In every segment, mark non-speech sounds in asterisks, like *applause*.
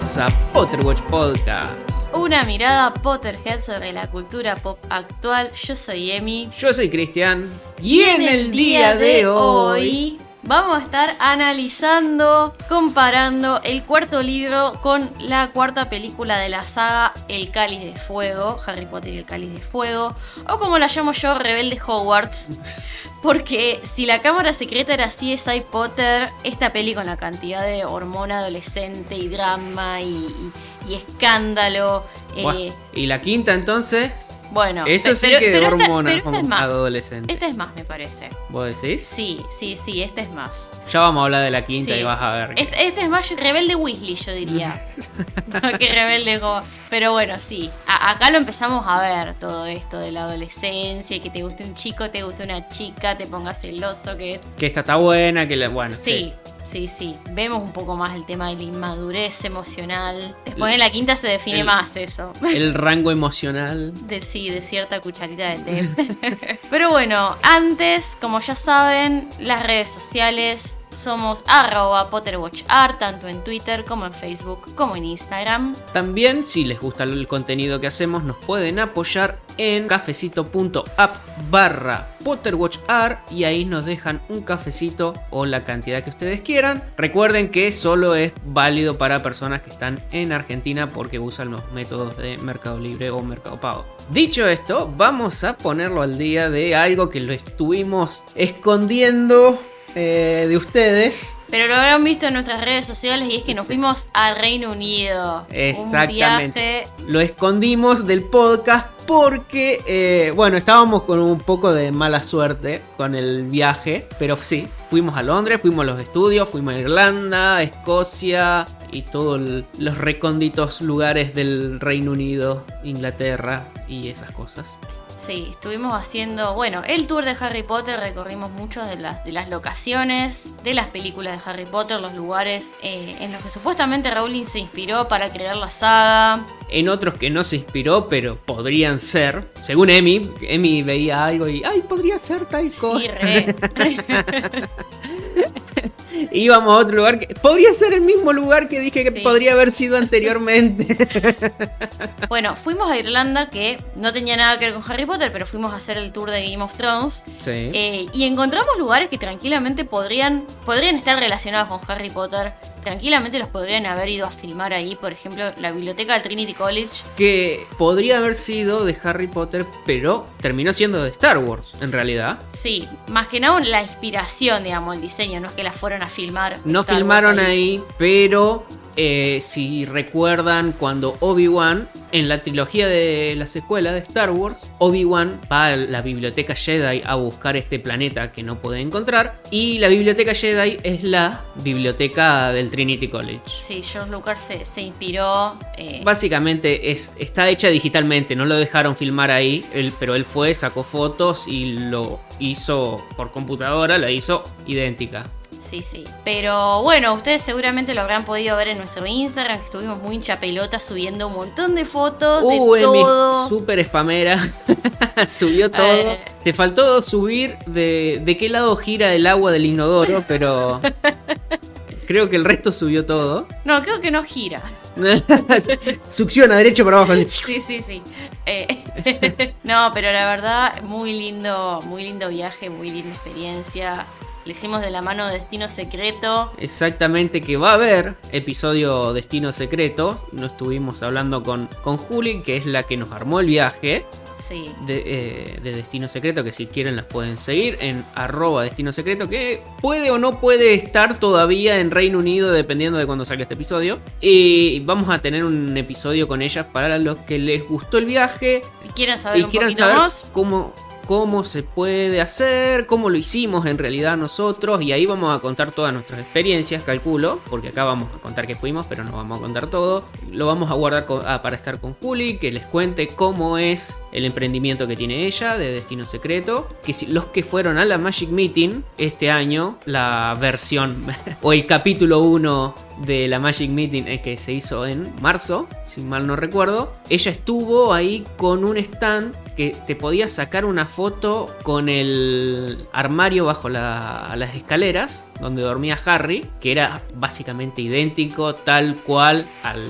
bienvenidos a Potterwatch Podcast. Una mirada Potterhead sobre la cultura pop actual. Yo soy Emi. Yo soy Cristian. Y en el día de hoy vamos a estar analizando, comparando el cuarto libro con la cuarta película de la saga El Cáliz de Fuego, Harry Potter y el Cáliz de Fuego, o como la llamo yo, Rebelde Hogwarts. Porque si la cámara secreta era CSI Potter, esta peli con la cantidad de hormona adolescente y drama y, y- y escándalo. eh, Y la quinta entonces, bueno, eso sí pero- que pero esta- hormona pero esta es más. adolescente. Esta es más, me parece. ¿Vos decís? Sí, sí, sí, esta es más. Ya vamos a hablar de la quinta Sí. y vas a ver. que- Este, este es más rebelde Weasley, yo diría. *laughs* *laughs* que rebelde Go. Pero bueno, sí. A- acá lo empezamos a ver todo esto de la adolescencia, que te guste un chico, te guste una chica, te pongas celoso, que Que esta está buena, que la. Bueno, Sí, sí, sí. Vemos un poco más el tema de la inmadurez emocional. Después en la quinta se define el- más eso. sí. El *laughs* rango emocional. De sí, de cierta cucharita de té. *laughs* Pero bueno, antes, como ya saben, las redes sociales somos arroba PotterWatchArt, tanto en Twitter como en Facebook, como en Instagram. También, si les gusta el contenido que hacemos, nos pueden apoyar en cafecito.app barra PotterWatchR y ahí nos dejan un cafecito o la cantidad que ustedes quieran. Recuerden que solo es válido para personas que están en Argentina porque usan los métodos de Mercado Libre o Mercado Pago. Dicho esto, vamos a ponerlo al día de algo que lo estuvimos escondiendo eh, de ustedes. Pero lo habrán visto en nuestras redes sociales y es que nos fuimos al Reino Unido. Un Exactamente. viaje Lo escondimos del podcast porque, eh, bueno, estábamos con un poco de mala suerte con el viaje, pero sí, fuimos a Londres, fuimos a los estudios, fuimos a Irlanda, Escocia y todos los recónditos lugares del Reino Unido, Inglaterra y esas cosas. Sí, estuvimos haciendo, bueno, el tour de Harry Potter, recorrimos muchas de las, de las locaciones, de las películas de Harry Potter, los lugares eh, en los que supuestamente Rowling se inspiró para crear la saga. En otros que no se inspiró, pero podrían ser, según Emi, Emi veía algo y, ay, podría ser tal cosa. Sí, re. *laughs* Íbamos a otro lugar que podría ser el mismo lugar que dije que Sí. podría haber sido anteriormente. *laughs* bueno, fuimos a Irlanda, que no tenía nada que ver con Harry Potter, pero fuimos a hacer el tour de Game of Thrones. sí. eh, y encontramos lugares que tranquilamente podrían, podrían estar relacionados con Harry Potter. Tranquilamente los podrían haber ido a filmar ahí, por ejemplo, la biblioteca del Trinity College. que podría haber sido de Harry Potter, pero terminó siendo de Star Wars, en realidad. Sí, más que nada la inspiración, digamos, el diseño, no es que la fueron a filmar. No Star filmaron ahí, pero eh, si recuerdan cuando Obi-Wan, en la trilogía de la secuela de Star Wars, Obi-Wan va a la biblioteca Jedi a buscar este planeta que no puede encontrar. Y la biblioteca Jedi es la biblioteca del Trinity College. Sí, George Lucas se, se inspiró. eh, Básicamente es, está hecha digitalmente, no lo dejaron filmar ahí, él- pero él fue, sacó fotos y lo hizo por computadora, la hizo idéntica. Sí, sí. Pero bueno, ustedes seguramente lo habrán podido ver en nuestro Instagram, que estuvimos muy hincha pelota subiendo un montón de fotos Uh, de todo. super spamera, *laughs* subió todo. Eh. Te faltó subir de, de qué lado gira el agua del inodoro, pero creo que el resto subió todo. No, creo que no gira. *laughs* Succiona derecho para abajo. Sí, sí, sí. Eh, *laughs* no, pero la verdad, muy lindo, muy lindo viaje, muy linda experiencia. Le hicimos de la mano de Destino Secreto. Exactamente que va a haber episodio Destino Secreto. No estuvimos hablando con, con Juli, que es la que nos armó el viaje Sí. de, eh, de Destino Secreto, que si quieren las pueden seguir en arroba Destino Secreto, que puede o no puede estar todavía en Reino Unido dependiendo de cuando salga este episodio. Y vamos a tener un episodio con ellas para los que les gustó el viaje ¿Y quieren saber y un quieran saber más? cómo, cómo se puede hacer, cómo lo hicimos en realidad nosotros. Y ahí vamos a contar todas nuestras experiencias, calculo, porque acá vamos a contar que fuimos, pero no vamos a contar todo. Lo vamos a guardar ah, para estar con Juli, que les cuente cómo es el emprendimiento que tiene ella de Destino Secreto. Que los que fueron a la Magic Meeting este año, la versión *laughs* o el capítulo 1 de la Magic Meeting eh, que se hizo en marzo, si mal no recuerdo, ella estuvo ahí con un stand que te podías sacar una foto con el armario bajo la- las escaleras donde dormía Harry, que era básicamente idéntico, tal cual al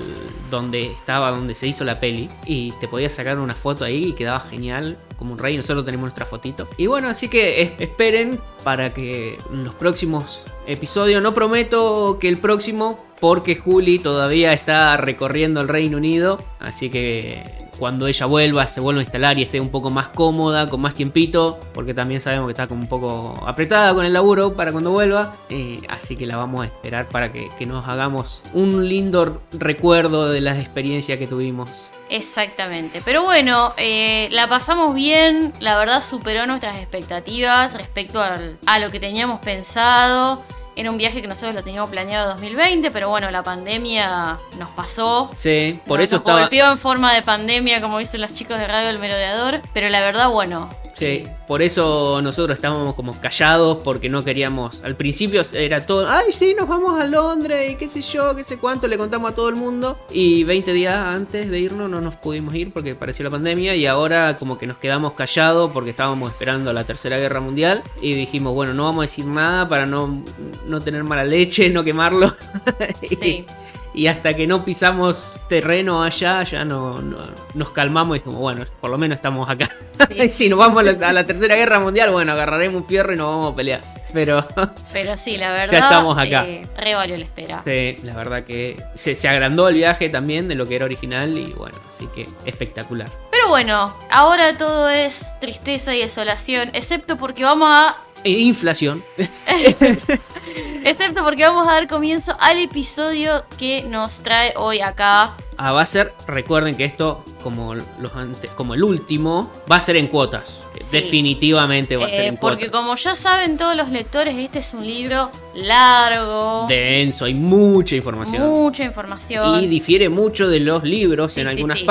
donde estaba, donde se hizo la peli. Y te podías sacar una foto ahí y quedaba genial, como un rey. Nosotros tenemos nuestra fotito. Y bueno, así que es- esperen para que en los próximos episodios, no prometo que el próximo, porque Juli todavía está recorriendo el Reino Unido, así que cuando ella vuelva, se vuelva a instalar y esté un poco más cómoda, con más tiempito, porque también sabemos que está como un poco apretada con el laburo para cuando vuelva, eh, así que la vamos a esperar para que, que nos hagamos un lindo recuerdo de las experiencias que tuvimos. Exactamente. Pero bueno, eh, la pasamos bien. La verdad superó nuestras expectativas respecto a lo que teníamos pensado. Era un viaje que nosotros lo teníamos planeado 2020, pero bueno, la pandemia nos pasó. Sí, por Nos- eso nos estaba... golpeó en forma de pandemia, como dicen los chicos de Radio El Merodeador. Pero la verdad, bueno. Sí, por eso nosotros estábamos como callados porque no queríamos. Al principio era todo, ay, sí, nos vamos a Londres y qué sé yo, qué sé cuánto, le contamos a todo el mundo. Y 20 días antes de irnos no nos pudimos ir porque pareció la pandemia y ahora como que nos quedamos callados porque estábamos esperando la Tercera Guerra Mundial y dijimos, bueno, no vamos a decir nada para no, no tener mala leche, no quemarlo. *laughs* Sí. Y hasta que no pisamos terreno allá, ya no, no- nos calmamos y como, bueno, por lo menos estamos acá. Sí. *laughs* Si nos vamos a la, a la tercera guerra mundial, bueno, agarraremos un fierro y nos vamos a pelear. Pero *laughs* Pero sí, la verdad. Ya estamos acá. eh, re valió la espera. sí, la verdad que se, se agrandó el viaje también de lo que era original y bueno, así que espectacular. Pero bueno, ahora todo es tristeza y desolación, excepto porque vamos a E inflación. *laughs* Excepto porque vamos a dar comienzo al episodio que nos trae hoy acá. Ah, va a ser, recuerden que esto, como los antes, como el último, va a ser en cuotas. Sí. Definitivamente va a ser Eh, en porque cuotas. como ya saben todos los lectores, este es un libro largo, Denso, hay mucha información. mucha información. y difiere mucho de los libros Sí, en sí, algunas sí.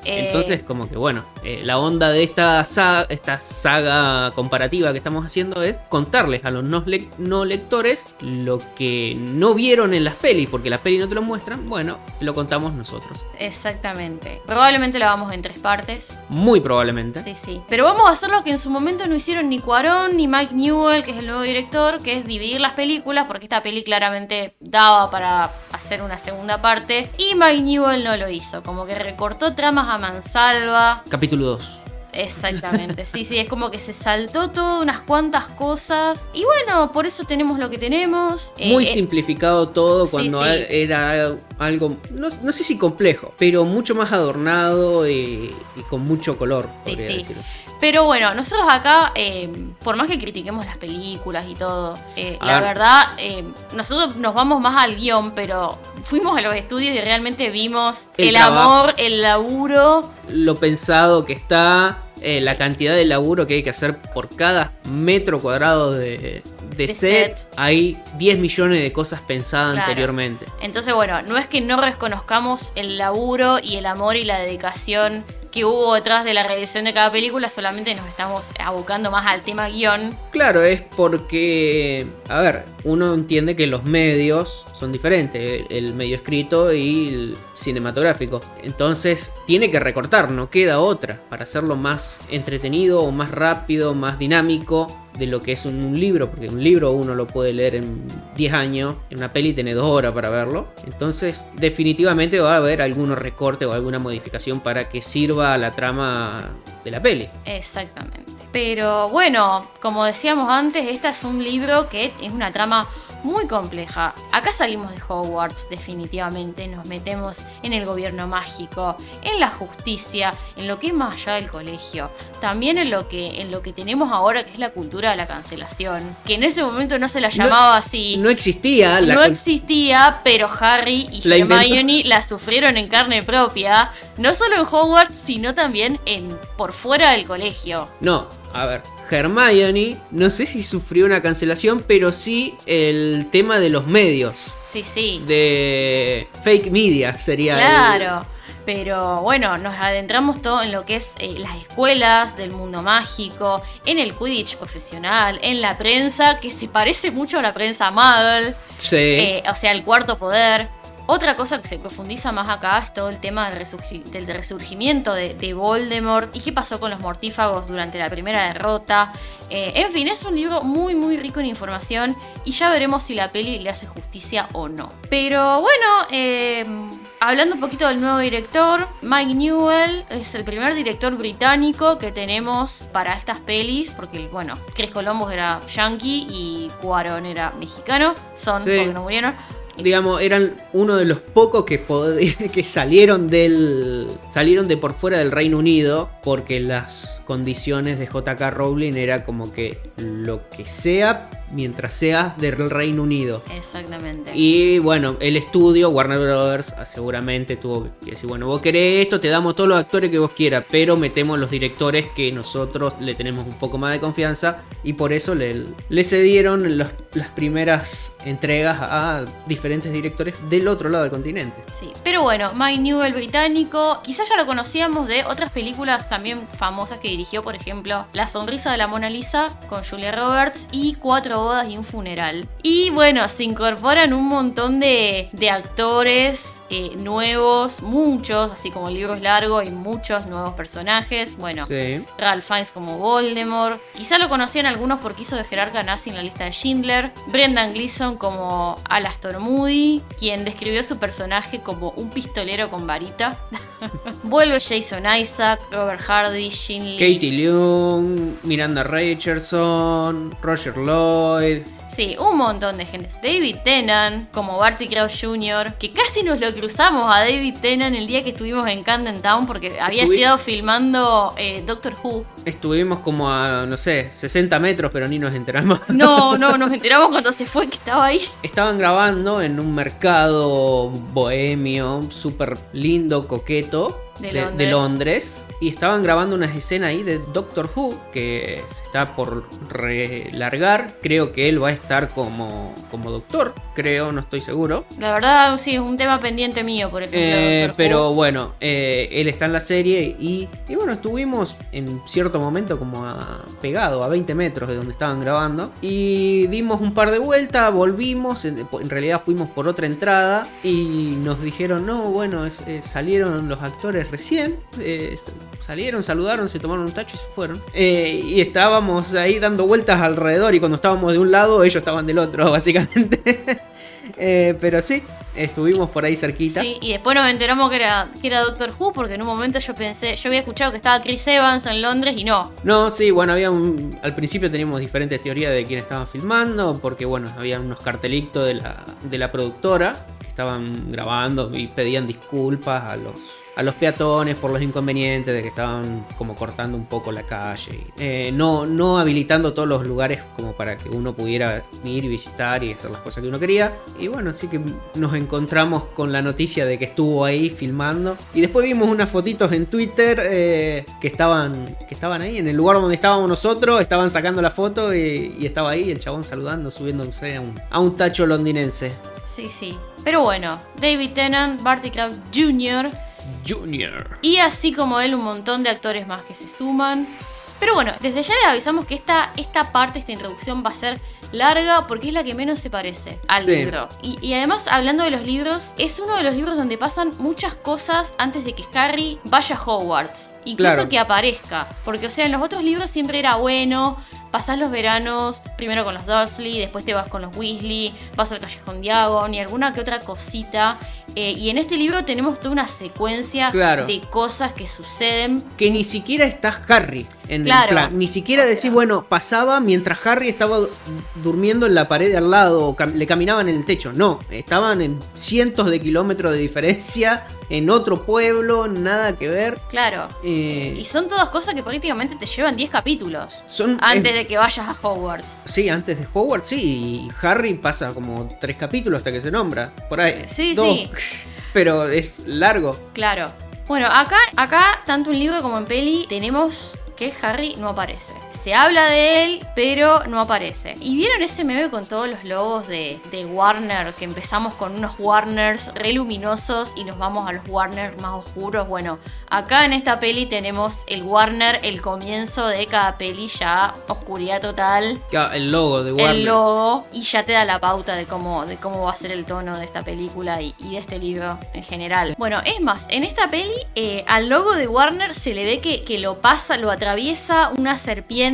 Partes. Eh, Entonces, como que bueno, eh, la onda de esta saga, esta saga comparativa que estamos haciendo es contarles a los no, lec- no lectores lo que no vieron en las pelis, porque las pelis no te lo muestran. Bueno, te lo contamos nosotros. Exactamente. Probablemente la vamos en tres partes. Muy probablemente. Sí, sí. Pero vamos a hacer lo que en su momento no hicieron ni Cuarón ni Mike Newell, que es el nuevo director, que es dividir las películas, porque esta peli claramente daba para hacer una segunda parte. Y Mike Newell no lo hizo, como que recortó tramas a mansalva. Capítulo 2. Exactamente, sí, sí, es como que se saltó todo, unas cuantas cosas. Y bueno, por eso tenemos lo que tenemos. Eh, Muy eh, simplificado todo cuando sí. era algo, no, no sé si complejo, pero mucho más adornado y, y con mucho color, podría sí. decirlo. Pero bueno, nosotros acá, eh, por más que critiquemos las películas y todo, eh, la ver. verdad, eh, nosotros nos vamos más al guion, pero fuimos a los estudios y realmente vimos El el, amor, el laburo. lo pensado que está, eh, la cantidad de laburo que hay que hacer por cada metro cuadrado de, de De set. set. Hay 10 millones de cosas pensadas Claro. anteriormente. Entonces, bueno, no es que no reconozcamos el laburo y el amor y la dedicación que hubo detrás de la realización de cada película, solamente nos estamos abocando más al tema guion. Claro, es porque, a ver, uno entiende que los medios son diferentes, el, el medio escrito y el cinematográfico. Entonces tiene que recortar, no queda otra, para hacerlo más entretenido o más rápido, más dinámico de lo que es un, libro, porque un libro uno lo puede leer en 10 años, en una peli tiene 2 horas para verlo. Entonces definitivamente va a haber algunos recortes o alguna modificación para que sirva a la trama de la peli. Exactamente. Pero bueno, como decíamos antes, este es un libro que es una trama muy compleja. Acá salimos de Hogwarts definitivamente, nos metemos en el gobierno mágico, en la justicia, en lo que es más allá del colegio, también en lo que en lo que tenemos ahora que es la cultura de la cancelación, que en ese momento no se la llamaba así. No existía la no existía, pero Harry y La inventó. Hermione la sufrieron en carne propia, no solo en Hogwarts, sino también en por fuera del colegio. No, a ver, Hermione, no sé si sufrió una cancelación, pero sí el tema de los medios, Sí, sí. de fake media sería. el- Claro. Pero bueno, nos adentramos todo en lo que es eh, las escuelas del mundo mágico, en el Quidditch profesional, en la prensa, que se parece mucho a la prensa Muggle, Sí. eh, o sea, el cuarto poder, Otra cosa que se profundiza más acá es todo el tema del, resurgi- del resurgimiento de, de Voldemort y qué pasó con los mortífagos durante la primera derrota. Eh, en fin, es un libro muy muy rico en información y ya veremos si la peli le hace justicia o no. Pero bueno, eh, hablando un poquito del nuevo director, Mike Newell es el primer director británico que tenemos para estas pelis, porque bueno, Chris Columbus era yankee y Cuarón era mexicano, son Sí. porque no murieron. Digamos, eran uno de los pocos *laughs* que, salieron del. salieron de por fuera del Reino Unido. Porque las condiciones de JK Rowling era como que lo que sea mientras seas del Reino Unido. Exactamente. Y bueno, el estudio, Warner Brothers, ah, seguramente tuvo que decir, bueno, vos querés esto, te damos todos los actores que vos quieras, pero metemos los directores que nosotros le tenemos un poco más de confianza y por eso le, le cedieron los- las primeras entregas a diferentes directores del otro lado del continente. Sí, pero bueno, Mike Newell británico, quizás ya lo conocíamos de otras películas también famosas que dirigió, por ejemplo, La sonrisa de la Mona Lisa con Julia Roberts y Cuatro bodas y un funeral. Y bueno, se incorporan un montón de, de actores eh, nuevos, muchos, así como el libro es largo y muchos nuevos personajes. Bueno, Sí. Ralph Fiennes como Voldemort. Quizá lo conocían algunos porque hizo de jerarca nazi en la lista de Schindler. Brendan Gleeson como Alastor Moody, quien describió su personaje como un pistolero con varita. *laughs* Vuelve Jason Isaac, Robert Hardy, Shin Lee. Katie Leung, Miranda Richardson, Roger Lloyd. Sí, un montón de gente. David Tennant como Barty Crouch Jr., que casi nos lo cruzamos a David Tennant el día que estuvimos en Camden Town porque había Estuvi- estado filmando eh, Doctor Who. Estuvimos como a, no sé, 60 metros, pero ni nos enteramos. No, *laughs* no, nos enteramos cuando se fue que estaba ahí. Estaban grabando en un mercado bohemio, súper lindo, coqueto. De de, Londres. de Londres. Y estaban grabando unas escenas ahí de Doctor Who que se está por relargar. Creo que él va a estar como, como doctor, creo, no estoy seguro. La verdad, sí, es un tema pendiente mío, por ejemplo. Eh, Who. pero bueno, eh, él está en la serie y, y bueno, estuvimos en cierto momento como a, pegado a 20 metros de donde estaban grabando y dimos un par de vueltas, volvimos, en, en realidad fuimos por otra entrada y nos dijeron, no, bueno, es- eh, salieron los actores recién, salieron, saludaron, se tomaron un tacho y se fueron. Eh, y estábamos ahí dando vueltas alrededor y cuando estábamos de un lado, ellos estaban del otro, *laughs* básicamente. Eh, pero sí, estuvimos por ahí cerquita. Sí, y después nos enteramos que era, que era Doctor Who, porque en un momento yo pensé, yo había escuchado que estaba Chris Evans en Londres y no. No, sí, bueno, había un, al principio teníamos diferentes teorías de quién estaba filmando, porque bueno, había unos cartelitos de la, de la productora que estaban grabando y pedían disculpas a los, a los peatones por los inconvenientes de que estaban como cortando un poco la calle, eh, no, no habilitando todos los lugares como para que uno pudiera ir y visitar y hacer las cosas que uno quería. Y bueno, así que nos encontramos con la noticia de que estuvo ahí filmando. Y después vimos unas fotitos en Twitter eh, que, estaban, que estaban ahí, en el lugar donde estábamos nosotros, estaban sacando la foto y, estaba ahí el chabón saludando, subiéndose a un, a un tacho londinense. Sí, sí. Pero bueno, David Tennant, Barty Jr. Junior. y así como él un montón de actores más que se suman. Pero bueno, desde ya les avisamos que esta, esta parte, esta introducción va a ser larga porque es la que menos se parece al Sí. libro. Y, y además, hablando de los libros, es uno de los libros donde pasan muchas cosas antes de que Harry vaya a Hogwarts. Incluso Claro. que aparezca. Porque, o sea, en los otros libros siempre era bueno. Pasás los veranos primero con los Dursley, después te vas con los Weasley, vas al Callejón Diagon y alguna que otra cosita. Eh, y en este libro tenemos toda una secuencia Claro. de cosas que suceden. Que ni siquiera está Harry en Claro. el plan. Ni siquiera decir, bueno, pasaba mientras Harry estaba du- durmiendo en la pared de al lado, o cam- le caminaban en el techo. No, estaban en cientos de kilómetros de diferencia, en otro pueblo, nada que ver. Claro. Eh, Y son todas cosas que prácticamente te llevan 10 capítulos. son, Antes eh, de que vayas a Hogwarts. Sí, antes de Hogwarts, sí. Y Harry pasa como tres capítulos hasta que se nombra. Por ahí. Sí, Dos. sí. Pero es largo. Claro. Bueno, acá, acá, tanto en libro como en peli, tenemos que Harry no aparece. Se habla de él, pero no aparece. ¿Y vieron ese meme con todos los logos de, de Warner? Que empezamos con unos Warners re luminosos y nos vamos a los Warner más oscuros. Bueno, acá en esta peli tenemos el Warner, el comienzo de cada peli ya oscuridad total. El logo de Warner. El logo y ya te da la pauta de cómo, de cómo va a ser el tono de esta película y, y de este libro en general. Bueno, es más, en esta peli eh, al logo de Warner se le ve que, que lo pasa, lo atraviesa una serpiente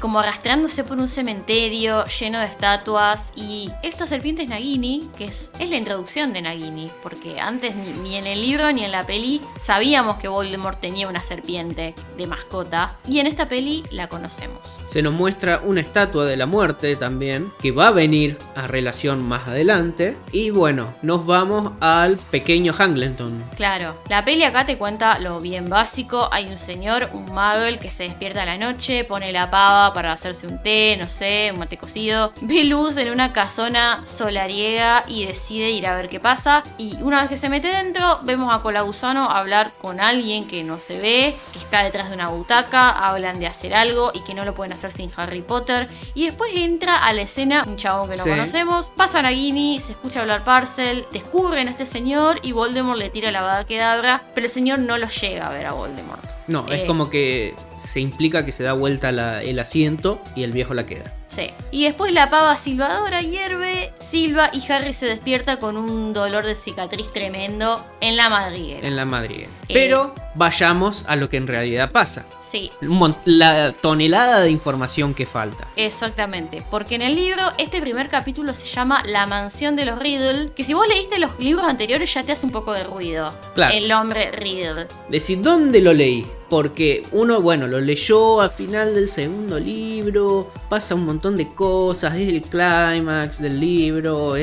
como arrastrándose por un cementerio lleno de estatuas y esta serpiente es Nagini, que es, es la introducción de Nagini, porque antes ni, ni en el libro ni en la peli sabíamos que Voldemort tenía una serpiente de mascota y en esta peli la conocemos. Se nos muestra una estatua de la muerte también, que va a venir a relación más adelante. Y bueno, nos vamos al pequeño Hangleton. Claro, la peli acá te cuenta lo bien básico. Hay un señor, un muggle, que se despierta a la noche, pone la pava para hacerse un té, no sé, un mate cocido. Ve luz en una casona solariega y decide ir a ver qué pasa. Y una vez que se mete dentro, vemos a Colagusano hablar con alguien que no se ve, que está detrás de una butaca, hablan de hacer algo y que no lo pueden hacer sin Harry Potter. Y después entra a la escena un chabón que no Sí. conocemos, pasa a Nagini, se escucha hablar Parcel, descubren a este señor y Voldemort le tira la bada quedabra, pero el señor no lo llega a ver a Voldemort. No, es Eh. como que se implica que se da vuelta la- el asiento y el viejo la queda. Sí. Y después la pava silbadora hierve, silba y Harry se despierta con un dolor de cicatriz tremendo en la madriguera. En la madriguera. Eh. Pero vayamos a lo que en realidad pasa. Sí, la tonelada de información que falta. Exactamente, porque en el libro este primer capítulo se llama La mansión de los Riddle, que si vos leíste los libros anteriores ya te hace un poco de ruido. Claro. El hombre Riddle. Decir, ¿dónde lo leí? Porque uno, bueno, lo leyó al final del segundo libro, pasa un montón de cosas, es el clímax del libro,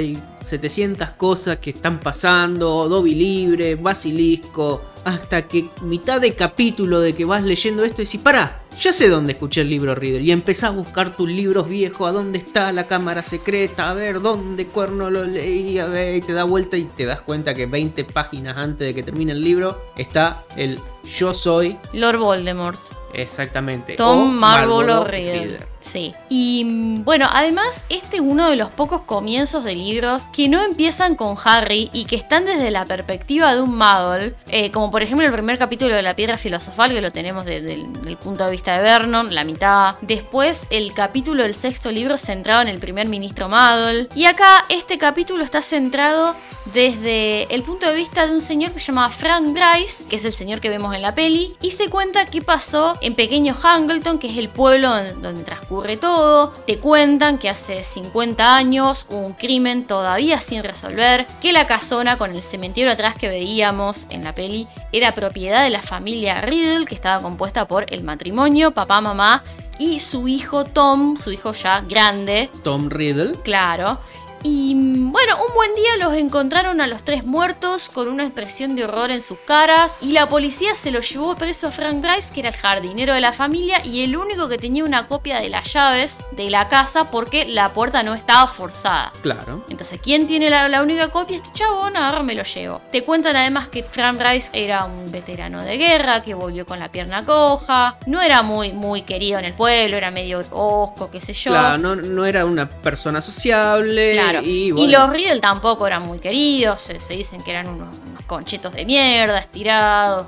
700 cosas que están pasando, Dobby libre, basilisco, hasta que mitad de capítulo de que vas leyendo esto decís, pará, ya sé dónde escuché el libro Riddle, y empezás a buscar tus libros viejos, a dónde está la cámara secreta, a ver dónde cuerno lo leí, a ver, y te da vuelta y te das cuenta que 20 páginas antes de que termine el libro está el yo soy Lord Voldemort. exactamente. Tom o Marlborough Marlborough Riddle. Reader. Sí. Y mm, bueno, además, este es uno de los pocos comienzos de libros que no empiezan con Harry y que están desde la perspectiva de un Muggle. eh, como por ejemplo el primer capítulo de la Piedra Filosofal, que lo tenemos desde el punto de vista de Vernon, la mitad. Después, el capítulo del sexto libro centrado en el primer ministro Muggle. Y acá, este capítulo está centrado desde el punto de vista de un señor que se llama Frank Bryce, que es el señor que vemos en la peli, y se cuenta qué pasó en pequeño Hangleton, que es el pueblo don- donde todo. Te cuentan que hace 50 años hubo un crimen todavía sin resolver, que la casona con el cementerio atrás que veíamos en la peli era propiedad de la familia Riddle, que estaba compuesta por el matrimonio, papá, mamá y su hijo Tom, su hijo ya grande, Tom Riddle. Claro. Y bueno, un buen día los encontraron a los tres muertos con una expresión de horror en sus caras y la policía se lo llevó preso a Frank Bryce, que era el jardinero de la familia y el único que tenía una copia de las llaves de la casa porque la puerta no estaba forzada. Claro. Entonces, ¿quién tiene la, la única copia? Este chabón, agarro, me lo llevo. Te cuentan además que Frank Bryce era un veterano de guerra, que volvió con la pierna coja, no era muy, muy querido en el pueblo, era medio osco, qué sé yo. Claro, no, no era una persona sociable. Claro. Y, Y, bueno, los Riddle tampoco eran muy queridos. Se, se dicen que eran unos, unos conchetos de mierda, estirados,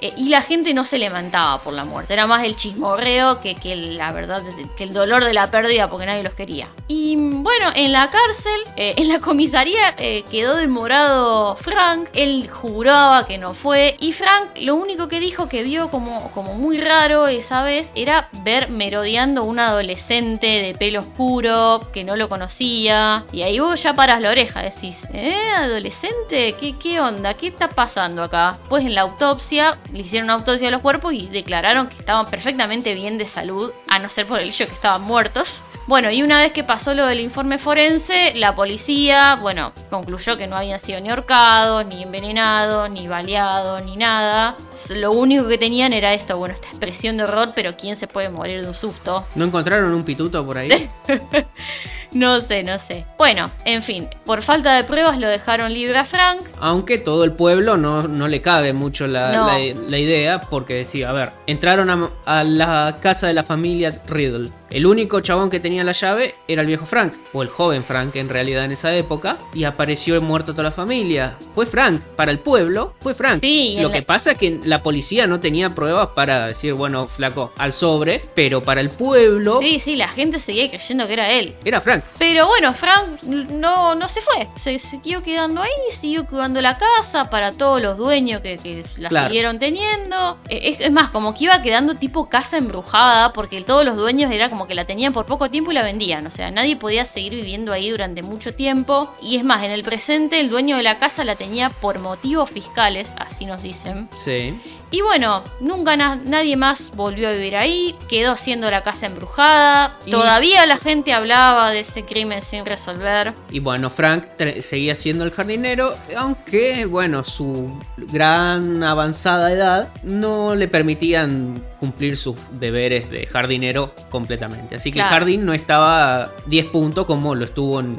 etc. y la gente no se levantaba por la muerte. Era más el chismorreo que, que la verdad, que el dolor de la pérdida porque nadie los quería. Y bueno, en la cárcel, eh, en la comisaría, eh, quedó demorado Frank. Él juraba que no fue. Y Frank lo único que dijo que vio como, como muy raro esa vez era ver merodeando un adolescente de pelo oscuro que no lo conocía. Y ahí vos ya paras la oreja, decís, ¿eh? ¿Adolescente? ¿Qué, qué onda? ¿Qué está pasando acá? Pues en la autopsia, le hicieron autopsia a los cuerpos y declararon que estaban perfectamente bien de salud, a no ser por el hecho de que estaban muertos. Bueno, y una vez que pasó lo del informe forense, la policía, bueno, concluyó que no habían sido ni ahorcados, ni envenenados, ni baleados, ni nada. Lo único que tenían era esto, bueno, esta expresión de horror, pero ¿quién se puede morir de un susto? ¿No encontraron un pituto por ahí? *laughs* No sé, no sé. Bueno, en fin, por falta de pruebas lo dejaron libre a Frank. Aunque todo el pueblo no, no le cabe mucho la, No. la- la idea, porque decía, a ver, entraron a, a la casa de la familia Riddle. El único chabón que tenía la llave era el viejo Frank, o el joven Frank en realidad en esa época, y apareció muerto toda la familia. Fue Frank, para el pueblo, fue Frank. Sí, Lo que pasa es que la policía no tenía pruebas para decir, bueno, flaco, al sobre, pero para el pueblo Sí, sí, la gente seguía creyendo que era él. era Frank. Pero bueno, Frank no, no se fue. Se siguió quedando ahí, siguió cuidando la casa para todos los dueños que, que la Claro. siguieron teniendo. Es, es más, como que iba quedando tipo casa embrujada, porque todos los dueños era como que la tenían por poco tiempo y la vendían. O sea, nadie podía seguir viviendo ahí durante mucho tiempo. Y es más, en el presente el dueño de la casa la tenía por motivos fiscales, así nos dicen. Sí. Y bueno, nunca na- nadie más volvió a vivir ahí, quedó siendo la casa embrujada, Y- todavía la gente hablaba de ese crimen sin resolver. Y bueno, Frank seguía siendo el jardinero, aunque bueno, su gran avanzada edad no le permitían cumplir sus deberes de jardinero completamente. Así que Claro. el jardín no estaba a 10 puntos como lo estuvo en,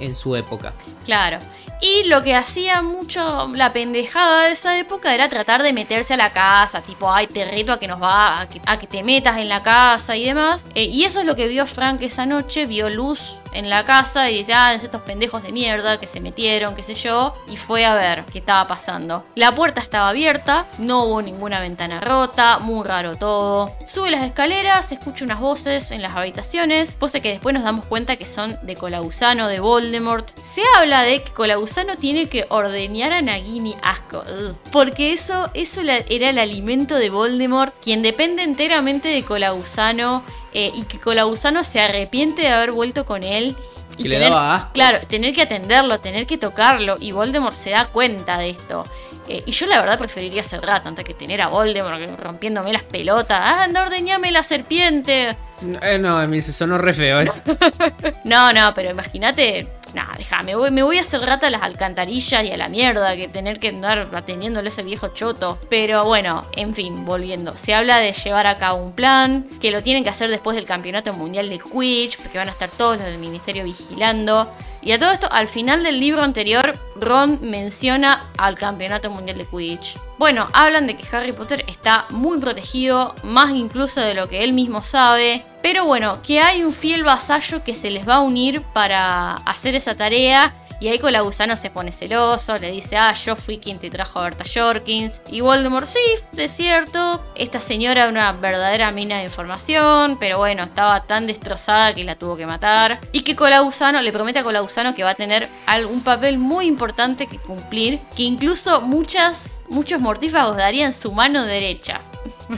en su época. Claro. Y lo que hacía mucho la pendejada de esa época era tratar de meterse a la casa, tipo, ay, te reto a que nos va, a que, a que te metas en la casa y demás. Eh, y eso es lo que vio Frank esa noche, vio luz en la casa y dice, ah, es estos pendejos de mierda que se metieron, qué sé yo, y fue a ver qué estaba pasando. La puerta estaba abierta, no hubo ninguna ventana rota, muy raro todo. Sube las escaleras, escucha unas voces en las habitaciones, voces que después nos damos cuenta que son de Colausano, de Voldemort. Se habla de que Colausano tiene que ordeñar a Nagini asco, porque eso, eso era el alimento de Voldemort, quien depende enteramente de Colausano. Eh, y que Colausano se arrepiente de haber vuelto con él. Y le daba asco. Claro, tener que atenderlo, tener que tocarlo. Y Voldemort se da cuenta de esto. Eh, y yo la verdad preferiría ser rata antes que tener a Voldemort rompiéndome las pelotas. ¡Ah, anda, ordeñame la serpiente! Eh, no, me dice, sonó re feo. *laughs* No, no, pero imagínate. Nada, déjame, me voy a hacer rata a las alcantarillas y a la mierda que tener que andar atendiéndole a ese viejo choto. Pero bueno, en fin, volviendo. Se habla de llevar a cabo un plan, que lo tienen que hacer después del campeonato mundial de Quidditch, porque van a estar todos los del ministerio vigilando. Y a todo esto, al final del libro anterior, Ron menciona al campeonato mundial de Quidditch. Bueno, hablan de que Harry Potter está muy protegido, más incluso de lo que él mismo sabe. Pero bueno, que hay un fiel vasallo que se les va a unir para hacer esa tarea. Y ahí Colagusano se pone celoso, le dice, ah, yo fui quien te trajo a Berta Jorkins. Y Voldemort, sí, es cierto, esta señora era una verdadera mina de información, pero bueno, estaba tan destrozada que la tuvo que matar. Y que Colagusano, le promete a Colagusano que va a tener algún papel muy importante que cumplir, que incluso muchas, muchos mortífagos darían su mano derecha.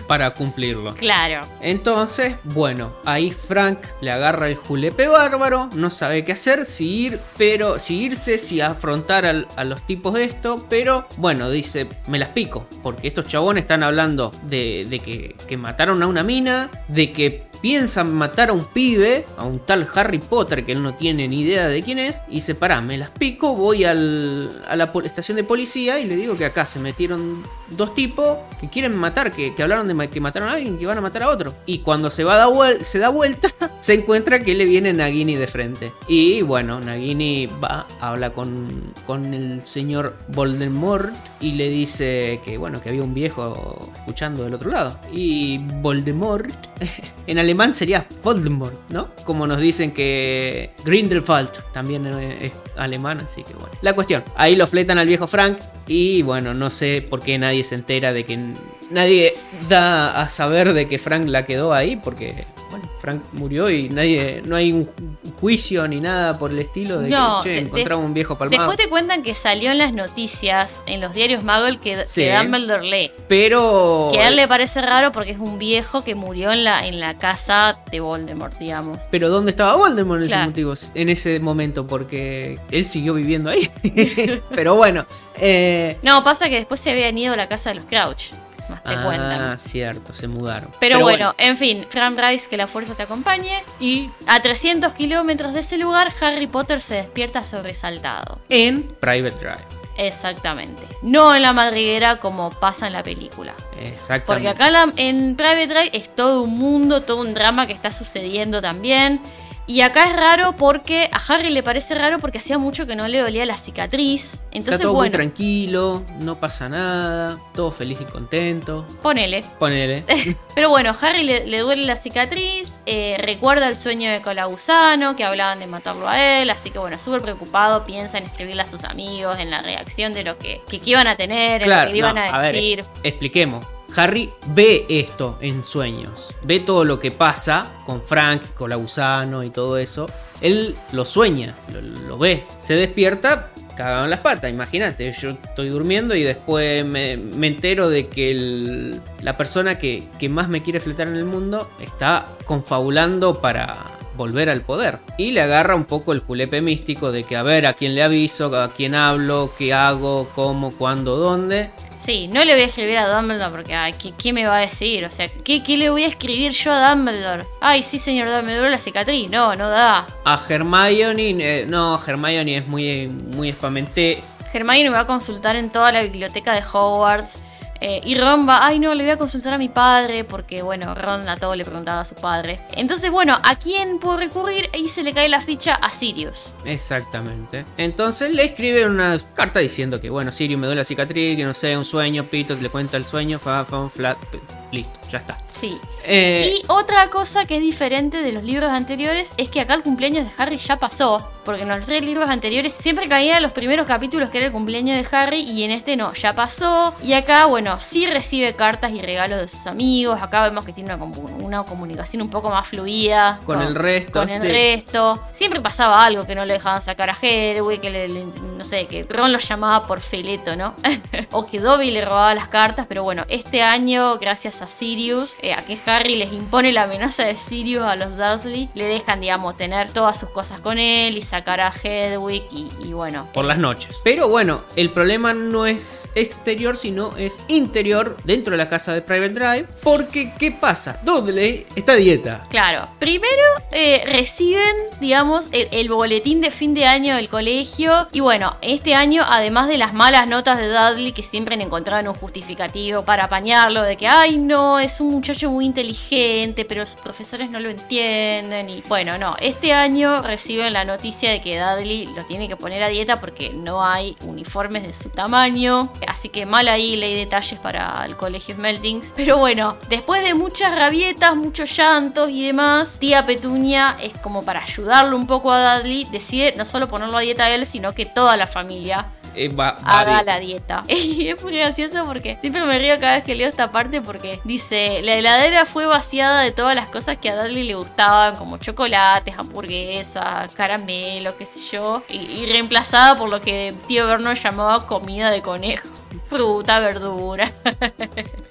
Para cumplirlo. Claro. Entonces, bueno, ahí Frank le agarra el julepe bárbaro, no sabe qué hacer, si ir, pero si irse, si afrontar al- a los tipos de esto, pero bueno, dice, me las pico, porque estos chabones están hablando de, de que, que mataron a una mina, de que piensan matar a un pibe, a un tal Harry Potter que él no tiene ni idea de quién es, y dice, pará, me las pico, voy al- a la estación de policía y le digo que acá se metieron dos tipos que quieren matar, que, que hablaron de que mataron a alguien, que van a matar a otro. Y cuando se va a dar vuel- se da vuelta, se encuentra que le viene Nagini de frente. Y bueno, Nagini va, habla con, con el señor Voldemort y le dice que bueno, que había un viejo escuchando del otro lado. Y Voldemort, *laughs* en alemán sería Voldemort, ¿no? Como nos dicen que Grindelwald también es alemán, así que bueno. La cuestión, ahí lo fletan al viejo Frank y bueno, no sé por qué nadie se entera de que nadie da a saber de que Frank la quedó ahí porque Frank murió y nadie no hay un juicio ni nada por el estilo de No, que che, encontramos un viejo palmado. Después te cuentan que salió en las noticias, en los diarios Muggle, que, Sí. que Dumbledore lee. Pero Que a él le parece raro porque es un viejo que murió en la, en la casa de Voldemort, digamos. pero ¿dónde estaba Voldemort Claro. en ese momento? Porque él siguió viviendo ahí. *laughs* pero bueno, eh, No, pasa que después se habían ido a la casa de los Crouch. Más te ah, cuentan. cierto, se mudaron. Pero, bueno, en fin, Fran Rice, que la fuerza te acompañe. Y A 300 kilómetros de ese lugar, Harry Potter se despierta sobresaltado. en Private Drive. Exactamente. No en la madriguera como pasa en la película. Exactamente. Porque acá la- en Private Drive es todo un mundo, todo un drama que está sucediendo también. Y acá es raro porque a Harry le parece raro porque hacía mucho que no le dolía la cicatriz. Entonces, Está todo muy tranquilo, no pasa nada, todo feliz y contento. ponele. Ponele. *laughs* Pero bueno, Harry le, le duele la cicatriz, eh, recuerda el sueño de Colagusano, que hablaban de matarlo a él, así que bueno, súper preocupado, piensa en escribirle a sus amigos, en la reacción de lo que, que, que iban a tener, en lo Claro, que le iban a ver, decir. Expliquemos. Harry ve esto en sueños. Ve todo lo que pasa con Frank, con la gusano y todo eso. Él lo sueña, lo, ve. Se despierta cagado en las patas. Imagínate, yo estoy durmiendo y después me, entero de que la persona que, que más me quiere fletar en el mundo está confabulando para volver al poder. Y le agarra un poco el julepe místico de que a ver a quién le aviso, a quién hablo, qué hago, cómo, cuándo, dónde. Sí, no le voy a escribir a Dumbledore porque, ay, ¿qué, qué me va a decir? O sea, ¿qué, ¿qué le voy a escribir yo a Dumbledore? Ay, sí, señor Dumbledore, la cicatriz. No, no da. A Hermione, eh, no, Hermione es muy, muy espamenté. Hermione me va a consultar en toda la biblioteca de Hogwarts. Eh, y Ron va, ay no, le voy a consultar a mi padre, porque bueno, Ron a todo le preguntaba a su padre. Entonces, bueno, ¿a quién puedo recurrir? Y se le cae la ficha a Sirius. Exactamente. Entonces le escribe una carta diciendo que, bueno, Sirius me duele la cicatriz, que no sé, un sueño, pito, le cuenta el sueño, fa, fa, flat, listo, ya está. Sí. Eh, Y otra cosa que es diferente de los libros anteriores es que acá el cumpleaños de Harry ya pasó. Porque en los tres libros anteriores siempre caía en los primeros capítulos que era el cumpleaños de Harry y en este no, ya pasó. Y acá, bueno, sí recibe cartas y regalos de sus amigos. Acá vemos que tiene una, comu- una comunicación un poco más fluida. Con el resto, Con el sí. resto. Siempre pasaba algo que no le dejaban sacar a Hedwig, que le, le- no sé, que Ron lo llamaba por feleto, ¿no? *laughs* o que Dobby le robaba las cartas. Pero bueno, este año, gracias a Sirius, eh, a que Harry les impone la amenaza de Sirius a los Dursley, le dejan, digamos, tener todas sus cosas con él y sacar a Hedwig y, y bueno. por las noches. Pero bueno, el problema no es exterior, sino es interior dentro de la casa de Private Drive. Porque, ¿qué pasa? Dudley está a dieta. Claro, primero eh, reciben, digamos, el, el boletín de fin de año del colegio. Y bueno, este año, además de las malas notas de Dudley, que siempre han encontrado un justificativo para apañarlo, de que, ay, no, es un muchacho muy inteligente, pero los profesores no lo entienden. Y bueno, no, este año reciben la noticia de que Dudley lo tiene que poner a dieta porque no hay uniformes de su tamaño. Así que mal ahí leí detalles para el colegio Smeltings. Pero bueno, después de muchas rabietas, muchos llantos y demás, tía Petunia es como para ayudarlo un poco a Dudley, decide no solo ponerlo a dieta a él, sino que toda la familia Eh, va- va a haga dieta. la dieta. *laughs* Y es muy gracioso porque siempre me río cada vez que leo esta parte porque dice, la heladera fue vaciada de todas las cosas que a Dudley le gustaban, como chocolates, hamburguesas, caramelo, qué sé yo, y, y reemplazada por lo que tío Vernon llamaba comida de conejo. Fruta, verdura. *laughs*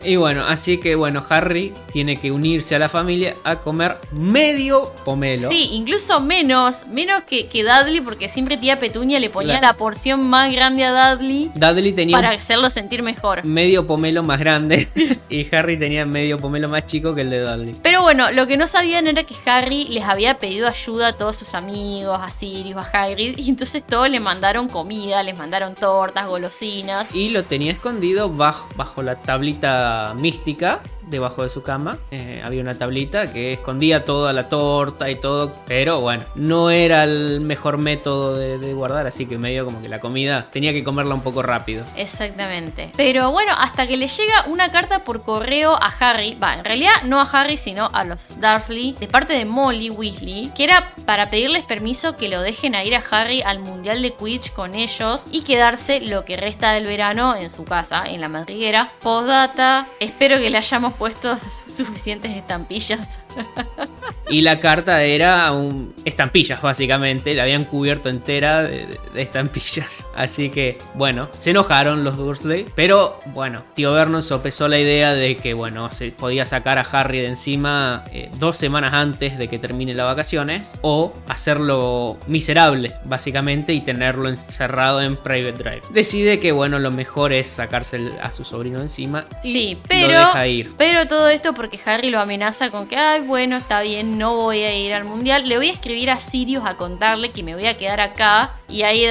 Y bueno, así que bueno, Harry tiene que unirse a la familia a comer medio pomelo. Sí, incluso menos, menos que, que Dudley, porque siempre tía Petunia le ponía La- la porción más grande a Dudley Dudley tenía para hacerlo sentir mejor. medio pomelo más grande *laughs* y Harry tenía medio pomelo más chico que el de Dudley. Pero bueno, lo que no sabían era que Harry les había pedido ayuda a todos sus amigos, a Sirius, a Hagrid, y entonces todos le mandaron comida, les mandaron tortas, golosinas. Y lo tenía escondido bajo, bajo la tablita mística, debajo de su cama. Eh, había una tablita que escondía toda la torta y todo. Pero bueno, no era el mejor método de, guardar, así que medio como que la comida tenía que comerla un poco rápido. Exactamente. Pero bueno, hasta que le llega una carta por correo a Harry, va, en realidad no a Harry, sino a los Dursley, de parte de Molly Weasley, que era para pedirles permiso que lo dejen a ir a Harry al Mundial de Quidditch con ellos y quedarse lo que resta del verano en su casa, en la madriguera. Postdata, espero que le hayamos puesto *laughs* suficientes estampillas. Y la carta era un estampillas, básicamente. La habían cubierto entera de, estampillas. *laughs* Así que, bueno, se enojaron los Dursley. Pero, bueno, tío Vernon sopesó la idea de que, bueno, se podía sacar a Harry de encima eh, dos semanas antes de que termine las vacaciones. O hacerlo miserable, básicamente, y tenerlo encerrado en Private Drive. Decide que, bueno, lo mejor es sacarse el- a su sobrino de encima. Y Sí, lo pero, deja ir. pero todo esto porque Harry lo amenaza con que, ay, bueno, está bien, no voy a ir al mundial. Le voy a escribir a Sirius a contarle que me voy a quedar acá Y ahí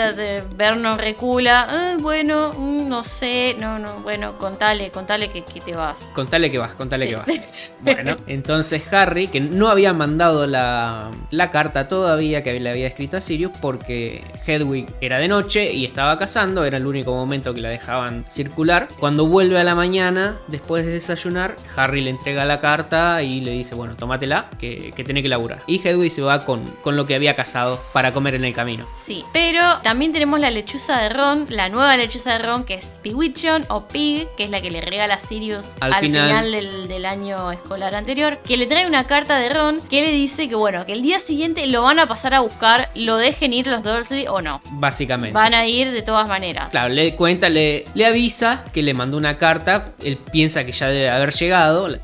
Vernon recula. "Ah, bueno, mm, no sé, no, no, bueno, contale, contale que, que te vas. Contale que vas, contale Sí. que vas. *laughs* Bueno, entonces Harry, que no había mandado la, la carta todavía que le había escrito a Sirius porque Hedwig era de noche y estaba cazando, era el único momento que la dejaban circular. Cuando vuelve a la mañana, después de desayunar, Harry le entrega la carta y le dice, bueno, tómatela, que, que tiene que laburar. Y Hedwig se va con, con lo que había cazado para comer en el camino. Sí, pero también tenemos la lechuza de Ron, la nueva lechuza de Ron que es Pigwichon o Pig, que es la que le regala Sirius Al al, final. final, del, del año escolar anterior, que le trae una carta de Ron que le dice que bueno, que el día siguiente lo van a pasar a buscar, lo dejen ir los Dursley o no. Básicamente. Van a ir de todas maneras. Claro, le cuenta, le, le avisa que le mandó una carta. Él piensa que ya debe haber llegado,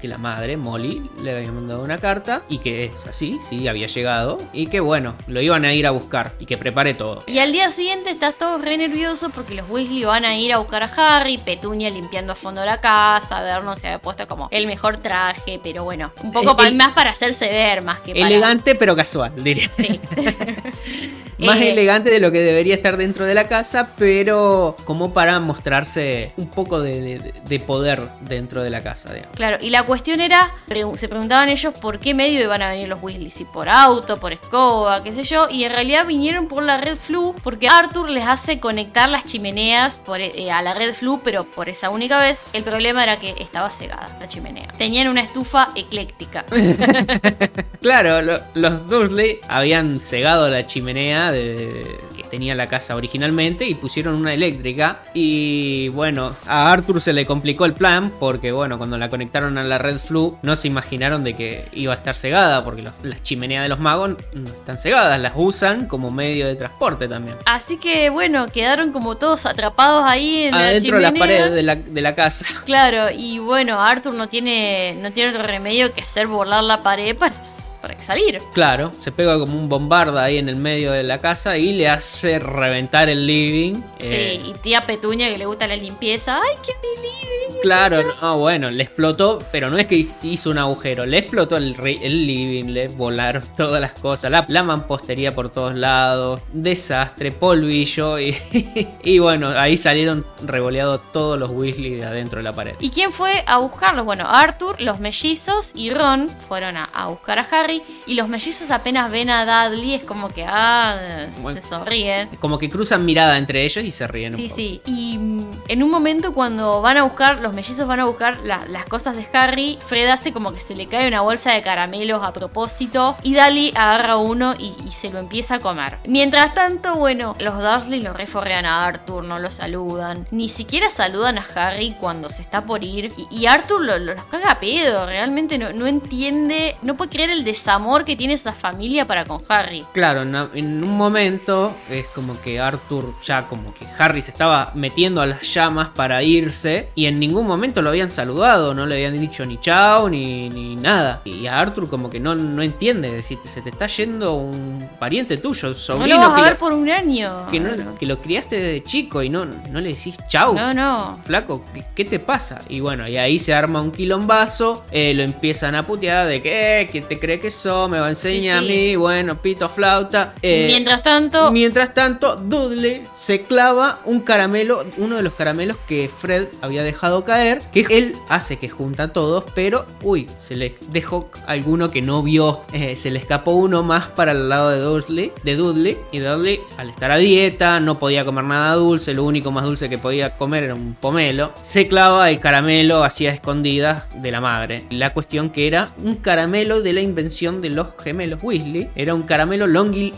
que la madre, Molly, le había mandado una carta y que es así, sí, había llegado. Y que bueno, lo iban a ir a buscar y que prepare todo. Y al día siguiente estás todo re nervioso porque los Weasley van a ir a buscar a Harry, Petunia limpiando a fondo la casa, Vernon se había puesto como el mejor traje, pero bueno, un poco El- el- más para hacerse ver, más que para... Elegante pero casual, diría. Sí. *laughs* Más Eh, elegante de lo que debería estar dentro de la casa, pero como para mostrarse un poco de, de- de poder dentro de la casa, digamos. Claro, y la cuestión era, se preguntaban ellos por qué medio iban a venir los Weasley, si por auto, por escoba, qué sé yo, y en realidad vinieron por la red flu, porque Arthur les hace conectar las chimeneas por, eh, a la red flu, pero por esa única vez, el problema era que estaba cegada la chimenea. Tenían una estufa ecléctica. *laughs* Claro, lo- los Dursley habían cegado la chimenea que tenía la casa originalmente y pusieron una eléctrica. Y bueno, a Arthur se le complicó el plan porque bueno, cuando la conectaron a la red flu no se imaginaron de que iba a estar cegada porque los- las chimeneas de los magos no están cegadas, las usan como medio de transporte también. Así que bueno, quedaron como todos atrapados ahí en Adentro la de las chimenea. paredes de la, de la casa. Claro, y bueno, Arthur no tiene, no tiene otro remedio que hacer volar la pared para, para salir. Claro, se pega como un bombarda ahí en el medio de la casa y le hace reventar el living. Eh, Sí, y tía Petunia que le gusta la limpieza. ¡Ay, qué living! Claro, no, bueno, le explotó, pero no es que hizo un agujero, le explotó el, living, le volaron *laughs* todas las cosas, la, la mampostería por todos lados, desastre, polvillo y, *laughs* y bueno, ahí salieron revoleados todos los Weasley de adentro de la pared. ¿Y quién fue a buscarlos? Bueno, Arthur, los mellizos y Ron fueron a, a buscar a Harry. Y los mellizos apenas ven a Dudley, es como que, ah, Bueno. se sonríen. Como que cruzan mirada entre ellos y se ríen un Sí, poco. sí. Y mm, en un momento cuando van a buscar, los mellizos van a buscar la- las cosas de Harry, Fred hace como que se le cae una bolsa de caramelos a propósito y Dali agarra uno y, y se lo empieza a comer. Mientras tanto, bueno, los Dursley lo reforrean a Arthur, no lo saludan. Ni siquiera saludan a Harry cuando se está por ir. Y, y Arthur lo, lo- los caga a pedo, realmente no, no entiende, no puede creer el desamor que tiene esa familia para con Harry. Claro, en, un momento es como que Arthur ya como que Harry se estaba metiendo a las llamas para irse y en ningún momento lo habían saludado, no le habían dicho ni chao ni, ni nada. Y a Arthur como que no, no entiende, decir, se te está yendo un pariente tuyo, No sobrino lo vas a ver lo, por un año. que, no- que lo criaste desde chico y no, no le decís chau. No, no. Flaco, ¿qué, qué te pasa? Y bueno, y ahí se arma un quilombazo, eh, lo empiezan a putear de que, eh, ¿quién te cree que sos? Me va a enseñar Sí, a mí, bueno, pito flauta. Eh, Mientras tanto, Mientras tanto, Dudley se clava un caramelo, uno de los caramelos que Fred había dejado caer, que él hace que junta a todos, pero uy, se le dejó alguno que no vio, eh, se le escapó uno más para el lado de Dudley, de Dudley, y Dudley al estar a dieta no podía comer nada dulce, lo único más dulce que podía comer era un pomelo, se clava el caramelo hacia escondidas de la madre. La cuestión que era un caramelo de la invención de los gemelos Weasley, era un caramelo longi-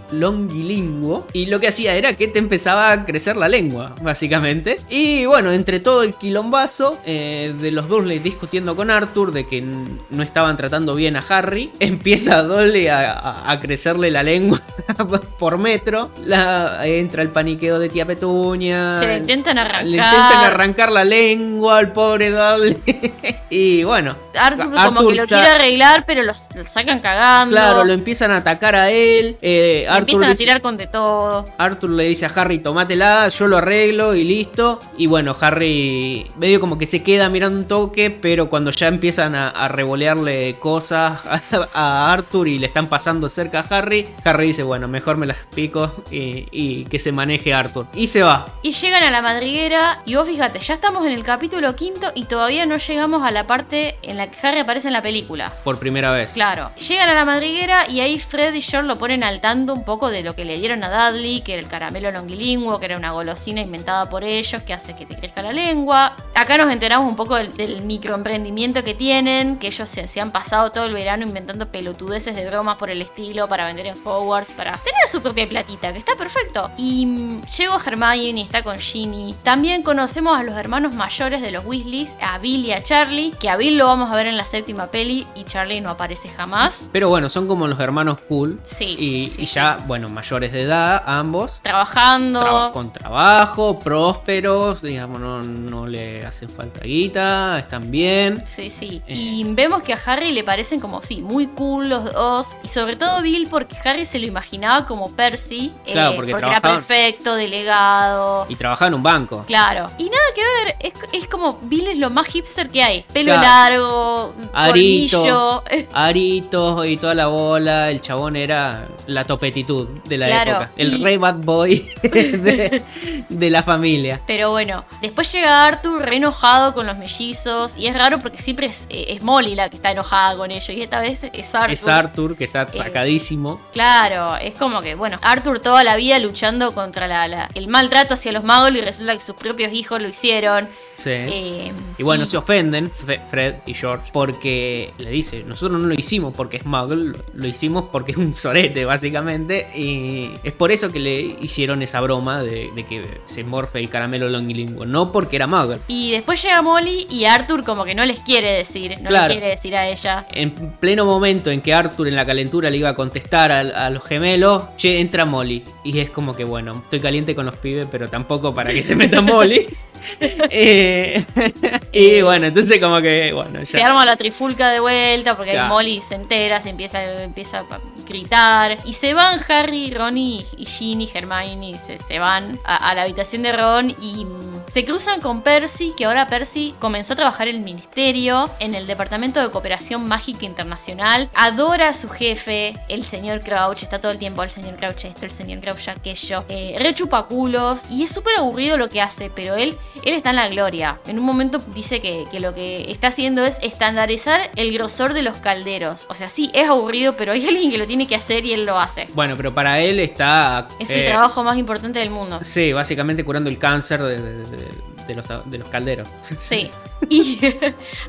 y lo que hacía era que te empezaba a crecer la lengua, básicamente. Y bueno, entre todo el quilombazo eh, de los Dursley discutiendo con Arthur de que no estaban tratando bien a Harry, *laughs* empieza a, a- a crecerle la lengua *laughs* por metro, la, entra el paniqueo de tía Petunia. se le intentan arrancar. Le intentan arrancar la lengua al pobre Dudley. *laughs* y bueno, Arthur, como que lo ya- quiere arreglar, pero lo sacan cagando. Claro, lo empiezan a atacar a él. eh, Arthur empiezan a dice- tirar con de todo. Arthur le dice a Harry, tomátela, yo lo arreglo y listo. Y bueno, Harry medio como que se queda mirando un toque, pero cuando ya empiezan a, a revolearle cosas *laughs* a, a Arthur y le están pasando cerca a Harry, Harry dice, bueno, mejor me las pico y, y que se maneje Arthur. Y se va. Y llegan a la madriguera y vos fíjate, ya estamos en el capítulo quinto y todavía no llegamos a la parte en la que Harry aparece en la película. Por primera vez. Claro, llegan a la madriguera y ahí Fred y George lo ponen al tanto un poco de lo que le dieron a Dudley, que era el caramelo longilingüe, que era una golosina inventada por ellos que hace que te crezca la lengua. Acá nos enteramos un poco del, del microemprendimiento que tienen, que ellos se, han pasado todo el verano inventando pelotudeces de bromas por el estilo para vender en Hogwarts, para tener su propia platita, que está perfecto. Y mm, llegó Hermione y está con Ginny. También conocemos a los hermanos mayores de los Weasleys, a Bill y a Charlie, que a Bill lo vamos a ver en la séptima peli y Charlie no aparece jamás. Pero bueno, son como los hermanos cool. Sí, Y, sí, y ya, bueno, mayores de edad, ambos. Trabajando. Tra- con trabajo, prósperos, digamos, no, no le hacen falta guita, están bien. Sí, sí. Eh. Y vemos que a Harry le parecen como, sí, muy cool los dos. Y sobre todo Bill, porque Harry se lo imaginaba como Percy. eh, Claro, porque era perfecto, delegado. Y trabajaba en un banco. Claro. Y nada que ver, es, es como Bill es lo más hipster que hay. Pelo Claro. largo, Arito. colmillo. *laughs* eh, Y toda la bola, el chabón era la topetitud de la Claro, época. El y- rey bad boy *laughs* de, de la familia. Pero bueno, después llega Arthur re enojado con los mellizos. Y es raro porque siempre es, eh, es Molly la que está enojada con ellos. Y esta vez es Arthur. Es Arthur, que está sacadísimo. Claro, es como que, bueno, Arthur toda la vida luchando contra la, la- el maltrato hacia los magos y resulta que sus propios hijos lo hicieron. Sí. Eh, y bueno, y- se ofenden Fe- Fred y George porque le dice, nosotros no lo hicimos porque es muggle, lo- hicimos porque es un sorete básicamente y es por eso que le hicieron esa broma de, de que se morfe el caramelo longilingüe, no porque era muggle. Y después llega Molly y Arthur como que no les quiere decir, no Claro. le quiere decir a ella. En pleno momento en que Arthur en la calentura le iba a contestar a, a los gemelos, che, entra Molly. Y es como que, bueno, estoy caliente con los pibes, pero tampoco para que se meta *laughs* Molly. *laughs* Eh, y bueno, entonces como que, bueno, Se ya. arma la trifulca de vuelta porque Claro. Molly se entera, se empieza, empieza a gritar. Y se van Harry, Ron y, y Ginny, Hermione, se, se van a, a la habitación de Ron y se cruzan con Percy, que ahora Percy comenzó a trabajar en el ministerio, en el Departamento de Cooperación Mágica Internacional. Adora a su jefe, el señor Crouch, está todo el tiempo el señor Crouch esto, el señor Crouch aquello. Eh, re chupaculos y es súper aburrido lo que hace, pero él, él está en la gloria. En un momento dice que, que lo que está haciendo es estandarizar el grosor de los calderos. O sea, sí, es aburrido, pero hay alguien que lo tiene que hacer y él lo hace. Bueno, pero para él está. Es eh, el trabajo más importante del mundo. Sí, básicamente curando el cáncer de, de- de- de los, de los calderos. Sí. *laughs* *laughs* Y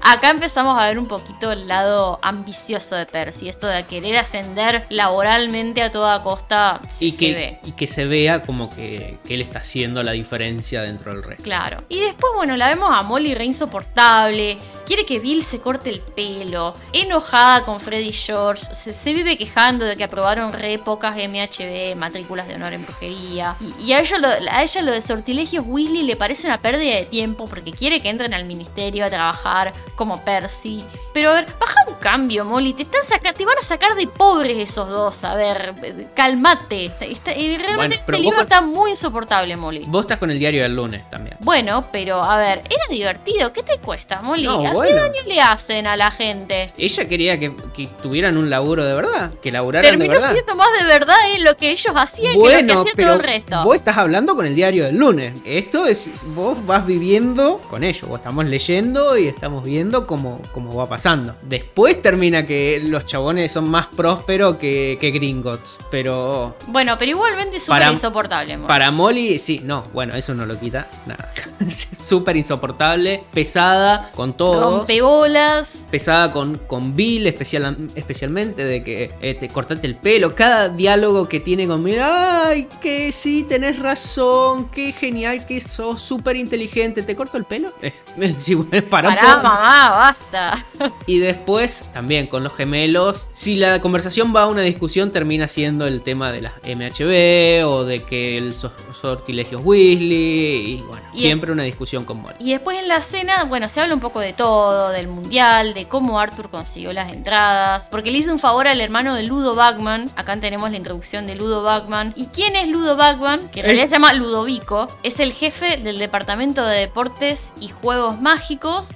acá empezamos a ver un poquito el lado ambicioso de Percy. Esto de querer ascender laboralmente a toda costa Y se que, ve. y que se vea como que, que él está haciendo la diferencia dentro del resto. Claro. Y después, bueno, la vemos a Molly re insoportable. Quiere que Bill se corte el pelo. Enojada con Freddy George. Se, se vive quejando de que aprobaron re pocas MHB, matrículas de honor en brujería. Y, y a, ella lo, a ella lo de sortilegios Weasley le parece una pérdida de tiempo porque quiere que entren al ministerio a trabajar como Percy. Pero a ver, baja un cambio, Molly. Te, están saca- te van a sacar de pobres esos dos. A ver, eh, calmate. Está- eh, realmente Bueno, este libro con- está muy insoportable, Molly. Vos estás con el diario del lunes también. Bueno, pero a ver, era divertido. ¿Qué te cuesta, Molly? No, ¿A ¿Qué bueno. daño le hacen a la gente? Ella quería que, que tuvieran un laburo de verdad, que laburaran de Terminó verdad. siendo más de verdad en lo que ellos hacían que lo que Bueno, hacía pero todo el resto. vos estás hablando con el diario del lunes. Esto es, vos vas viviendo con ellos. Vos estamos leyendo y estamos viendo cómo, cómo va pasando. Después termina que los chabones son más prósperos que, que Gringotts. Pero Bueno, pero igualmente es súper insoportable, Molly. para Molly, sí, no, bueno, eso no lo quita nada. *laughs* Súper insoportable, pesada con todo. Rompebolas. pesada con, con Bill especial, especialmente de que eh, te cortate el pelo. Cada diálogo que tiene con Bill, ay, que sí, tenés razón, qué genial que sos, súper inteligente, ¿te corto el pelo? Eh, *laughs* sí, bueno, *laughs* para Pará, mamá, basta. *laughs* Y después, también con los gemelos, si la conversación va a una discusión, termina siendo el tema de las MHB o de que el so- sortilegio es Weasley. Y bueno, Y- siempre una discusión con Molly. Y después en la cena, bueno, se habla un poco de todo. todo, del mundial, de cómo Arthur consiguió las entradas, porque le hizo un favor al hermano de Ludo Bagman. Acá tenemos la introducción de Ludo Bagman. ¿Y quién es Ludo Bagman? Que en realidad se llama Ludovico. Es el jefe del departamento de deportes y juegos mágicos.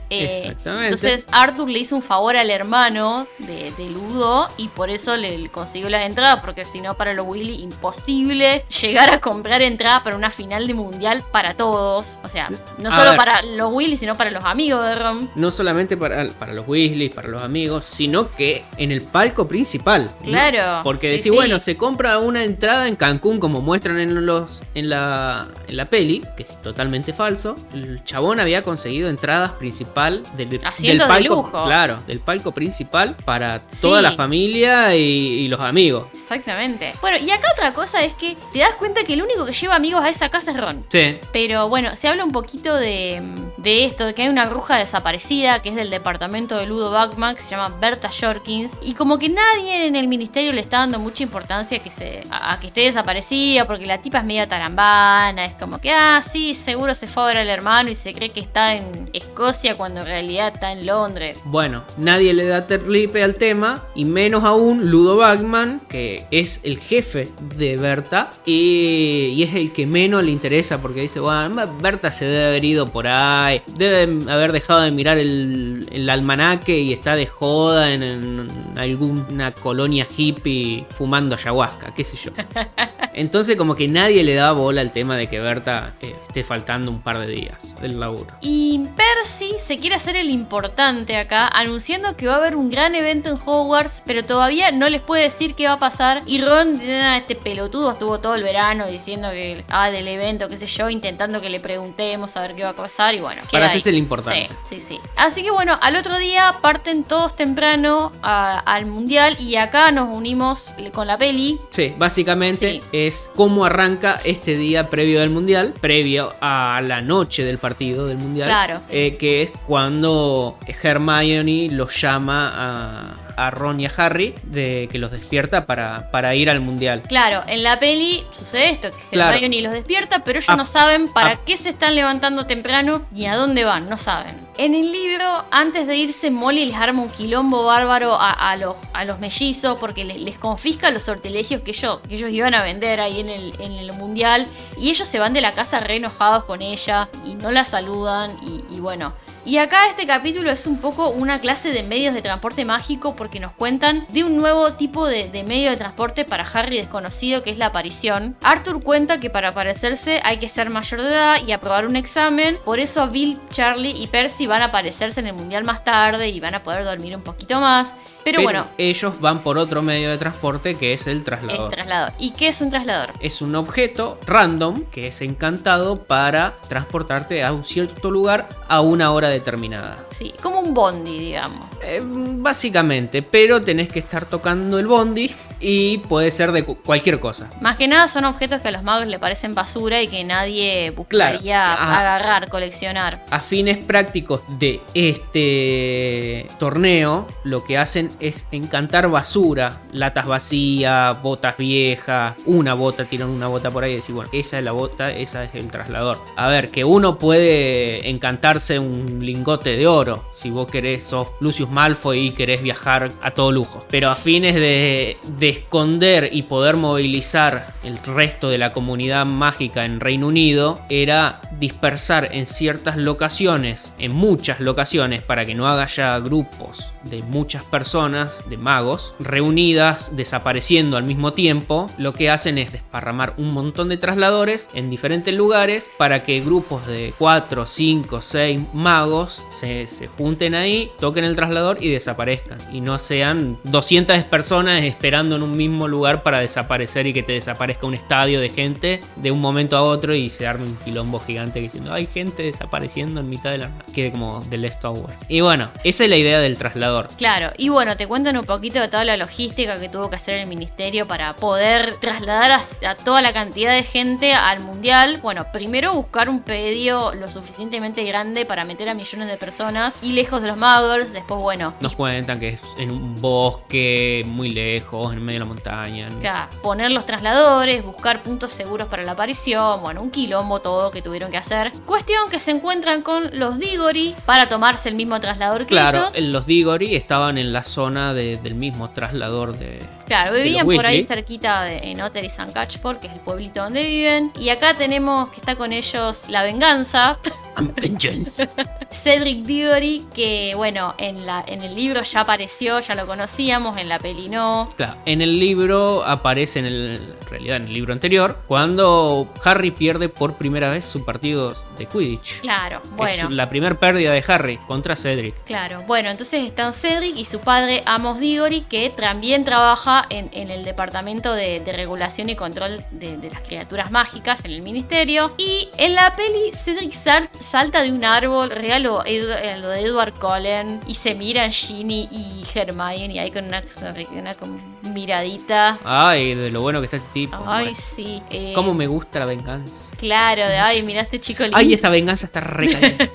Eh, Exactamente. entonces Arthur le hizo un favor al hermano de, de Ludo y por eso le, le consiguió las entradas, porque si no para los Weasley imposible llegar a comprar entradas para una final de mundial para todos. O sea, no A solo ver. para los Weasley, sino para los amigos de Ron. No solamente para, para los Weasley, para los amigos, sino que en el palco principal. ¿no? Claro, Porque sí, decir, sí. bueno, se compra una entrada en Cancún como muestran en, los, en, la, en la peli, que es totalmente falso. El chabón había conseguido entradas principal del, del Asientos de palco. lujo. Claro, del palco principal para toda Sí. la familia y, y los amigos. Exactamente. Bueno, y acá otra cosa es que te das cuenta que el único que lleva amigos a esa casa es Ron. Sí. Pero bueno, se habla un poquito de, de esto, de que hay una bruja desaparecida que es del departamento de Ludo Bagman, que se llama Berta Jorkins. Y como que nadie en el ministerio le está dando mucha importancia que se, a, a que esté desaparecida, porque la tipa es medio tarambana, es como que, ah, sí, seguro se fue a ver al hermano y se cree que está en Escocia cuando en realidad está en Londres. Bueno, nadie le da terlipe al tema, y menos aún Ludo Bagman, que es el jefe de Berta, y, y es el que menos le interesa, porque dice, bueno, Berta se debe haber ido por ahí, debe haber dejado de mirar el, el almanaque y está de joda en, en alguna colonia hippie fumando ayahuasca, qué sé yo. *laughs* Entonces como que nadie le da bola al tema de que Berta eh, esté faltando un par de días del laburo. Y Percy se quiere hacer el importante acá, anunciando que va a haber un gran evento en Hogwarts, pero todavía no les puede decir qué va a pasar. Y Ron, ah, este pelotudo, estuvo todo el verano diciendo que ah, del evento, qué sé yo, intentando que le preguntemos a ver qué va a pasar. Y bueno, Para hacerse el importante. Sí, sí, sí. Así que bueno, al otro día parten todos temprano a- al mundial y acá nos unimos con la peli. Sí, básicamente Sí. es cómo arranca este día previo del mundial, previo a la noche del partido del mundial. Claro. eh, que es cuando Hermione los llama a, a Ron y a Harry, de que los despierta para, para ir al mundial. Claro, en la peli sucede esto, que Claro. Hermione los despierta, pero ellos Ah, no saben para ah. qué se están levantando temprano ni a dónde van, no saben. En el libro, antes de irse, Molly les arma un quilombo bárbaro a, los, mellizos porque les, les confisca los sortilegios que ellos, que ellos iban a vender ahí en el, en el mundial y ellos se van de la casa re enojados con ella y no la saludan y bueno. Y acá este capítulo es un poco una clase de medios de transporte mágico porque nos cuentan de un nuevo tipo de, de medio de transporte para Harry desconocido que es la aparición. Arthur cuenta que para aparecerse hay que ser mayor de edad y aprobar un examen, por eso Bill, Charlie y Percy van a aparecerse en el mundial más tarde y van a poder dormir un poquito más. Pero, bueno, ellos van por otro medio de transporte que es el traslador. traslador. ¿Y qué es un traslador? es un objeto random que es encantado para transportarte a un cierto lugar a una hora determinada. Sí, como un bondi, digamos. Eh, básicamente, pero tenés que estar tocando el bondi y puede ser de cu- cualquier cosa. Más que nada son objetos que a los magos le parecen basura y que nadie buscaría Claro. Ah. agarrar, coleccionar. A fines prácticos de este torneo, lo que hacen es encantar basura, latas vacías, botas viejas, una bota, tiran una bota por ahí y decir, bueno, esa es la bota, esa es el traslador. A ver, que uno puede encantarse un lingote de oro, si vos querés, sos Lucius Malfoy y querés viajar a todo lujo. Pero a fines de, de esconder y poder movilizar el resto de la comunidad mágica en Reino Unido, era dispersar en ciertas locaciones, en muchas locaciones, para que no haga ya grupos de muchas personas, de magos, reunidas, desapareciendo al mismo tiempo, lo que hacen es desparramar un montón de trasladores en diferentes lugares para que grupos de 4, 5, 6 magos se, se junten ahí, toquen el traslador y desaparezcan. Y no sean 200 personas esperando en un mismo lugar para desaparecer y que te desaparezca un estadio de gente de un momento a otro y se arme un quilombo gigante diciendo hay gente desapareciendo en mitad de la... Quede como The Leftovers. Y bueno, esa es la idea del traslador. Claro, y bueno, te cuentan un poquito de toda la logística que tuvo que hacer el ministerio para poder trasladar a, a toda la cantidad de gente al mundial. Bueno, primero buscar un predio lo suficientemente grande para meter a millones de personas y lejos de los muggles. Después, bueno, Nos cuentan que es en un bosque muy lejos, en medio de la montaña. Ya, poner los trasladores, buscar puntos seguros para la aparición, bueno, un quilombo todo que tuvieron que hacer. Cuestión que se encuentran con los Digori para tomarse el mismo traslador que Claro, ellos. el- los Digori estaban en la zona de- del mismo traslador de. Claro, vivían por ahí cerquita de, en Otter y San Catchpole, que es el pueblito donde viven. Y acá tenemos que está con ellos la venganza. *laughs* Vengeance. *laughs* Cedric Diggory, que bueno, en, la, en el libro ya apareció, ya lo conocíamos, en la peli no. Claro, en el libro aparece, en, el, en realidad en el libro anterior, cuando Harry pierde por primera vez su partido de Quidditch. Claro, Es bueno. la primera pérdida de Harry contra Cedric. Claro, bueno, entonces están Cedric y su padre Amos Diggory, que también trabaja en, en el departamento de, de regulación y control de, de las criaturas mágicas en el ministerio. Y en la peli, Cedric sal- salta de un árbol, real lo, Edu- eh, lo de Edward Cullen, y se miran Ginny y Hermione, y ahí con una, una con miradita. Ay, de lo bueno que está este tipo. Ay, sí. eh, Cómo me gusta la venganza. Claro, de ay, mira este chico lindo. Ay, esta venganza está re caliente.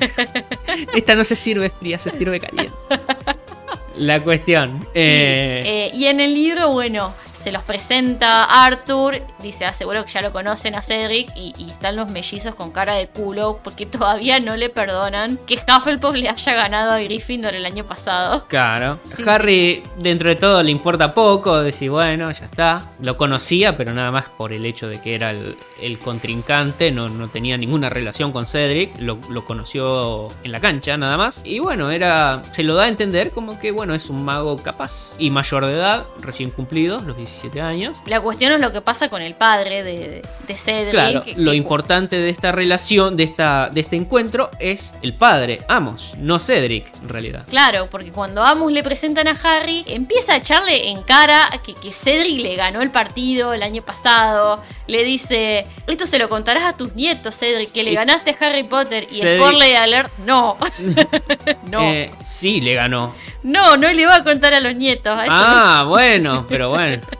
*laughs* esta no se sirve fría, se sirve caliente. *laughs* La cuestión. Sí, eh, eh, y en el libro, bueno, se los presenta Arthur, dice, ah, seguro que ya lo conocen a Cedric, y, y están los mellizos con cara de culo, porque todavía no le perdonan que Hufflepuff le haya ganado a Gryffindor el año pasado. Claro. Sí, Harry, dentro de todo, le importa poco. Decir, bueno, ya está. Lo conocía, pero nada más por el hecho de que era el, el contrincante. No, no tenía ninguna relación con Cedric. Lo, lo conoció en la cancha, nada más. Y bueno, era. Se lo da a entender como que, bueno, es un mago capaz. Y mayor de edad, recién cumplidos, los 17 años. La cuestión es lo que pasa con el padre de, de Cedric. Claro, que- lo que- importante de esta relación, de, esta, de este encuentro, es el padre, Amos, no Cedric, en realidad. Claro, porque cuando Amos le presentan a Harry, empieza a echarle en cara que, que Cedric le ganó el partido el año pasado. Le dice, esto se lo contarás a tus nietos, Cedric, que le ganaste a Harry Potter. Y Cedric- Sporley Alert, no. *laughs* no. Eh, sí, le ganó. no, no le va a contar a los nietos. a Ah, bueno, pero bueno. *laughs*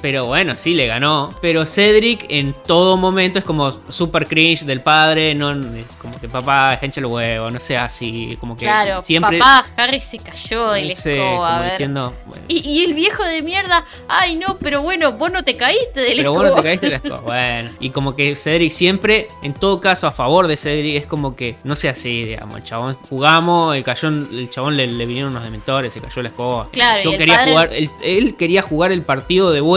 Pero bueno, sí le ganó. Pero Cedric en todo momento es como super cringe del padre. No, como que papá, hincha el huevo, no sea así. Como que Claro, siempre. papá, Harry se cayó de la no sé, escoba, como a ver. diciendo. bueno, Y, y el viejo de mierda, ay no, pero bueno, vos no te caíste de la pero escoba. bueno, te caíste de la escoba. Bueno. Y como que Cedric siempre, en todo caso, a favor de Cedric, es como que no sea así, digamos. El chabón jugamos, el, cayó, el chabón le, le vinieron unos dementores, se cayó la escoba. Claro, Yo quería padre- jugar, él, él quería jugar el partido de vuelta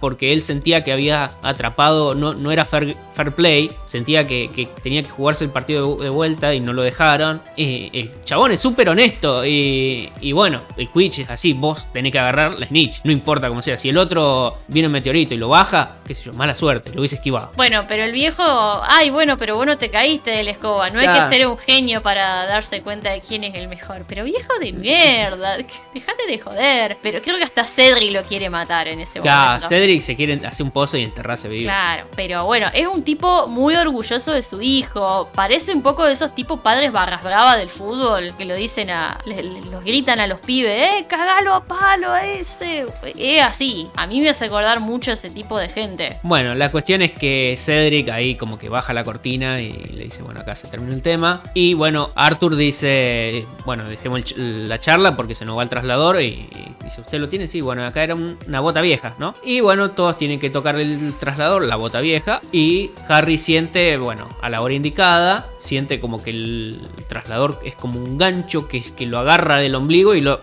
porque él sentía que había atrapado, no, no era fair, fair play, sentía que, que tenía que jugarse el partido de, de vuelta y no lo dejaron. El chabón es súper honesto y, y bueno, el Quidditch es así, vos tenés que agarrar la snitch, no importa cómo sea. Si el otro viene un meteorito y lo baja, qué sé yo, mala suerte, lo hubiese esquivado. Bueno, pero el viejo, ay, bueno, pero vos no te caíste de la escoba. No hay que ser un genio para darse cuenta de quién es el mejor. Pero viejo de mierda, *laughs* dejate de joder. Pero creo que hasta Cedric lo quiere matar en ese Claro, momento. Cedric se quiere hacer un pozo y enterrarse vivo. Claro, pero bueno, es un tipo muy orgulloso de su hijo. Parece un poco de esos tipos padres barras bravas del fútbol que lo dicen a. le- le- los gritan a los pibes, ¡eh, cagalo a palo a ese! Es así. A mí me hace acordar mucho ese tipo de gente. Bueno, la cuestión es que Cedric ahí como que baja la cortina y le dice, bueno, acá se terminó el tema. Y bueno, Arthur dice, bueno, dejemos la charla porque se nos va el traslador y, y dice, ¿usted lo tiene? Sí, bueno, acá era un- una bota vieja, ¿no? Y bueno, todos tienen que tocar el traslador, la bota vieja. Y Harry siente, bueno, a la hora indicada, siente como que el traslador es como un gancho que, que lo agarra del ombligo y lo,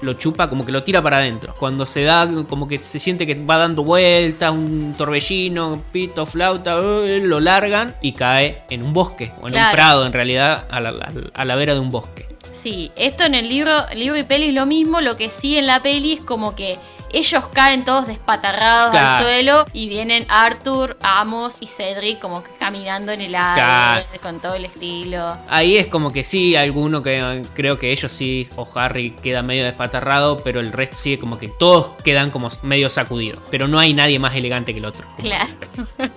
lo chupa, como que lo tira para adentro. Cuando se da, como que se siente que va dando vueltas, un torbellino, pito, flauta, eh, lo largan y cae en un bosque, o en Claro. un prado en realidad, a la, a la- a la vera de un bosque. Sí, esto en el libro, libro y peli es lo mismo, lo que sí en la peli es como que ellos caen todos despatarrados Claro. al suelo y vienen Arthur, Amos y Cedric como que caminando en el aire Claro. con todo el estilo. Ahí es como que sí, alguno que creo que ellos sí, o Harry queda medio despatarrado, pero el resto sí, como que todos quedan como medio sacudidos. Pero no hay nadie más elegante que el otro. Claro. *laughs*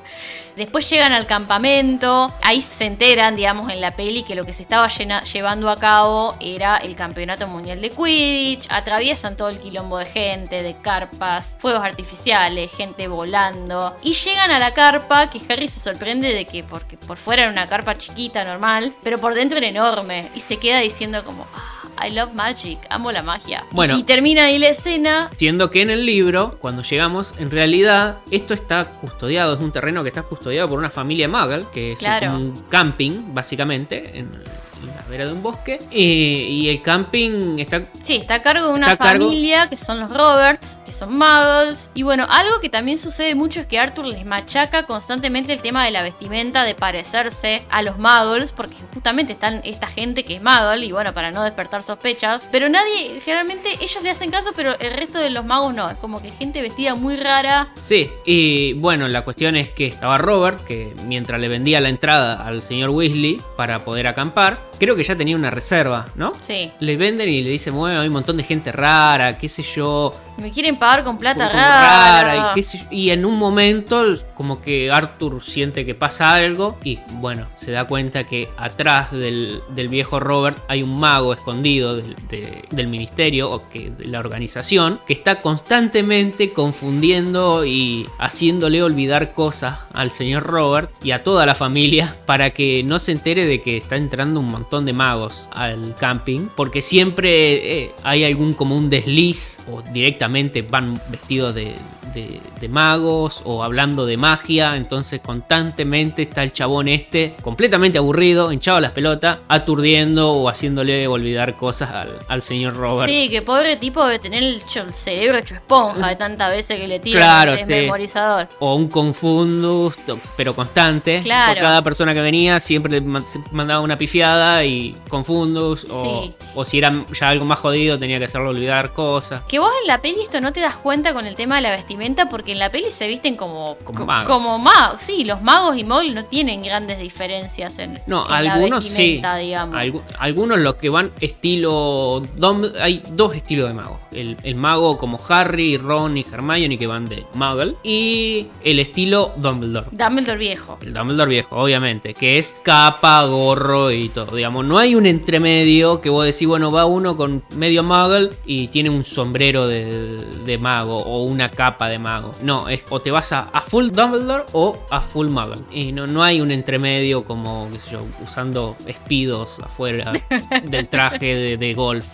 Después llegan al campamento, ahí se enteran, digamos, en la peli que lo que se estaba llevando a cabo era el campeonato mundial de Quidditch, atraviesan todo el quilombo de gente, de carpas, fuegos artificiales, gente volando, y llegan a la carpa que Harry se sorprende de que porque por fuera era una carpa chiquita, normal, pero por dentro era enorme, y se queda diciendo como, "Ah, I love magic, amo la magia. Bueno. y termina ahí la escena. Siendo que en el libro, cuando llegamos, en realidad esto está custodiado, es un terreno que está custodiado por una familia Muggle, que es Claro. un camping, básicamente, en, vera de un bosque. Y, y el camping está Sí, está a cargo de una cargo- familia que son los Roberts, que son muggles. Y bueno, algo que también sucede mucho es que Arthur les machaca constantemente el tema de la vestimenta, de parecerse a los muggles, porque justamente están esta gente que es muggle, y bueno, para no despertar sospechas. Pero nadie, generalmente ellos le hacen caso, pero el resto de los magos no. Es como que gente vestida muy rara. Sí, y bueno, la cuestión es que estaba Robert, que mientras le vendía la entrada al señor Weasley para poder acampar, creo que ya tenía una reserva, ¿no? Sí, Le venden y le dicen, bueno, hay un montón de gente rara, qué sé yo, me quieren pagar con plata rara. rara, y, qué sé yo. Y en un momento, como que Arthur siente que pasa algo, y bueno, se da cuenta que atrás del, del viejo Robert hay un mago escondido del, de- del ministerio o que de la organización que está constantemente confundiendo y haciéndole olvidar cosas al señor Robert y a toda la familia para que no se entere de que está entrando un montón de magos al camping porque siempre eh, hay algún como un desliz o directamente van vestidos de, de- de magos o hablando de magia entonces constantemente está el chabón este completamente aburrido hinchado a las pelotas aturdiendo o haciéndole olvidar cosas al, al señor Robert Sí, que pobre tipo debe tener el, el cerebro hecho esponja de tantas veces que le tiran Claro, memorizador. o un confundus, pero constante. Claro. Por cada persona que venía siempre le mandaba una pifiada y confundus. O si era ya algo más jodido tenía que hacerlo olvidar cosas. Que vos en la peli esto no te das cuenta con el tema de la vestimenta porque en la peli se visten como Como co- magos. como magos. Sí, los magos y muggles no tienen grandes diferencias en, No, en la algunos sí. vestimenta, digamos. Algu- algunos los que van estilo... Hay dos estilos de mago. El, el mago como Harry, Ron y Hermione que van de Muggle. Y el estilo Dumbledore. Dumbledore viejo. El Dumbledore viejo, obviamente, que es capa, gorro y todo. Digamos, no hay un entremedio que vos decís, bueno, va uno con medio muggle y tiene un sombrero de, de mago o una capa de mago. No, es o te vas a, a full Dumbledore o a full muggle. Y no, no hay un entremedio como, qué sé yo, usando espidos afuera *laughs* del traje de, de golf.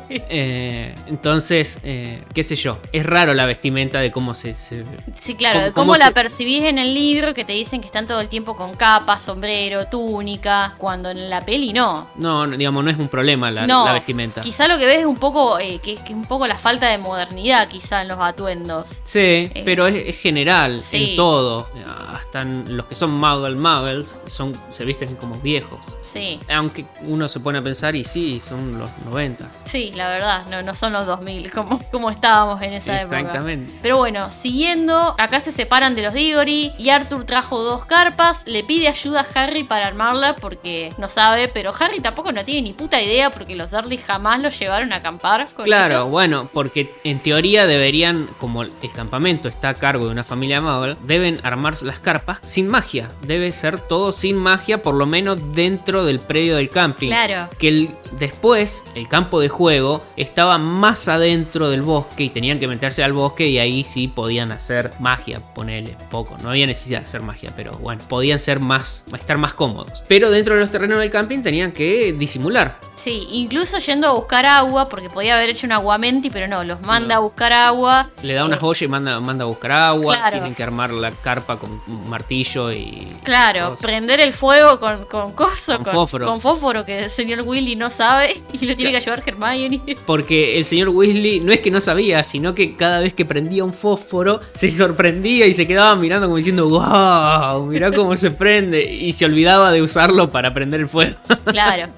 Eh, entonces, eh, qué sé yo, es raro la vestimenta de cómo se... se- Sí, claro, ¿Cómo- de cómo cómo la se- percibís en el libro que te dicen que están todo el tiempo con capa, sombrero, túnica, cuando en la peli no. no, no, digamos, no es un problema la, no, la vestimenta. Quizá lo que ves es un poco eh, que, que es un poco la falta de modernidad quizá en los atuendos. Sí, pero es, es general sí. en todo. Hasta en los que son muggle muggles son, se visten como viejos. Sí. Aunque uno se pone a pensar y sí, son los 90. Sí, la verdad, no, no son los 2000 como, como estábamos en esa época. Exactamente. Pero bueno, siguiendo, acá se separan de los Diggory y Arthur trajo dos carpas, le pide ayuda a Harry para armarla porque no sabe, pero Harry tampoco no tiene ni puta idea porque los Dudley jamás los llevaron a acampar con Claro, ellos. bueno, porque en teoría deberían, como campamento está a cargo de una familia muggle, deben armar las carpas sin magia. Debe ser todo sin magia, por lo menos dentro del predio del camping. Claro. Que el, después, el campo de juego estaba más adentro del bosque y tenían que meterse al bosque y ahí sí podían hacer magia, ponele poco. No había necesidad de hacer magia, pero bueno, podían ser más, estar más cómodos. Pero dentro de los terrenos del camping tenían que disimular. Sí, incluso yendo a buscar agua, porque podía haber hecho un aguamenti, pero no, los manda a buscar agua. Le da una Eh, joya y manda, manda a buscar agua. Claro. Tienen que armar la carpa con martillo y. Claro, cosas. prender el fuego con, con coso, Con con, fósforo. con fósforo que el señor Willy no sabe *laughs* y le tiene que ayudar Hermione. *laughs* Porque el señor Weasley no es que no sabía, sino que cada vez que prendía un fósforo se sorprendía y se quedaba mirando como diciendo, wow, mirá cómo se prende. Y se olvidaba de usarlo para prender el fuego. *laughs* Claro.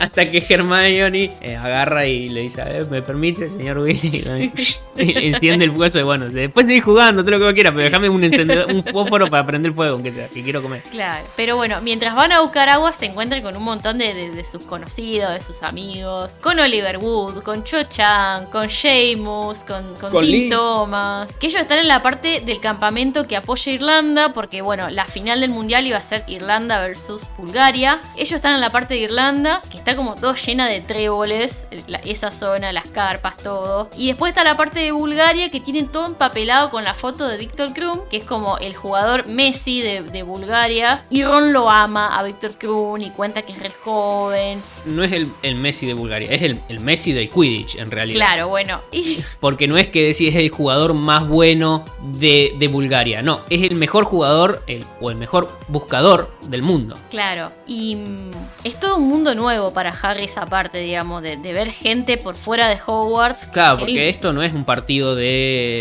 Hasta que Hermione eh, agarra y le dice, a ver, ¿me permite, señor Weasley? Y Enciende el fuego y bueno, después seguís jugando, todo lo que vos quieras, pero déjame un, encendedor- un fósforo para prender fuego, aunque sea, que quiero comer. Claro, pero bueno, mientras van a buscar agua se encuentran con un montón de, de- de sus conocidos, de sus amigos, con Oliver Wood, con Cho Chang, con Seamus, con, con, Con Tim Lee. Thomas, que ellos están en la parte del campamento que apoya Irlanda, porque bueno, la final del mundial iba a ser Irlanda versus Bulgaria. Ellos están en la parte de Irlanda, que está como todo llena de tréboles, la- esa zona, las carpas, todo. Y después está la parte de Bulgaria, que tienen todo empapelado con la foto de Víctor Krum, que es como el jugador Messi de, de Bulgaria. Y Ron lo ama a Víctor Krum y cuenta que es re joven. No es el, el Messi de Bulgaria, es el, el Messi del Quidditch en realidad. Claro, bueno. Y *laughs* Porque no es que decís es el jugador más bueno de, de Bulgaria, no, es el mejor jugador el- o el mejor buscador del mundo. Claro, y mm, es todo un mundo nuevo para Harry esa parte, digamos, de, de ver gente por fuera de Hogwarts. Claro, Él- porque esto no es un partido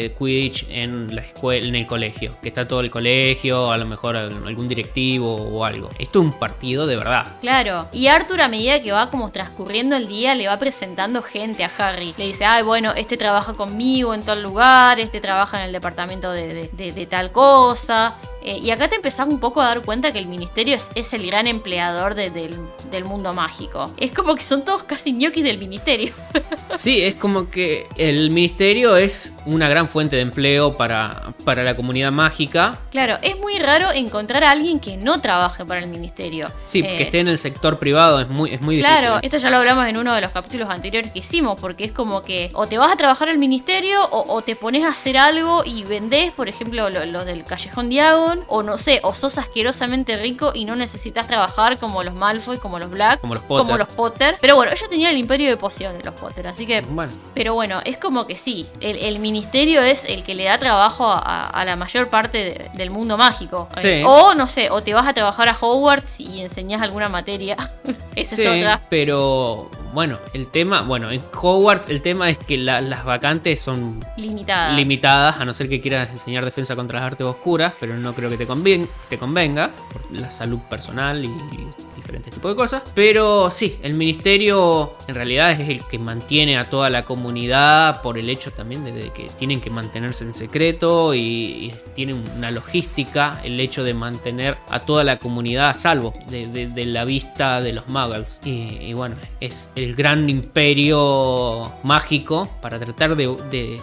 de Quidditch en la escuela, en el colegio, que está todo el colegio, a lo mejor algún directivo o algo. Esto es un partido de verdad. Claro, y Arthur a medida que va como transcurriendo el día le va presentando gente a Harry. Le dice, ay, bueno, este trabaja conmigo en tal lugar, este trabaja en el departamento de, de- de- de tal cosa. Eh, y acá te empezás un poco a dar cuenta que el ministerio es, es el gran empleador de- del, del mundo mágico. Es como que son todos casi ñoquis del ministerio. *laughs* Sí, es como que el ministerio es una gran fuente de empleo para, para la comunidad mágica. Claro, es muy raro encontrar a alguien que no trabaje para el ministerio. Sí, Eh, que esté en el sector privado es muy, es muy Claro, difícil. esto ya lo hablamos en uno de los capítulos anteriores que hicimos, porque es como que o te vas a trabajar al ministerio o, o te pones a hacer algo y vendés, por ejemplo, lo- los del Callejón Diagon, o no sé, o sos asquerosamente rico y no necesitas trabajar como los Malfoy, como los Black, Como los Potter. como los Potter. Pero bueno, ellos tenían el imperio de pociones, los Potter, así que... Bueno, Pero bueno, es como que sí, el, el ministerio es el que le da trabajo a, a la mayor parte de- del mundo mágico. Sí. Eh, o no sé, o te vas a trabajar a Hogwarts y enseñás alguna materia. *laughs* Esa sí, es otra. pero bueno, el tema, bueno, en Hogwarts el tema es que la- las vacantes son Limitada. limitadas, a no ser que quieras enseñar defensa contra las artes oscuras, pero no creo que te, convien- te convenga, por la salud personal y, y diferentes tipos de cosas. Pero sí, el ministerio en realidad es el que mantiene a toda la comunidad por el hecho también de, que tienen que mantenerse en secreto y, y tiene una logística el hecho de mantener a toda la comunidad a salvo de, de- de la vista de los muggles. Y, y bueno, es el gran imperio mágico para tratar de,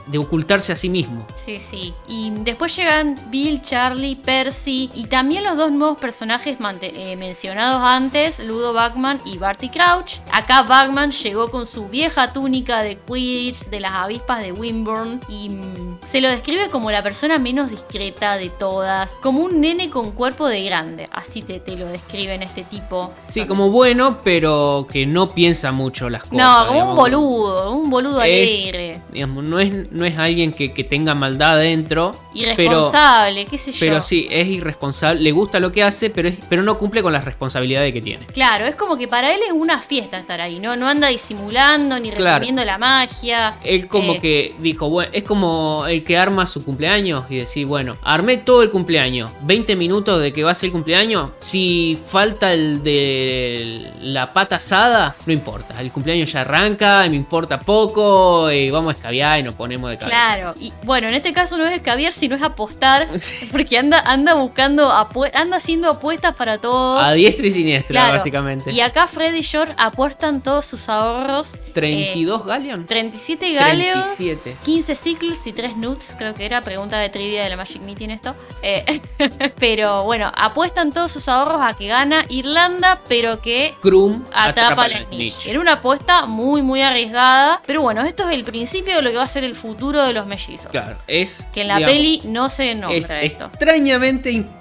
de- ocultarse a sí mismo. Sí, sí. Y después llegan Bill, Charlie, Percy y también los dos nuevos personajes eh, mencionados antes, Ludo Bagman y Barty Crouch. Acá Bagman llegó con su vieja túnica de Quidditch de las avispas de Wimborne y mm, se lo describe como la persona menos discreta de todas, como un nene con cuerpo de grande. Así te, te lo describen este tipo. Sí, como bueno, pero que no piensa mucho las cosas. No, como un boludo, un boludo Es- alegre, Digamos, no es, no es alguien que, que tenga maldad adentro. Pero, irresponsable, qué sé yo. pero sí, es irresponsable. Le gusta lo que hace, pero, es- pero no cumple con las responsabilidades que tiene. Claro, es como que para él es una fiesta estar ahí, ¿no? No anda disimulando ni Claro. reprimiendo la magia. Él como Eh, que dijo, bueno, es como el que arma su cumpleaños y decir, bueno, armé todo el cumpleaños, 20 minutos de que va a ser el cumpleaños, si falta el de la pata asada, no importa, el cumpleaños ya arranca, me importa poco, y vamos a escabiar y nos ponemos de cabeza. Claro, y bueno, en este caso no es escabiar, sino es apostar, *laughs* Sí. porque anda, anda buscando, anda haciendo apuestas para todo. A diestra y siniestra, Claro. básicamente. Y acá Fred y George apuestan todos sus ahorros. eh, 32 Galleon. 37 galeos, 37. 15 ciclos y 3 nuts, creo que era pregunta de trivia de la Magic Meeting esto. Eh, *laughs* pero bueno, apuestan todos sus ahorros a que gana Irlanda, pero que Krum atrapa al Snitch. Era una apuesta muy, muy arriesgada. Pero bueno, esto es el principio de lo que va a ser el futuro de los mellizos. Claro, es. Que en la digamos, peli no se nombra es esto. extrañamente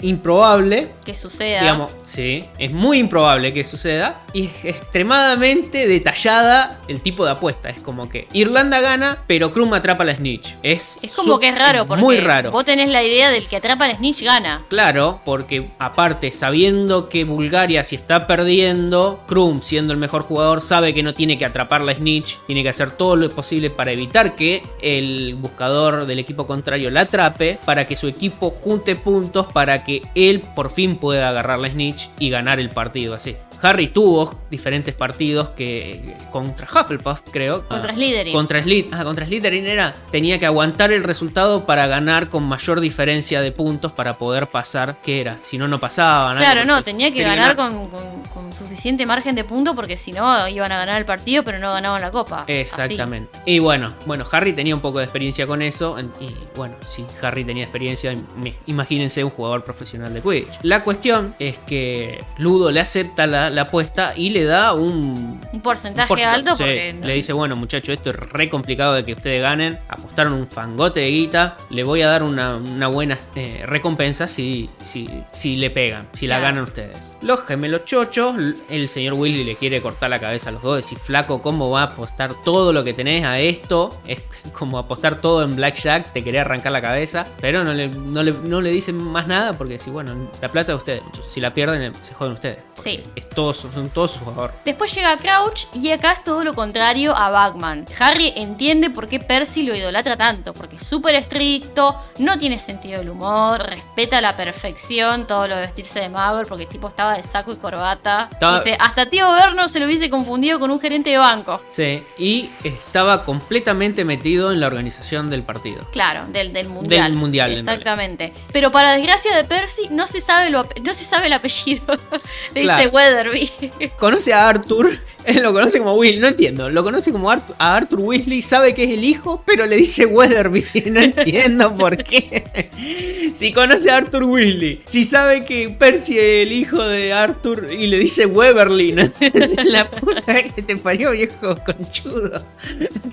improbable Que suceda. Digamos, sí, es muy improbable que suceda y es extremadamente detallada el tipo de apuesta. Es como que Irlanda gana, pero Krum atrapa a la Snitch. Es, es como que es raro, porque muy raro. vos tenés la idea del que atrapa al Snitch gana. Claro, porque aparte, sabiendo que Bulgaria si está perdiendo, Krum, siendo el mejor jugador, sabe que no tiene que atrapar la Snitch, tiene que hacer todo lo posible para evitar que el buscador del equipo contrario la atrape, para que su equipo junte puntos, para que él por fin pueda agarrar la Snitch y ganar el partido así. Harry tuvo diferentes partidos que contra Hufflepuff, creo. Contra Slytherin. Contra. Ah, contra Slytherin era. Tenía que aguantar el resultado para ganar con mayor diferencia de puntos para poder pasar. ¿Qué era? Si no, no pasaban. Claro, no, tenía que tenía ganar ganar. con, con- con con suficiente margen de punto porque si no iban a ganar el partido pero no ganaban la copa. Exactamente. Y bueno, bueno, Harry tenía un poco de experiencia con eso y bueno, si Harry tenía experiencia, imagínense un jugador profesional de Quidditch. La cuestión es que Ludo le acepta la, apuesta y le da un, un porcentaje alto porque le dice, bueno muchachos, esto es re complicado de que ustedes ganen, apostaron un fangote de guita, le voy a dar una, buena eh, recompensa si, si, si le pegan, si la ganan ustedes. Los gemelos chochos, el señor Willy le quiere cortar la cabeza a los dos, decir, flaco, ¿cómo va a apostar todo lo que tenés a esto? Es como apostar todo en Blackjack, te quería arrancar la cabeza, pero no le, no le, dicen más nada porque si, bueno, la plata de ustedes, si la pierden, se joden ustedes. Sí. Es todo, son todos su favor. Después llega Crouch y acá es todo lo contrario a Bagman. Harry entiende por qué Percy lo idolatra tanto, porque es súper estricto, no tiene sentido del humor, respeta a la perfección todo lo de vestirse de Muggle, porque el tipo estaba de saco y corbata. Dice, hasta tío Verno se lo hubiese confundido con un gerente de banco. Sí, y estaba completamente metido en la organización del partido. Claro, del, del mundial. Del mundial. Exactamente. Pero para desgracia de Percy, no se sabe, lo, no se sabe el apellido. *laughs* Le dice Weatherby. Conoce a Arthur, *laughs* él lo conoce como Will, no entiendo. Lo conoce como a Arthur Weasley, sabe que es el hijo, pero le dice Weatherby. *laughs* No entiendo por qué. Si conoce a Arthur Weasley, si sabe que Percy es el hijo de Arthur y le dice Weberly, ¿no? la puta que te parió, viejo conchudo.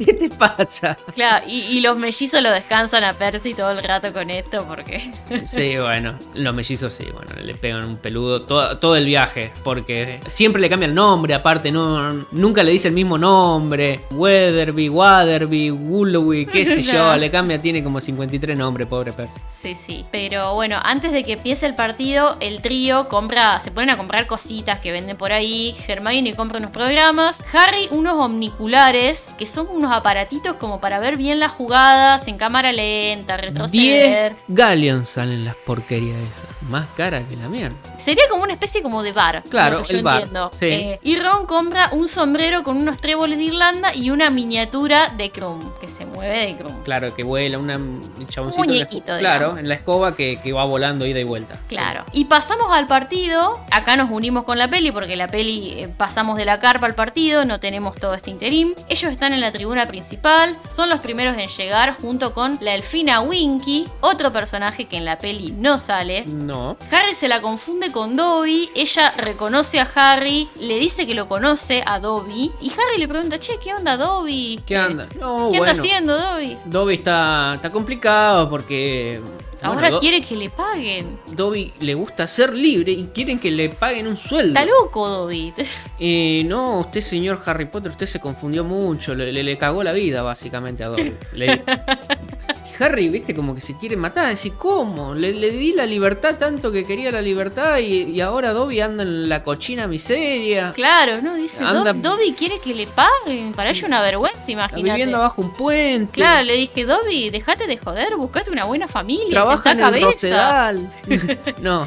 ¿Qué te pasa? Claro, y, los mellizos lo descansan a Percy todo el rato con esto porque. Sí, bueno, los mellizos sí, bueno, le pegan un peludo todo, todo el viaje, porque siempre le cambia el nombre, aparte, no, nunca le dice el mismo nombre. Weatherby, Waterby, Woolowee, qué sé yo, *laughs* le cambia, tiene como 53 nombres, pobre Percy. Sí, sí. Pero bueno, antes de que empiece el partido, el trío compra, se ponen a comprar cositas que venden por ahí. Hermione compra unos programas. Harry unos omniculares, que son unos aparatitos como para ver bien las jugadas en cámara lenta, retroceder. 10 Galleons salen las porquerías esas. Más cara que la mierda. Sería como una especie como de bar. Claro, el bar. Eh, y Ron compra un sombrero con unos tréboles de Irlanda y una miniatura de Krum, que se mueve de Krum. Claro, que vuela, una, un chaboncito. muñequito, Claro, en la escoba que, va volando ida y vuelta. Claro. Y pasamos al partido. Acá nos unimos con la peli porque la peli eh, pasamos de la carpa al partido, no tenemos todo este interim. Ellos están en la tribuna principal, son los primeros en llegar junto con la elfina Winky, otro personaje que en la peli no sale. No. Harry se la confunde con Dobby, ella reconoce a Harry, le dice que lo conoce a Dobby y Harry le pregunta, che, ¿qué onda Dobby? ¿Qué anda? ¿Qué anda haciendo Dobby? Dobby está, está complicado porque Ahora quiere que le paguen. Dobby le gusta ser libre y quieren que le paguen un sueldo. Está loco, Dobby. *laughs* Eh, no, usted, señor Harry Potter, usted se confundió mucho. Le, le, cagó la vida, básicamente, a Dobby. *laughs* Harry, viste, como que se quiere matar. Decir, ¿cómo? Le, di la libertad tanto que quería la libertad y, ahora Dobby anda en la cochina miseria. Claro, no, dice, Dobby quiere que le paguen. Para ello una vergüenza, imagínate. viviendo bajo un puente. Claro, le dije, Dobby, dejate de joder, buscate una buena familia. Trabaja en el *laughs* no.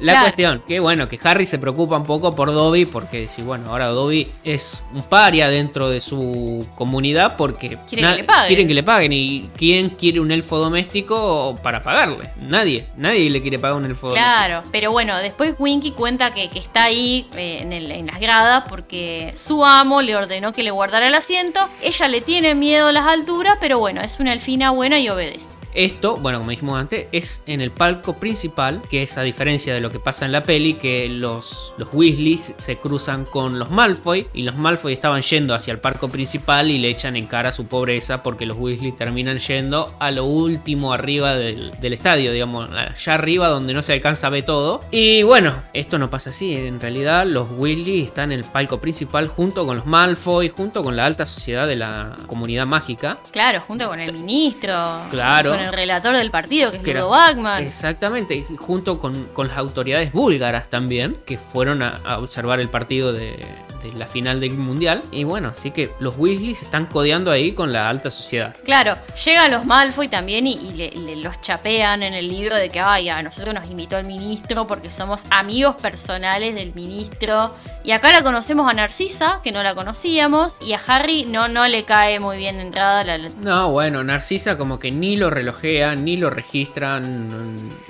La cuestión, que bueno, que Harry se preocupa un poco por Dobby, porque si bueno, ahora Dobby es un paria dentro de su comunidad porque quieren que le paguen. ¿Y quién quiere un elfo doméstico para pagarle? Nadie, nadie le quiere pagar un elfo doméstico. Claro, pero bueno, después Winky cuenta que, está ahí eh, en, en las gradas porque su amo le ordenó que le guardara el asiento. Ella le tiene miedo a las alturas, pero bueno, es una elfina buena y obedece. Esto, bueno, como dijimos antes, es en el palco principal, que es a diferencia de lo que pasa en la peli, que los, los Weasleys se cruzan con los Malfoy y los Malfoy estaban yendo hacia el palco principal y le echan en cara su pobreza porque los Weasley terminan yendo a lo último arriba del, estadio, digamos, allá arriba donde no se alcanza a ver todo. Y bueno, esto no pasa así, en realidad los Weasley están en el palco principal junto con los Malfoy, junto con la alta sociedad de la comunidad mágica. Claro, junto con el ministro. Claro el relator del partido, que es Ludo. Exactamente, junto con, las autoridades búlgaras también, que fueron a, observar el partido de, la final del Mundial. Y bueno, así que los Weasley se están codeando ahí con la alta sociedad. Claro, llegan los Malfoy también y, los chapean en el libro de que, ay, a nosotros nos invitó el ministro porque somos amigos personales del ministro Y acá la conocemos a Narcisa, que no la conocíamos, y a Harry no, no le cae muy bien de entrada la... No, bueno, Narcisa como que ni lo relojea, ni lo registra,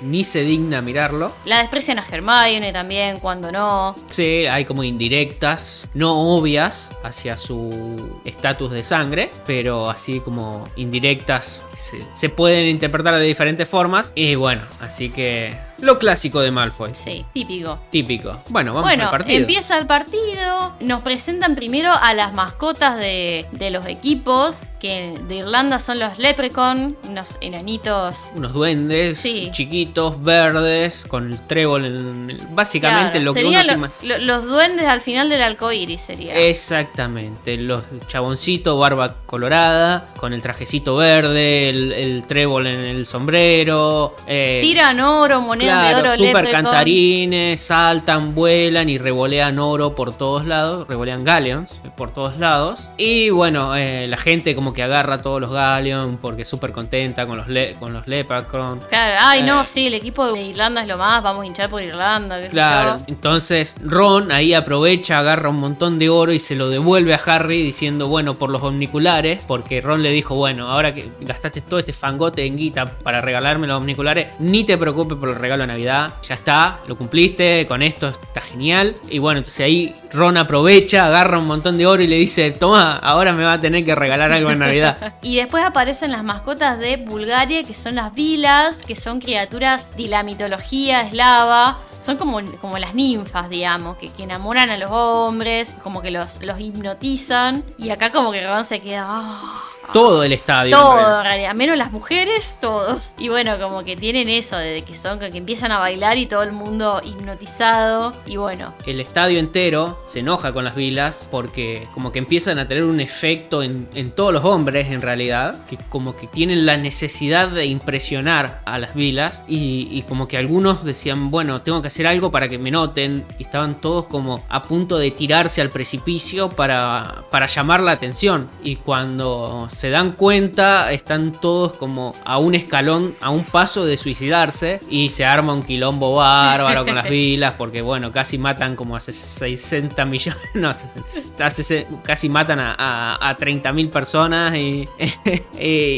ni se digna a mirarlo. La desprecian a Hermione también, cuando no. Sí, hay como indirectas, no obvias hacia su estatus de sangre, pero así como indirectas se, se pueden interpretar de diferentes formas. Y bueno, así que lo clásico de Malfoy. Sí, típico. Típico. Bueno, vamos bueno, al partido. empieza el partido. Nos presentan primero a las mascotas de, de los equipos, que de Irlanda son los Leprechaun, unos enanitos. Unos duendes Sí. chiquitos, verdes, con el trébol en... Básicamente Claro, lo que uno lo- los duendes al final del arco iris sería. Exactamente, los chaboncitos, barba colorada, con el trajecito verde, el, el trébol en el sombrero. eh, Tiran oro, monedas Claro, de oro, super cantarines, saltan, vuelan y revolean oro por todos lados, revolean galleons por todos lados. Y bueno, eh, la gente como que agarra todos los galleons porque es súper contenta con los, le con los leprechaun. Claro, ay no, Eh. sí, el equipo de Irlanda es lo más, vamos a hinchar por Irlanda. qué Claro, entonces Ron ahí aprovecha, agarra un montón de oro y se lo devuelve a Harry diciendo, bueno, por los omniculares, porque Ron le dijo, bueno, ahora que gastaste todo este fangote en guita para regalarme los omniculares, ni te preocupes por el regalo de Navidad, ya está, lo cumpliste, con esto está genial. Y bueno, entonces ahí Ron aprovecha, agarra un montón de oro y le dice, toma, ahora me va a tener que regalar algo en Navidad. *laughs* Y después aparecen las mascotas de Bulgaria, que son las vilas, que son criaturas de la mitología eslava. Son como, como las ninfas, digamos, que, que enamoran a los hombres, como que los, los hipnotizan. Y acá como que Ron se queda... "Ah". Todo el estadio. Todo, realidad. en realidad. Menos las mujeres, todos. Y bueno, como que tienen eso, de que son, que empiezan a bailar y todo el mundo hipnotizado. Y bueno, el estadio entero se enoja con las vilas porque como que empiezan a tener un efecto en, en todos los hombres en realidad, que como que tienen la necesidad de impresionar a las vilas y, y como que algunos decían, bueno, tengo que hacer algo para que me noten y estaban todos como a punto de tirarse al precipicio para, para llamar la atención y cuando se dan cuenta están todos como a un escalón, a un paso de suicidarse y se arma un quilombo bárbaro con las *laughs* vilas porque bueno, casi matan como a 60 millones, *laughs* no, 60, a 60 casi matan a, a, a 30 mil personas *laughs* y,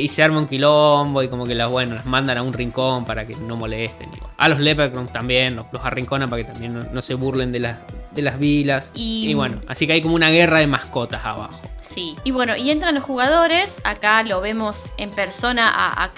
se arma un quilombo y como que las, bueno, las mandan a un rincón para que no molesten. A los Leprechaun también, los, los arrinconan para que también no, no se burlen de las, de las vilas. Y- y bueno, así que hay como una guerra de mascotas abajo. Y bueno, y entran los jugadores. Acá lo vemos en persona a, a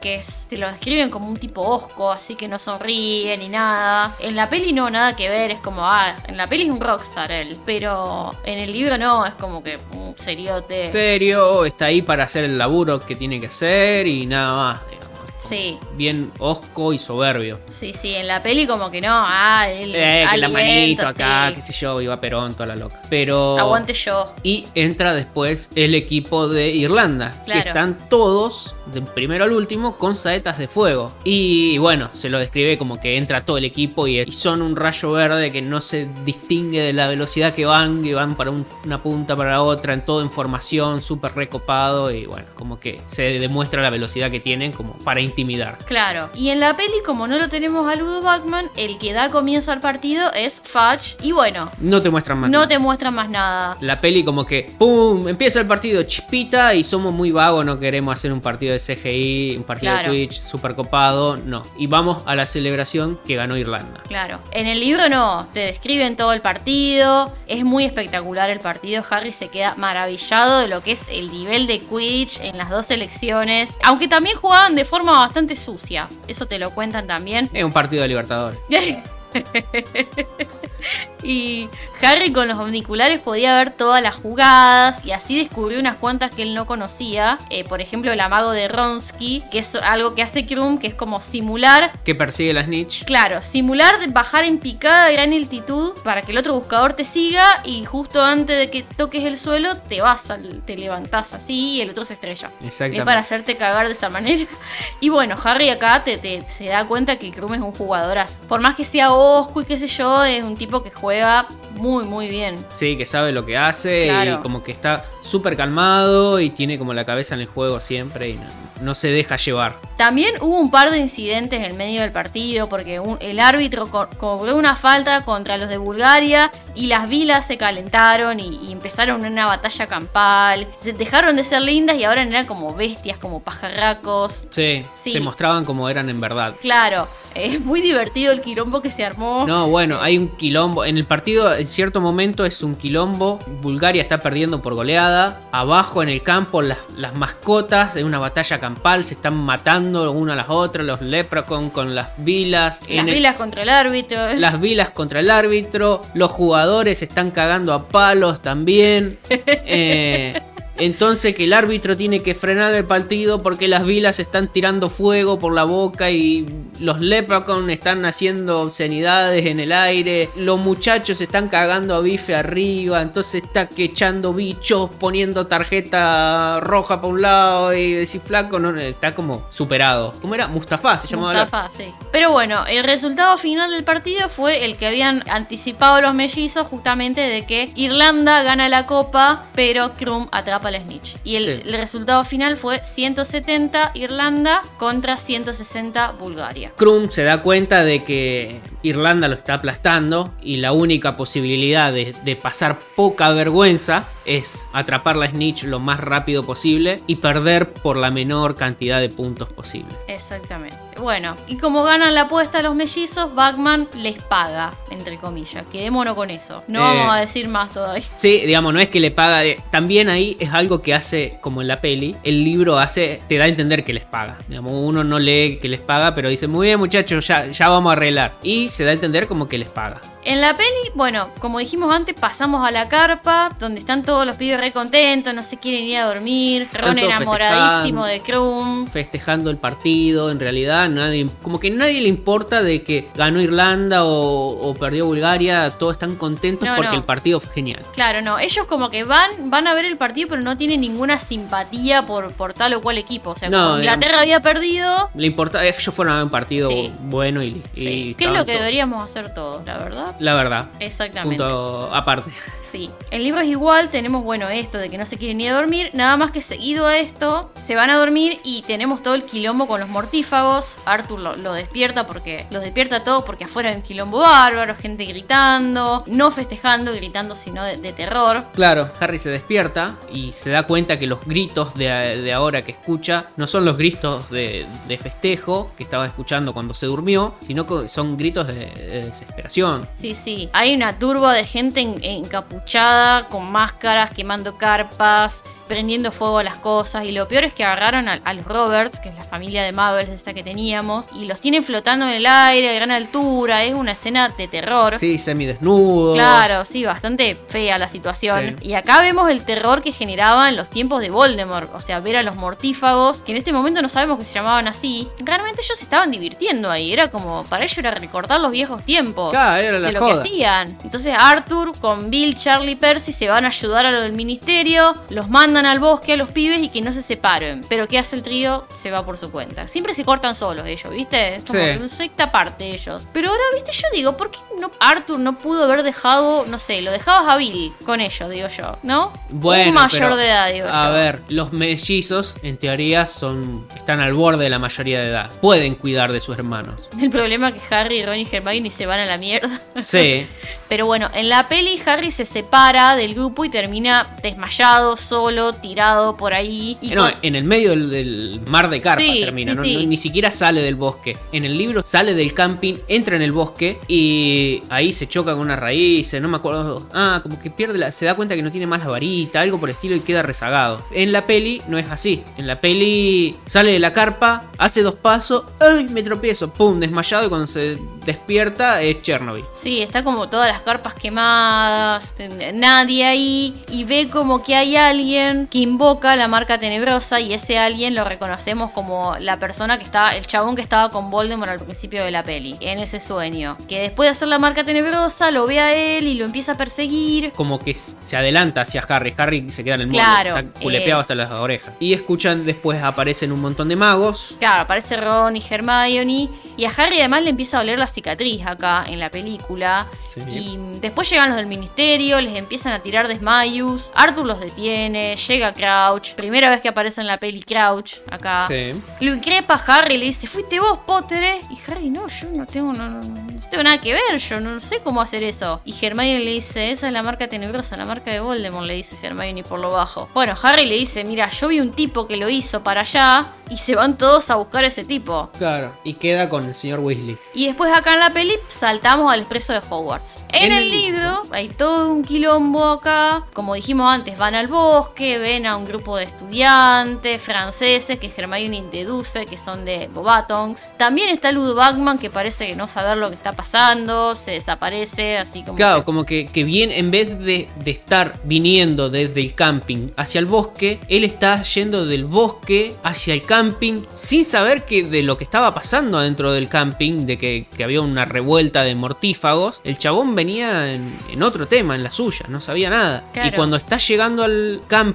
que es, te lo describen como un tipo osco, así que no sonríe ni nada. En la peli no, nada que ver, es como, ah, en la peli es un rockstar él. Pero en el libro no, es como que un seriote. serio, está ahí para hacer el laburo que tiene que hacer y nada más, digamos. Sí. Bien osco y soberbio. Sí, sí, en la peli como que no, ah, él Eh, que la manito acá, sí. qué sé yo, iba Perón, toda la loca. Pero. Aguante yo. Y entra después el equipo de Irlanda. Claro. Que están todos, del primero al último, con saetas de fuego. Y bueno, se lo describe como que entra todo el equipo y, y son un rayo verde que no se distingue de la velocidad que van, que van para un- una punta para la otra, en todo en formación, súper recopado. Y bueno, como que se demuestra la velocidad que tienen como para intimidar. Claro. Y en la peli, como no lo tenemos a Ludo Bachman, el que da comienzo al partido es Fudge. Y bueno, No te muestran más. no nada. te muestran más nada. La peli como que, ¡pum! Empieza el partido chispita y somos muy vagos, no queremos hacer un partido de CGI, un partido Claro. de Twitch super copado, no. Y vamos a la celebración que ganó Irlanda. Claro. En el libro no, te describen todo el partido. Es muy espectacular el partido. Harry se queda maravillado de lo que es el nivel de Quidditch en las dos selecciones. Aunque también jugaban de forma bastante sucia. Eso te lo cuentan también. Es un partido de Libertadores. *laughs* y Harry con los omniculares podía ver todas las jugadas y así descubrió unas cuantas que él no conocía. Eh, por ejemplo, el amago de Ronsky, que es algo que hace Krum, que es como simular Que persigue la snitch. Claro, simular de bajar en picada de gran altitud para que el otro buscador te siga y justo antes de que toques el suelo te vas, al- te levantás así y el otro se estrella. Exactamente. Es para hacerte cagar de esa manera. *laughs* Y bueno, Harry acá te, te- se da cuenta que Krum es un jugadorazo. Por más que sea osco y qué sé yo, es un tipo que juega juega muy, muy bien. Sí, que sabe lo que hace Claro. y como que está súper calmado y tiene como la cabeza en el juego siempre y no, no se deja llevar. También hubo un par de incidentes en medio del partido porque un- el árbitro co- cobró una falta contra los de Bulgaria y las vilas se calentaron y, y empezaron una batalla campal. Se dejaron de ser lindas y ahora eran como bestias, como pajarracos. Sí, Sí. se mostraban como eran en verdad. Claro, es muy divertido el quilombo que se armó. No, bueno, hay un quilombo. En el partido, en cierto momento, es un quilombo. Bulgaria está perdiendo por goleada. Abajo en el campo, las, las mascotas, en una batalla campal, se están matando una a las otras. Los Leprechaun con las vilas. Las En el- vilas contra el árbitro. las vilas contra el árbitro. Los jugadores se están cagando a palos también. *laughs* Eh, entonces que el árbitro tiene que frenar el partido porque las vilas están tirando fuego por la boca y los Leprechaun están haciendo obscenidades en el aire. Los muchachos están cagando a bife arriba. Entonces está que echando bichos, poniendo tarjeta roja para un lado y decir flaco, no, está como superado. ¿Cómo era? Mustafa se llamaba. la- Mustafa, sí. Pero bueno, el resultado final del partido fue el que habían anticipado los mellizos, justamente de que Irlanda gana la copa, pero Krum atrapa Snitch. Y el, Sí. el resultado final fue 170 Irlanda contra 160 Bulgaria. Krum se da cuenta de que Irlanda lo está aplastando y la única posibilidad de, de pasar poca vergüenza es atrapar la Snitch lo más rápido posible y perder por la menor cantidad de puntos posible. Exactamente. Bueno, y como ganan la apuesta los mellizos, Bachman les paga, entre comillas. Quedémonos con eso. No Eh. vamos a decir más todavía. *laughs* Sí, digamos, no es que le paga. de- También ahí es algo que hace, como en la peli, el libro hace, te da a entender que les paga. Digamos, uno no lee que les paga, pero dice, muy bien muchachos, ya, ya vamos a arreglar. Y se da a entender como que les paga. En la peli, bueno, como dijimos antes, pasamos a la carpa, donde están todos los pibes re contentos, no se quieren ir a dormir. Ron enamoradísimo de Krum. festejando el partido. En realidad, nadie, como que nadie le importa de que ganó Irlanda o, o perdió Bulgaria. Todos están contentos No, porque no. el partido fue genial. Claro, no, ellos como que van, van a ver el partido, pero no tienen ninguna simpatía por, por tal o cual equipo. O sea, No, como Inglaterra había perdido. Le importa, ellos fueron a ver un partido Sí. bueno y, y Sí, que es lo que deberíamos hacer todos, la verdad. La verdad. Exactamente. Punto aparte. Sí, el libro es igual, tenemos bueno esto de que no se quieren ir a dormir, nada más que seguido a esto, se van a dormir y tenemos todo el quilombo con los mortífagos, Arthur lo, lo despierta porque los despierta a todos porque afuera hay un quilombo bárbaro, gente gritando, no festejando, gritando sino de, de terror. Claro, Harry se despierta y se da cuenta que los gritos de, de ahora que escucha no son los gritos de, de festejo que estaba escuchando cuando se durmió, sino que son gritos de, de desesperación. Sí, sí, hay una turba de gente en- encapuchada, con máscaras, quemando carpas, prendiendo fuego a las cosas. Y lo peor es que agarraron a, a los Roberts, que es la familia de Muggles esta que teníamos, y los tienen flotando en el aire a gran altura. Es una escena de terror. Sí, semidesnudo. Claro, sí, bastante fea la situación. Sí. Y acá vemos el terror que generaba en los tiempos de Voldemort. O sea, ver a los mortífagos, que en este momento no sabemos que se llamaban así. Realmente ellos se estaban divirtiendo ahí. Era como, para ellos era recordar los viejos tiempos. Claro, era la de lo joda. que hacían. Entonces Arthur con Bill, Charlie Percy se van a ayudar a lo del ministerio, los mandan al bosque a los pibes y que no se separen. Pero ¿qué hace el trío? Se va por su cuenta. Siempre se cortan solos ellos, ¿viste? Es como Sí. un secta aparte ellos. Pero ahora, ¿viste? Yo digo, ¿por qué no Arthur no pudo haber dejado, no sé, lo dejabas a Bill con ellos, digo yo, ¿no? Bueno, un mayor pero, de edad, digo A yo. ver, los mellizos en teoría son están al borde de la mayoría de edad. Pueden cuidar de sus hermanos. El problema es que Harry, Ron y Hermione se van a la mierda. Sí, *laughs* Pero bueno, en la peli Harry se separa del grupo y termina desmayado, solo, tirado por ahí. Y no, con- en el medio del, del mar de carpa Sí, termina, sí, no- sí. no- ni siquiera sale del bosque. En el libro sale del camping, entra en el bosque y ahí se choca con una raíz, no me acuerdo. Ah, como que pierde la, se da cuenta que no tiene más la varita, algo por el estilo y queda rezagado. En la peli no es así. En la peli sale de la carpa, hace dos pasos, ¡ay! Me tropiezo, pum, desmayado y cuando se despierta es Chernobyl. Sí, está como todas las carpas quemadas, nadie ahí, y ve como que hay alguien que invoca la marca tenebrosa y ese alguien lo reconocemos como la persona que estaba, el chabón que estaba con Voldemort al principio de la peli, en ese sueño. Que después de hacer la marca tenebrosa lo ve a él y lo empieza a perseguir. como que se adelanta hacia Harry. Harry se queda en el molde, Claro, está culepeado eh. hasta las orejas. Y escuchan, después aparecen un montón de magos. Claro, aparece Ron y Hermione. Y a Harry además le empieza a doler la cicatriz acá en la película. Sí. Y después llegan los del ministerio, les empiezan a tirar desmayos. Arthur los detiene, llega Crouch. Primera vez que aparece en la peli Crouch acá. Sí. Lo increpa a Harry, le dice, fuiste vos, Potter, ¿eh?". Y Harry, no, yo no tengo, no, no, no tengo nada que ver, yo no sé cómo hacer eso. Y Hermione le dice, esa es la marca tenebrosa, la marca de Voldemort, le dice Hermione por lo bajo. Bueno, Harry le dice, mira, yo vi un tipo que lo hizo para allá y se van todos a buscar a ese tipo. Claro. Y queda con el señor Weasley. Y después acá en la peli saltamos al expreso de Hogwarts. En, En el, el libro hay todo un quilombo acá. Como dijimos antes, van al bosque, ven a un grupo de estudiantes franceses que Hermione deduce que son de Bobatons. También está Ludo Bagman que parece que no saber lo que está pasando, se desaparece, así como... Claro, que- como que, que bien, en vez de, de estar viniendo desde el camping hacia el bosque, él está yendo del bosque hacia el camping sin saber que de lo que estaba pasando dentro del camping, de que, que había una revuelta de mortífagos. El chabón venía en, en otro tema, en la suya, no sabía nada. Claro. Y cuando está llegando al camping,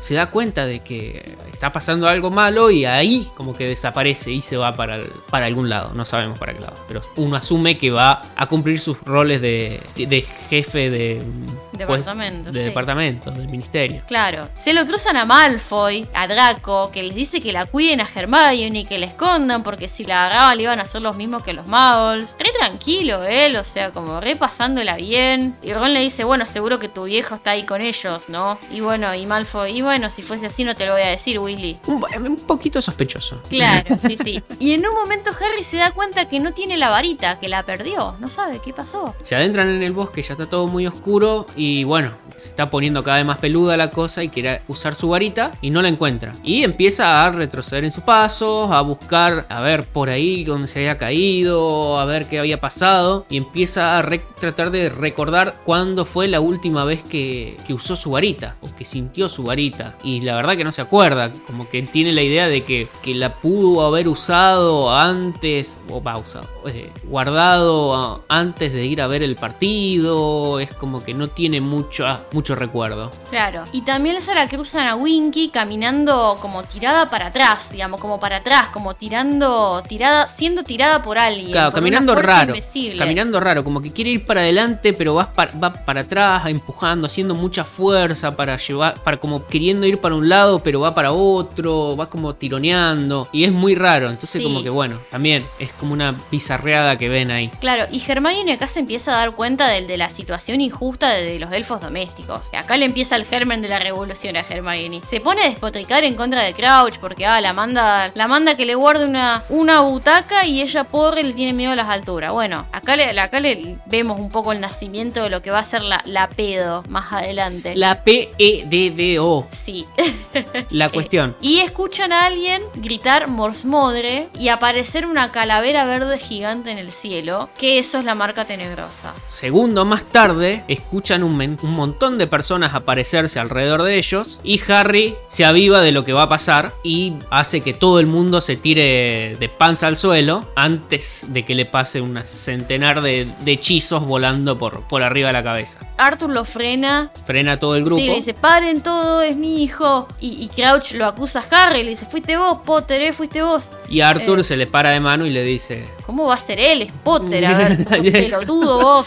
se da cuenta de que está pasando algo malo y ahí como que desaparece y se va para, para algún lado. No sabemos para qué lado, pero uno asume que va a cumplir sus roles de, de jefe de, Departamento, de sí. departamento, del ministerio. Claro, se lo cruzan a Malfoy, a Draco, que les dice que la cuiden a Hermione y que la escondan porque si la agarraban le iban a hacer los mismos que los Muggles. Re tranquilo él, o sea, como re pasándola bien. Y Ron le dice, bueno, seguro que tu viejo está ahí con ellos, ¿no? Y bueno, y Malfoy, y bueno, si fuese así no te lo voy a decir, Weasley. Un, un poquito sospechoso. Claro, sí, *laughs* sí. Y en un momento Harry se da cuenta que no tiene la varita, que la perdió, no sabe qué pasó. Se adentran en el bosque, ya está todo muy oscuro y bueno, se está poniendo cada vez más peluda la cosa y quiere usar su varita y no la encuentra. Y empieza a retroceder en sus pasos, a buscar, a ver por ahí donde se había caído, a ver qué había pasado y empieza a tratar de recordar cuándo fue la última vez que, que usó su varita o que sintió su varita. Y la verdad que no se acuerda, como que tiene la idea de que, que la pudo haber usado antes, o va usado, eh, guardado antes de ir a ver el partido, es como que no tiene mucho, mucho recuerdo. Claro. Y también se la cruzan a Winky caminando como tirada para atrás, digamos, como para atrás, como tirando, tirada, siendo tirada por alguien. Claro, por caminando raro. invisible. Caminando raro, como que quiere ir para adelante, pero va para, va para atrás, empujando, haciendo mucha fuerza para llevar, para como queriendo ir para un lado, pero va para otro, va como tironeando. Y es muy raro. Entonces, Sí. como que bueno, también es como una bizarreada que ven ahí. Claro, y Hermione acá se empieza a dar cuenta de, de la situación injusta de los elfos domésticos. Acá le empieza el germen de la revolución a Hermione. Se pone a despotricar en contra de Crouch porque ah, la manda, la manda que le guarde una, una butaca y ella pobre le tiene miedo a las alturas. Bueno, acá le, acá le vemos un poco el nacimiento de lo que va a ser la, la pedo más adelante. La P-E-D-D-O. Sí. *laughs* La Eh, cuestión. *laughs* y escuchan a alguien gritar Morsmodre y aparecer una calavera verde gigante en el cielo, que eso es la marca tenebrosa. Segundo más tarde, escuchan un, un montón de personas aparecerse alrededor de ellos y Harry se aviva de lo que va a pasar y hace que todo el mundo se tire de panza al suelo antes de que le pase un centenar de, de hechizos volando por, por arriba de la cabeza. Arthur lo frena. Frena todo el grupo. Sí, le dice, paren todo, es mi hijo. Y, y Crouch lo acusa a Harry, le dice, fuiste vos, Potter, eh, fuiste vos. y Arthur eh. se le para de mano y le dice... ¿Cómo va a ser él? Es Potter, a ver, *laughs* pelotudo *laughs* vos.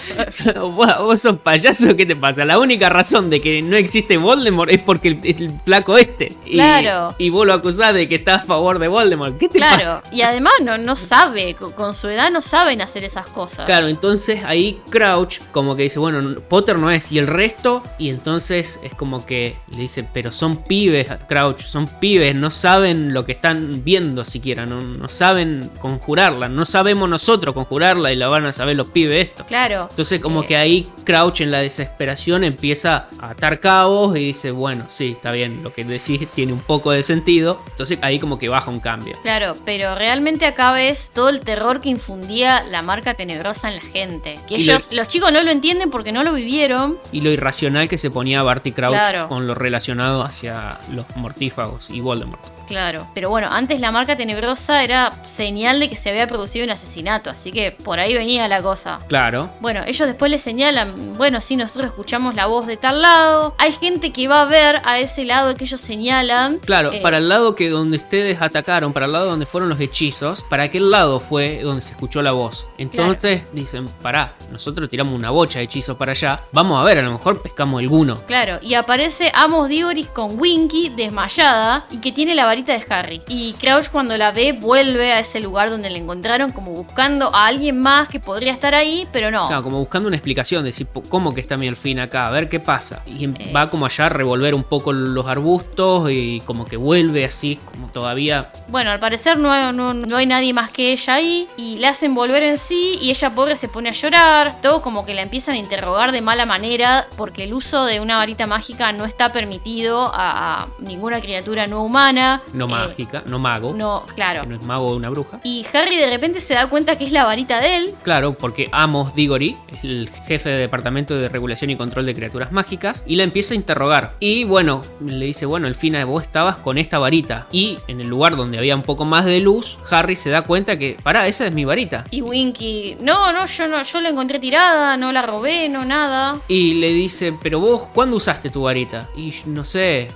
vos, sos payaso, ¿qué te pasa? La única razón de que no existe Voldemort es porque el, el flaco este. Y, Claro. Y vos lo acusás de que está a favor de Voldemort. ¿Qué te pasa? Claro, y además no, no sabe, con, con su edad no saben hacer esas cosas. Claro, entonces ahí Crouch como que dice, bueno, no- Potter no es, y el resto, y entonces es como que le dice, pero son pibes, Crouch, son pibes, no saben lo que están viendo siquiera, no, no saben conjurarla, no sabemos nosotros conjurarla y la van a saber los pibes esto. Claro. Entonces como Eh, que ahí Crouch en la desesperación empieza a atar cabos y dice, bueno, sí, está bien, lo que decís tiene un poco de sentido. Entonces ahí como que baja un cambio. Claro, pero realmente acá ves todo el terror que infundía la marca tenebrosa en la gente. Que Y lo- ellos, los chicos no lo entienden porque no lo vivieron. Y lo irracional que se ponía Barty Crouch Claro. con lo relacionado hacia los mortífagos y Voldemort. Claro. Pero bueno, antes la marca tenebrosa era señal de que se había producido un asesinato, así que por ahí venía la cosa. Claro. Bueno, ellos después le señalan, bueno, sí, nosotros escuchamos la voz de tal lado. Hay gente que va a ver a ese lado que ellos señalan. Claro, Eh, para el lado que donde ustedes atacaron, para el lado donde fueron los hechizos, para aquel lado fue donde se escuchó la voz. Entonces dicen, pará, nosotros tiramos una bocha de hechizos para allá, vamos a ver, a lo mejor pescamos alguno. Claro, y aparece Amos Digoris con Winky desmayada y que tiene la varita de Harry. Y Crouch cuando la ve vuelve a ese lugar donde la encontraron como buscando a alguien más que podría estar ahí, pero no. Claro, como buscando una explicación de decir, ¿cómo que está mi alfín acá? A ver qué pasa. Y em- Eh. va como allá a revolver un poco los arbustos y como que vuelve así, como todavía Bueno, al parecer no, no, no hay nadie más que ella ahí y la hacen volver en sí y ella pobre se pone a llorar. Todo como que la empiezan a interrogar de mala manera porque el uso de una varita mágica no está permitido a, a ninguna criatura no humana. no Eh, mágica, no mago, No, claro. que no es mago o una bruja. Y Harry de repente se da cuenta que es la varita de él. Claro, porque Amos Diggory es el jefe de departamento de regulación y control de criaturas mágicas y la empieza a interrogar. Y bueno, le dice, bueno, Elfina, vos estabas con esta varita. Y en el lugar donde había un poco más de luz, Harry se da cuenta que, pará, esa es mi varita. Y Winky, no, no, yo no, yo la encontré tirada, no la robé, no nada. Y le dice, pero vos, ¿cuándo usaste tu varita? Y no sé,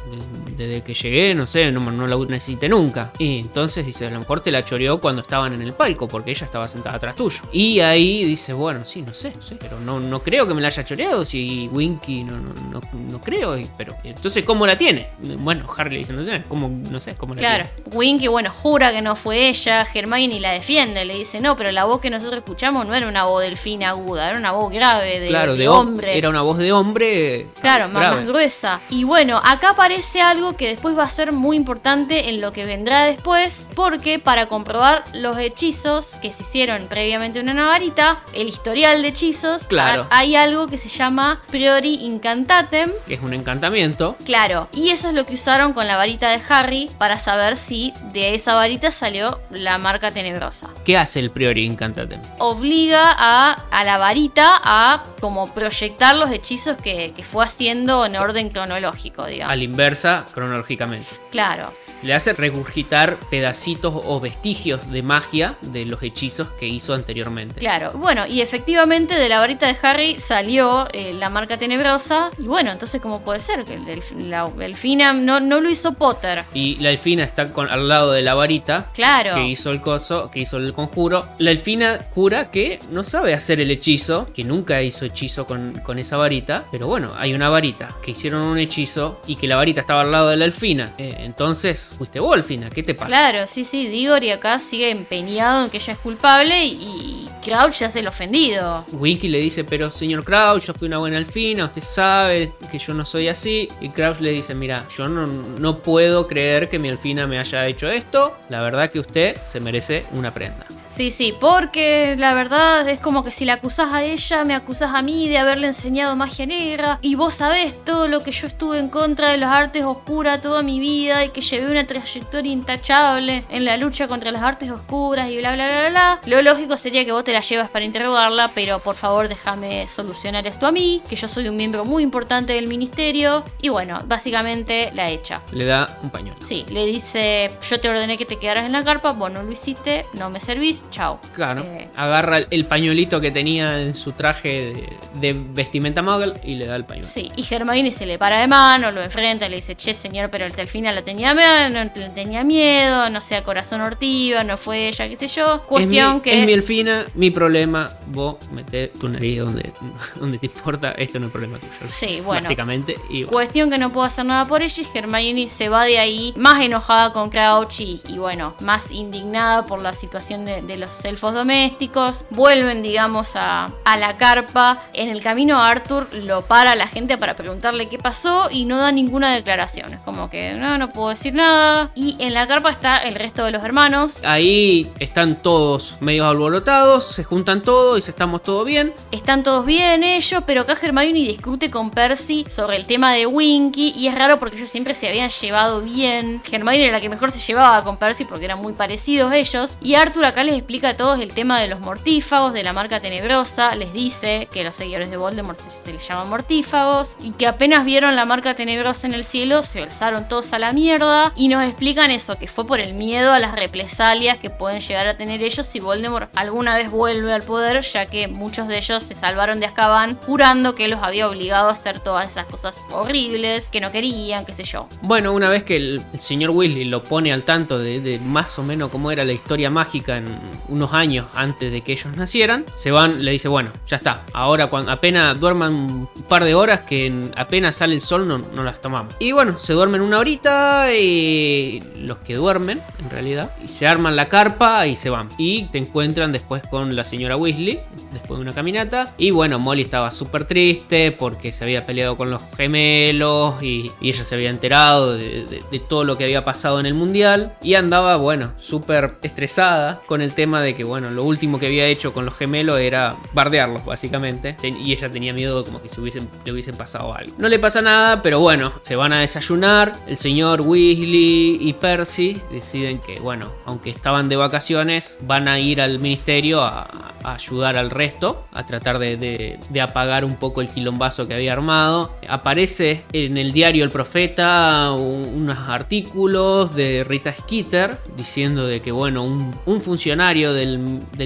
desde que llegué, no sé, no, no la necesité nunca. Y entonces dice, a lo mejor te la choreó cuando estaban en el palco, porque ella estaba sentada atrás tuyo. Y ahí dice, bueno, sí, no sé, no sé, pero no, no creo que me la haya choreado, si Winky no, no, no, no creo, pero entonces, ¿cómo la tiene? Bueno, Harry le dice, no sé, ¿cómo, no sé, ¿cómo la Claro, tiene? Winky, bueno, jura que no fue ella, Hermione la defiende, le dice, no, pero la voz que nosotros escuchamos no era una voz delfina aguda, era una voz grave de, Claro, de de, hom- hombre. Era una voz de hombre. Claro, más, grave. más gruesa. Y bueno, acá aparece algo que después va a ser muy importante en lo que vendrá después, porque para comprobar los hechizos que se hicieron previamente en una varita, el historial de hechizos, Claro. ha- hay algo que se llama Priori Incantatem. Que es un encantamiento. Claro, y eso es lo que usaron con la varita de Harry para saber si de esa varita salió la marca tenebrosa. ¿Qué hace el Priori Incantatem? Obliga a, a la varita a como proyectar los hechizos que, que fue haciendo en orden cronológico, digamos. A la inversa, cronológicamente. Claro. Le hace regurgitar pedacitos o vestigios de magia de los hechizos que hizo anteriormente. Claro, bueno, y efectivamente de la varita de Harry salió eh, la marca tenebrosa. Y bueno, entonces, ¿cómo puede ser? Que la- el Finam no, no lo hizo Potter. Y la elfina está con, al lado de la varita Claro. que hizo el coso, que hizo el conjuro. La elfina jura que no sabe hacer el hechizo, que nunca hizo hechizo con, con esa varita. Pero bueno, hay una varita que hicieron un hechizo y que la varita estaba al lado de la elfina. Eh, entonces, fuiste vos, elfina, ¿qué te pasa? Claro, sí, sí, Diggory acá sigue empeñado en que ella es culpable y, y Crouch se hace el ofendido. Winky le dice, pero señor Crouch, yo fui una buena elfina, usted sabe que yo no soy así. Y Crouch le dice, mira, yo no, no puedo creer que mi elfina me haya hecho esto. La verdad que usted se merece una prenda. Sí, sí, porque la verdad es como que si la acusás a ella, me acusás a mí de haberle enseñado magia negra. Y vos sabés todo lo que yo estuve en contra de las artes oscuras toda mi vida y que llevé una trayectoria intachable en la lucha contra las artes oscuras y bla, bla, bla, bla. bla. Lo lógico sería que vos te la llevas para interrogarla, pero por favor déjame solucionar esto a mí, que yo soy un miembro muy importante del ministerio. Y bueno, básicamente la echa. Le da un pañuelo. Sí, le dice, yo te ordené que te quedaras en la carpa, vos no lo hiciste, no me servís, chao. Claro, Eh, agarra el pañuelito que tenía en su traje de, de vestimenta muggle y le da el pañuelo. Sí, y Hermione se le para de mano, lo enfrenta, le dice, che señor, pero el Telfina lo tenía, miedo, no tenía miedo, no sea corazón ortiva, no fue ella, qué sé yo. Cuestión es mi, que... Es mi elfina, mi problema. Vos metés tu nariz donde, *laughs* donde te importa. Esto no es problema tuyo. Sí, bueno. Básicamente. Y bueno. Cuestión que no puedo hacer nada por ella y Hermione se va de ahí más enojada con Crouch y, bueno, más indignada por la situación de, de los elfos domésticos. Vuelven, digamos, a, a la carpa. En el camino Arthur lo para la gente para preguntarle qué pasó y no da ninguna declaración. Es como que no, no puedo decir nada. Y en la carpa está el resto de los hermanos. Ahí están todos medios alborotados. Se juntan todos y estamos todo bien. Están todos bien ellos, pero acá Hermione discute con Percy sobre el tema de Winky y es raro porque ellos siempre se habían llevado bien. Hermione era la que mejor se llevaba con Percy porque eran muy parecidos ellos. Y Arthur acá les explica a todos el tema de los mortífagos, de la marca tenebrosa, les dice que los seguidores de Voldemort se, se les llaman mortífagos y que apenas vieron la marca tenebrosa en el cielo se alzaron todos a la mierda y nos explican eso, que fue por el miedo a las represalias que pueden llegar a tener ellos si Voldemort alguna vez vuelve al poder, ya que muchos de ellos se salvaron de Azkaban jurando que los había obligado a hacer todas esas cosas horribles, que no querían, qué sé yo. Bueno, una vez que el, señor Weasley lo pone al tanto de, más o menos cómo era la historia mágica en unos años antes de que ellos nacieran, se van, le dice, bueno, ya está, ahora cuando apenas duerman un par de horas, que en- apenas sale el sol no, no las tomamos. Y bueno, se duermen una horita y los que duermen, en realidad, y se arman la carpa y se van. Y te encuentran después con la señora Weasley, después de una caminata. Y bueno, Molly estaba súper triste porque se había peleado con los gemelos y, ella se había enterado de, todo lo que había pasado en el mundial. Y andaba, bueno, súper estresada con el tema de que, bueno, lo último que había hecho con los gemelos era bardearlos, básicamente. Y ella tenía miedo como que se hubiesen, le hubiesen pasado algo. No le pasa nada, pero bueno, se van a desayunar. El señor Weasley y Percy deciden que, bueno, aunque estaban de vacaciones, van a ir al ministerio a, ayudar al resto, a tratar de, apagar un poco el quilombazo que había armado. Aparece en el diario El Profeta un- unos artículos de Rita Skeeter diciendo de que, bueno, un, un funcionario del,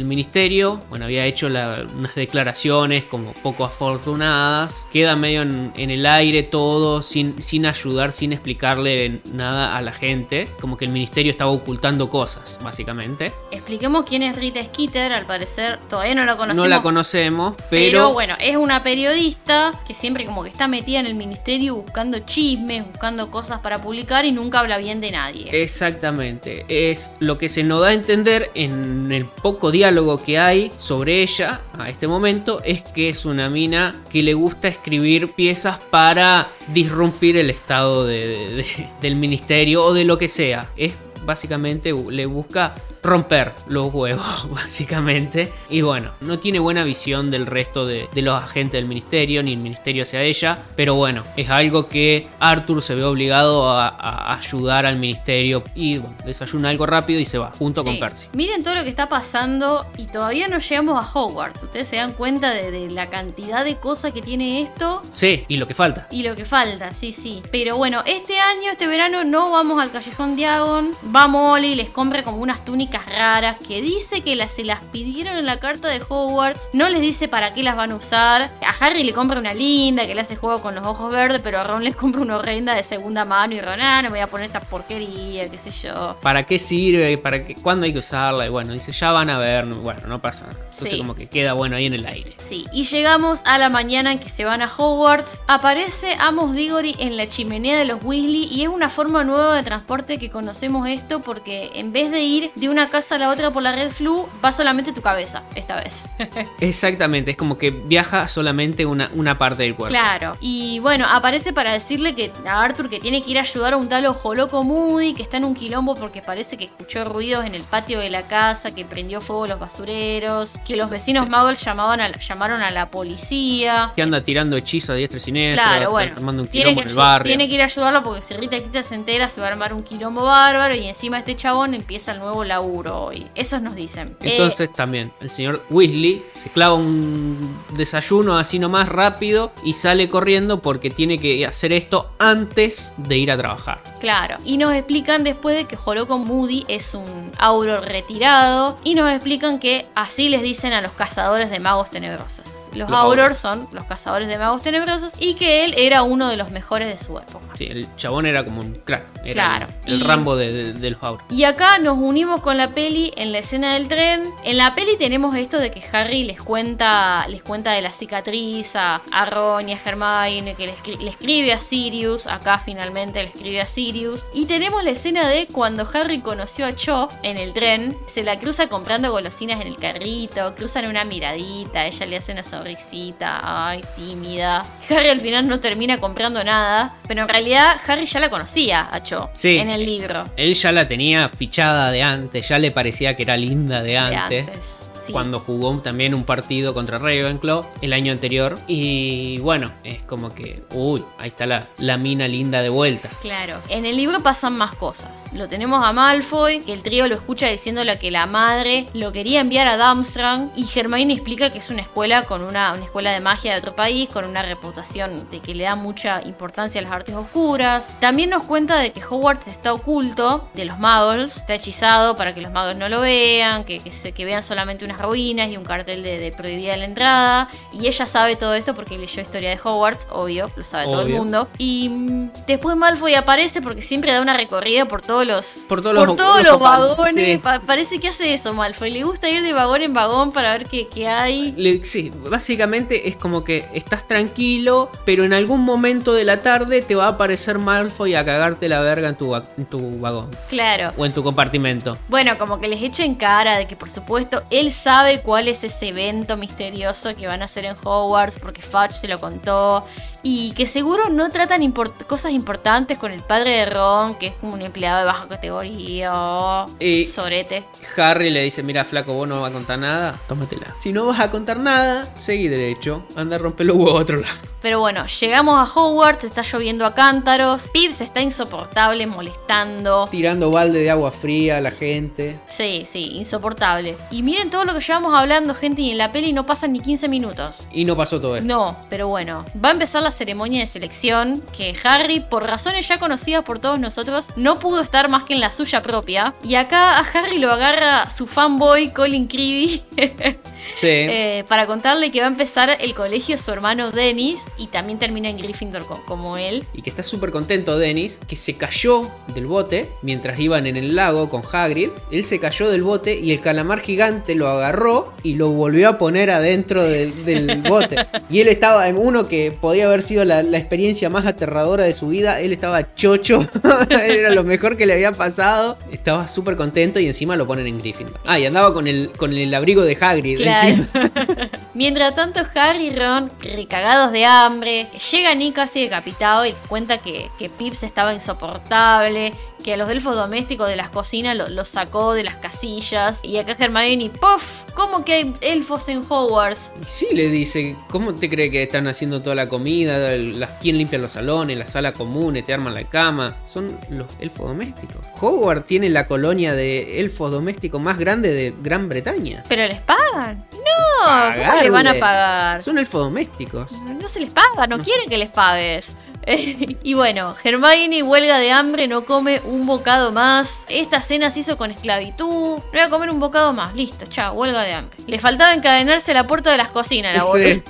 ministerio, bueno, había hecho unas declaraciones como poco afortunadas. Queda medio en, en el aire todo, sin, sin ayudar, sin explicarle nada a la gente. Como que el ministerio estaba ocultando cosas, básicamente. Expliquemos quién es Rita Skeeter, al parecer todavía no la conocemos. No la conocemos, pero... Pero bueno, es una periodista que siempre como que está metida en el ministerio buscando chismes, buscando cosas para publicar y nunca habla bien de nadie. Exactamente, es lo que se nos da a entender en el poco diálogo que hay sobre ella a este momento, es que es una mina que le gusta escribir piezas para disrumpir el estado de- de- de- del ministerio o de lo que sea. Es básicamente le busca romper los huevos, *laughs* básicamente. Y bueno, no tiene buena visión del resto de, de los agentes del ministerio, ni el ministerio hacia ella. Pero bueno, es algo que Arthur se ve obligado a, a ayudar al ministerio. Y bueno, desayuna algo rápido y se va, junto con. Percy. Miren todo lo que está pasando y todavía no llegamos a Hogwarts. Ustedes se dan cuenta de, de la cantidad de cosas que tiene esto Sí, y lo que falta. y lo que falta, sí, sí. Pero bueno, este año, este verano, no vamos al Callejón Diagon. Va Molly y les compra como unas túnicas raras que dice que las, se las pidieron en la carta de Hogwarts. No les dice para qué las van a usar. A Harry le compra una linda que le hace juego con los ojos verdes, pero a Ron les compra una horrenda de segunda mano y Ron, ah, no me voy a poner esta porquería, qué sé yo. ¿Para qué sirve? ¿Para qué? ¿Cuándo hay que usarla? Y bueno, dice, ya van a ver. Bueno, no pasa nada. Entonces Sí. como que queda bueno ahí en el aire. Sí, y llegamos a la mañana en que se van a Hogwarts. Aparece Amos Diggory en la chimenea de los Weasley y es una forma nueva de transporte que conocemos esto porque en vez de ir de una casa a la otra por la red flu, va solamente tu cabeza esta vez. *laughs* Exactamente, es como que viaja solamente una, una parte del cuerpo. claro. Y bueno, aparece para decirle que a Arthur que tiene que ir a ayudar a un tal ojo loco Moody que está en un quilombo porque parece que escuchó ruidos en el patio de la casa, que prendió fuego los basureros, que los vecinos muggles llamaban a- llamaron a la policía. Que anda tirando hechizos a diestra y siniestra. Claro, bueno. Armando un Tiene quilombo que, en el barrio. tiene que ir a ayudarlo porque si Rita Quita se entera se va a armar un quilombo bárbaro y encima este chabón empieza el nuevo laburo hoy. Esos nos dicen. Eh, Entonces también el señor Weasley se clava un desayuno así nomás rápido y sale corriendo porque tiene que hacer esto antes de ir a trabajar. claro. Y nos explican después de que Holoco Moody es un Auror retirado y nos explican que así les dicen a los cazadores de magos tenebrosos. Los, Los Auror Auror. son los cazadores de magos tenebrosos y que él era uno de los mejores de su época. Sí, el chabón era como un crack. Era Claro. El, el Y- Rambo de, de- de los Auros. Y acá nos unimos con la peli en la escena del tren. En la peli tenemos esto de que Harry les cuenta, les cuenta de la cicatriz a, a Ron y a Hermione, que le, escri- le escribe a Sirius. Acá finalmente le escribe a Sirius. Y tenemos la escena de cuando Harry conoció a Cho en el tren. Se la cruza comprando golosinas en el carrito. Cruzan una miradita. Ella le hace una sonrisita. Ay, tímida. Harry al final no termina comprando nada. Pero en realidad Harry ya la conocía a Cho Sí. en el libro. Él ya la tenía fichada de antes, ya le parecía que era linda de de antes. Sí. cuando jugó también un partido contra Ravenclaw el año anterior. Y bueno, es como que, uy, ahí está la, la mina linda de vuelta. Claro. En el libro pasan más cosas. Lo tenemos a Malfoy, que el trío lo escucha diciéndole que la madre lo quería enviar a Durmstrang y Hermione explica que es una escuela con una, una escuela de magia de otro país, con una reputación de que le da mucha importancia a las artes oscuras. También nos cuenta de que Hogwarts está oculto de los magos, está hechizado para que los magos no lo vean, que, que, se, que vean solamente unas ruinas y un cartel de, de prohibida la entrada. Y ella sabe todo esto porque leyó historia de Hogwarts, obvio, lo sabe todo el mundo. Y mm, después Malfoy aparece porque siempre da una recorrida por todos los, Por todos los- todos los los copas- vagones. sí. Pa- parece que hace eso Malfoy. Le gusta ir de vagón en vagón para ver qué, qué hay. Le- sí, básicamente es como que estás tranquilo, pero en algún momento de la tarde te va a aparecer Malfoy a cagarte la verga en tu, en tu vagón Claro. o en tu compartimento. Bueno, como que les echa en cara de que por supuesto él sabe cuál es ese evento misterioso que van a hacer en Hogwarts porque Fudge se lo contó y que seguro no tratan import- cosas importantes con el padre de Ron, que es como un empleado de baja categoría. Y- Sorete. Harry le dice, mira flaco, vos no vas a contar nada, tómatela. Si no vas a contar nada, seguí derecho, anda a romper los huevos a otro lado. Pero bueno, llegamos a Hogwarts, está lloviendo a cántaros, Pips está insoportable molestando. Tirando balde de agua fría a la gente. Sí, sí, insoportable. Y miren todo lo que llevamos hablando, gente, y en la peli no pasan ni 15 minutos. Y no pasó todo esto. No, pero bueno, va a empezar la ceremonia de selección que Harry, por razones ya conocidas por todos nosotros, no pudo estar más que en la suya propia. Y acá a Harry lo agarra su fanboy Colin Creevy *laughs* Sí. eh, para contarle que va a empezar el colegio su hermano Dennis y también termina en Gryffindor co- como él. Y que está súper contento Dennis, que se cayó del bote mientras iban en el lago con Hagrid. Él se cayó del bote y el calamar gigante lo agarró y lo volvió a poner adentro del, del *laughs* bote. Y él estaba, en uno que podía haber sido la, la experiencia más aterradora de su vida, él estaba chocho, *laughs* era lo mejor que le había pasado. Estaba súper contento y encima lo ponen en Gryffindor. Ah, y andaba con el, con el abrigo de Hagrid. Claro. *laughs* Mientras tanto, Harry y Ron, recagados de hambre, llega Nick casi decapitado y cuenta que, que Pips estaba insoportable, que a los elfos domésticos de las cocinas lo- los sacó de las casillas. Y acá Hermione, ¡puff! ¿Cómo que hay elfos en Hogwarts? Y sí, le dice, ¿cómo te cree que están haciendo toda la comida? Las, ¿Quién limpia los salones? La sala común, te arman la cama. Son los elfos domésticos. Hogwarts tiene la colonia de elfos domésticos más grande de Gran Bretaña. ¿Pero les pagan? No, ¿cómo le van a pagar? Son elfos domésticos. No se les paga, no quieren que les pagues. *laughs* y bueno, Hermione huelga de hambre, no come un bocado más. Esta cena se hizo con esclavitud. No voy a comer un bocado más. Listo, chao, huelga de hambre. Le faltaba encadenarse la puerta de las cocinas, la pobre.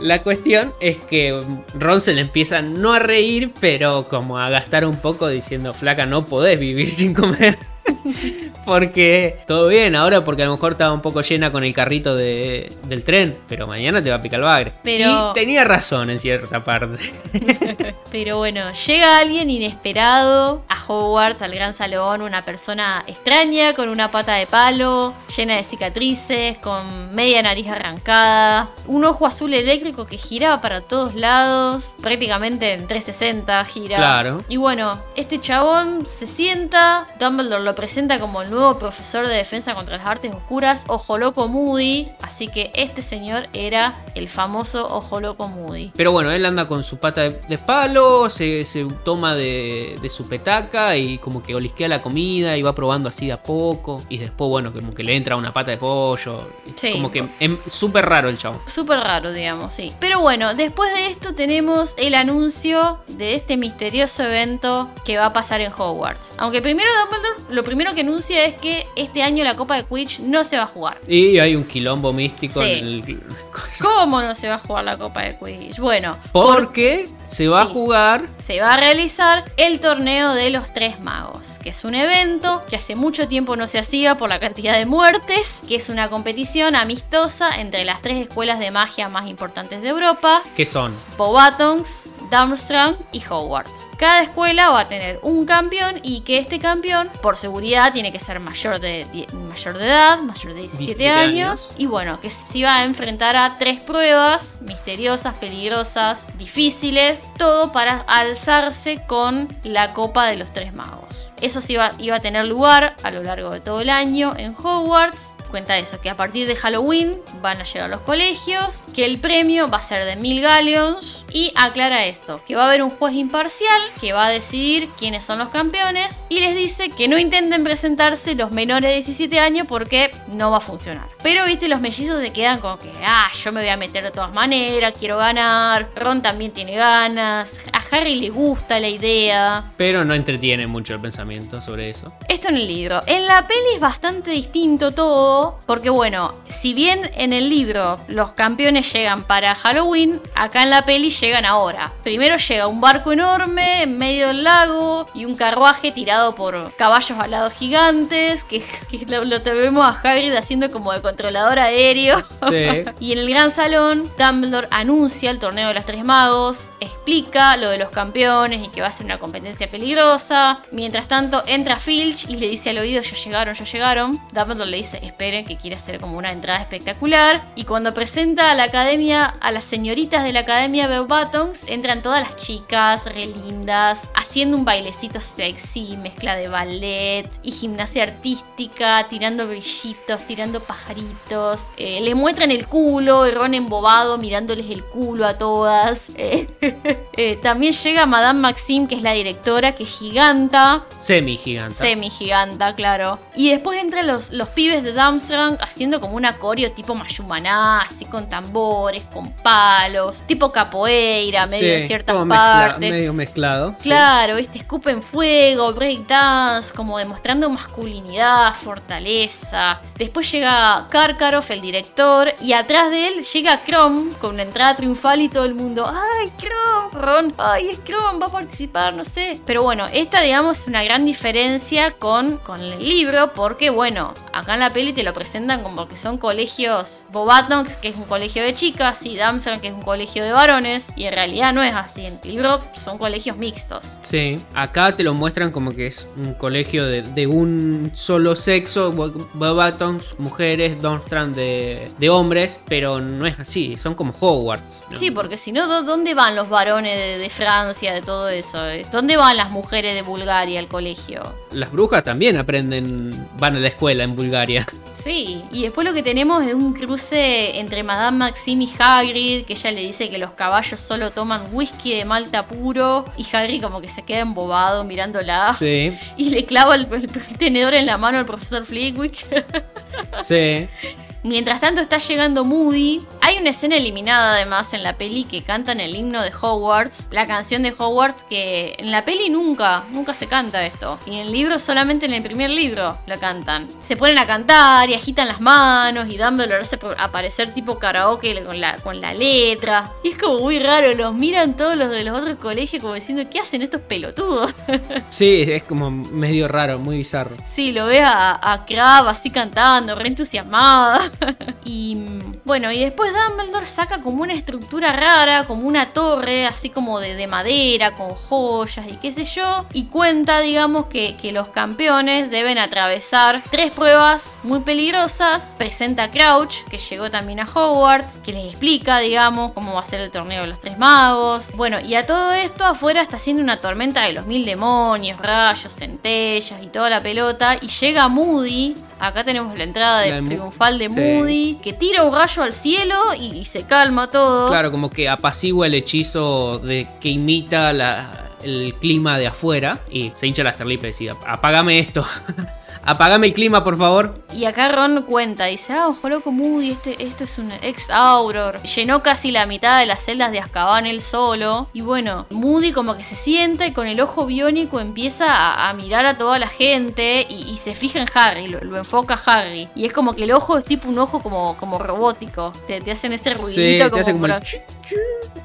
La cuestión es que Ron se le empieza no a reír, pero como a gastar un poco diciendo, flaca, no podés vivir sin comer. Porque todo bien ahora, porque a lo mejor estaba un poco llena con el carrito de- del tren, pero mañana te va a picar el bagre. Pero- Y tenía razón en cierta parte. *laughs* Pero bueno, llega alguien inesperado a Hogwarts, al gran salón, una persona extraña con una pata de palo, llena de cicatrices, con media nariz arrancada, un ojo azul eléctrico que giraba para todos lados, prácticamente en 360 gira. Claro. Y bueno, este chabón se sienta, Dumbledore lo presenta como el nuevo profesor de defensa contra las artes oscuras, Ojo Loco Moody, así que este señor era el famoso Ojo Loco Moody. Pero bueno, él anda con su pata de, de palo, se, se toma de, de su petaca y como que olisquea la comida y va probando así de a poco. Y después, bueno, como que le entra una pata de pollo. Sí. Como que es súper raro el chavo. Súper raro, digamos, sí. Pero bueno, después de esto tenemos el anuncio de este misterioso evento que va a pasar en Hogwarts. Aunque primero Dumbledore lo primero que anuncia es que este año la Copa de Quidditch no se va a jugar. Y hay un quilombo místico Sí. en el... ¿Cómo no se va a jugar la Copa de Quidditch? Bueno, Porque se va a jugar se va a realizar el torneo de los tres magos, que es un evento que hace mucho tiempo no se hacía por la cantidad de muertes, que es una competición amistosa entre las tres escuelas de magia más importantes de Europa, que son Bobatons, Durmstrang y Hogwarts. Cada escuela va a tener un campeón y que este campeón, por seguridad, tiene que ser mayor de, die- mayor de edad, mayor de 17, 17 años. años. Y bueno, que se va a enfrentar a tres pruebas misteriosas, peligrosas, difíciles, todo para alzarse con la Copa de los Tres Magos. Eso sí iba, iba a tener lugar a lo largo de todo el año en Hogwarts. Cuenta eso, que a partir de Halloween van a llegar los colegios, que el premio va a ser de mil galleons y aclara esto, que va a haber un juez imparcial que va a decidir quiénes son los campeones y les dice que no intenten presentarse los menores de 17 años porque no va a funcionar. Pero viste, los mellizos se quedan como que, ah, yo me voy a meter de todas maneras, quiero ganar, Ron también tiene ganas, a Harry le gusta la idea. Pero no entretiene mucho el pensamiento sobre eso. Esto en el libro. En la peli es bastante distinto todo, porque bueno, si bien en el libro los campeones llegan para Halloween, acá en la peli llegan ahora. Primero llega un barco enorme en medio del lago y un carruaje tirado por caballos alados gigantes, que, *laughs* que lo, lo vemos a Hagrid haciendo como de controlador aéreo. Sí. *laughs* y en el gran salón, Dumbledore anuncia el torneo de los tres magos, explica lo de los campeones y que va a ser una competencia peligrosa. Mientras tanto, entra Filch y le dice al oído, ya llegaron, ya llegaron. Dumbledore le dice, que quiere hacer como una entrada espectacular. Y cuando presenta a la academia, a las señoritas de la academia Bellbuttons, entran todas las chicas, re lindas, haciendo un bailecito sexy, mezcla de ballet y gimnasia artística, tirando brillitos, tirando pajaritos. Eh, les muestran el culo, Ron embobado mirándoles el culo a todas. Eh, *laughs* eh, también llega Madame Maxime, que es la directora, que es giganta. Semi gigante. Semi giganta, claro. Y después entran los, los pibes de Darmstrang haciendo como un acorio tipo mayumaná, así con tambores, con palos, tipo capoeira, medio en ciertas mezcla- partes. medio mezclado. sí. Claro, viste, escupen fuego, breakdance, como demostrando masculinidad, fortaleza. Después llega Karkaroff, el director, y atrás de él llega Krom con una entrada triunfal y todo el mundo, ¡ay, Krom! Ron, ¡ay, es Krom! Va a participar, no sé. Pero bueno, esta, digamos, es una gran diferencia con, con el libro, porque bueno, acá en la peli te lo presentan como que son colegios Bobatons, que es un colegio de chicas, y Damson, que es un colegio de varones, y en realidad no es así. En el libro son colegios mixtos. Sí, acá te lo muestran como que es un colegio de, de un solo sexo, Bobatons, mujeres, Dornstrand de, de hombres, pero no es así, son como Hogwarts. ¿no? Sí, porque si no, ¿dó- ¿dónde van los varones de, de Francia, de todo eso? eh? ¿Dónde van las mujeres de Bulgaria al colegio? Las brujas también aprenden, van a la escuela en Bulgaria. Sí, y después lo que tenemos es un cruce entre Madame Maxime y Hagrid, que ella le dice que los caballos solo toman whisky de malta puro, y Harry como que se queda embobado mirándola. Sí, *laughs* Y le clava el, el tenedor en la mano al profesor Flitwick. sí. *laughs* Mientras tanto está llegando Moody. Hay una escena eliminada además en la peli que cantan el himno de Hogwarts, la canción de Hogwarts que en la peli nunca, nunca se canta esto. Y en el libro solamente en el primer libro lo cantan. Se ponen a cantar y agitan las manos y Dumbledore hace por- aparecer tipo karaoke con la, con la letra. Y es como muy raro, los miran todos los de los otros colegios como diciendo, ¿qué hacen estos pelotudos? *laughs* Sí, es como medio raro, muy bizarro. Sí, lo ves a, a Crab así cantando, re entusiasmada. *laughs* y bueno, y después Dumbledore saca como una estructura rara, como una torre, así como de, de madera, con joyas y qué sé yo. Y cuenta, digamos, que, que los campeones deben atravesar tres pruebas muy peligrosas. Presenta a Crouch, que llegó también a Hogwarts, que les explica, digamos, cómo va a ser el torneo de los tres magos. Bueno, y a todo esto afuera está haciendo una tormenta de los mil demonios, rayos, centellas y toda la pelota. Y llega Moody. Acá tenemos la entrada de La triunfal de sí. Moody, que tira un rayo al cielo y, y se calma todo. Claro, como que apacigua el hechizo de que imita la- el clima de afuera y se hincha las terlipas y dice, apágame esto. *laughs* apágame el clima, por favor. Y acá Ron cuenta, dice, ah, ojo loco Moody, este, esto es un ex Auror. Llenó casi la mitad de las celdas de Azkaban él solo. Y bueno, Moody como que se sienta y con el ojo biónico empieza a, a mirar a toda la gente y, y se fija en Harry, lo, lo enfoca a Harry. Y es como que el ojo es tipo un ojo como, como robótico. Te, te hacen ese ruidito Sí, te como, hace como el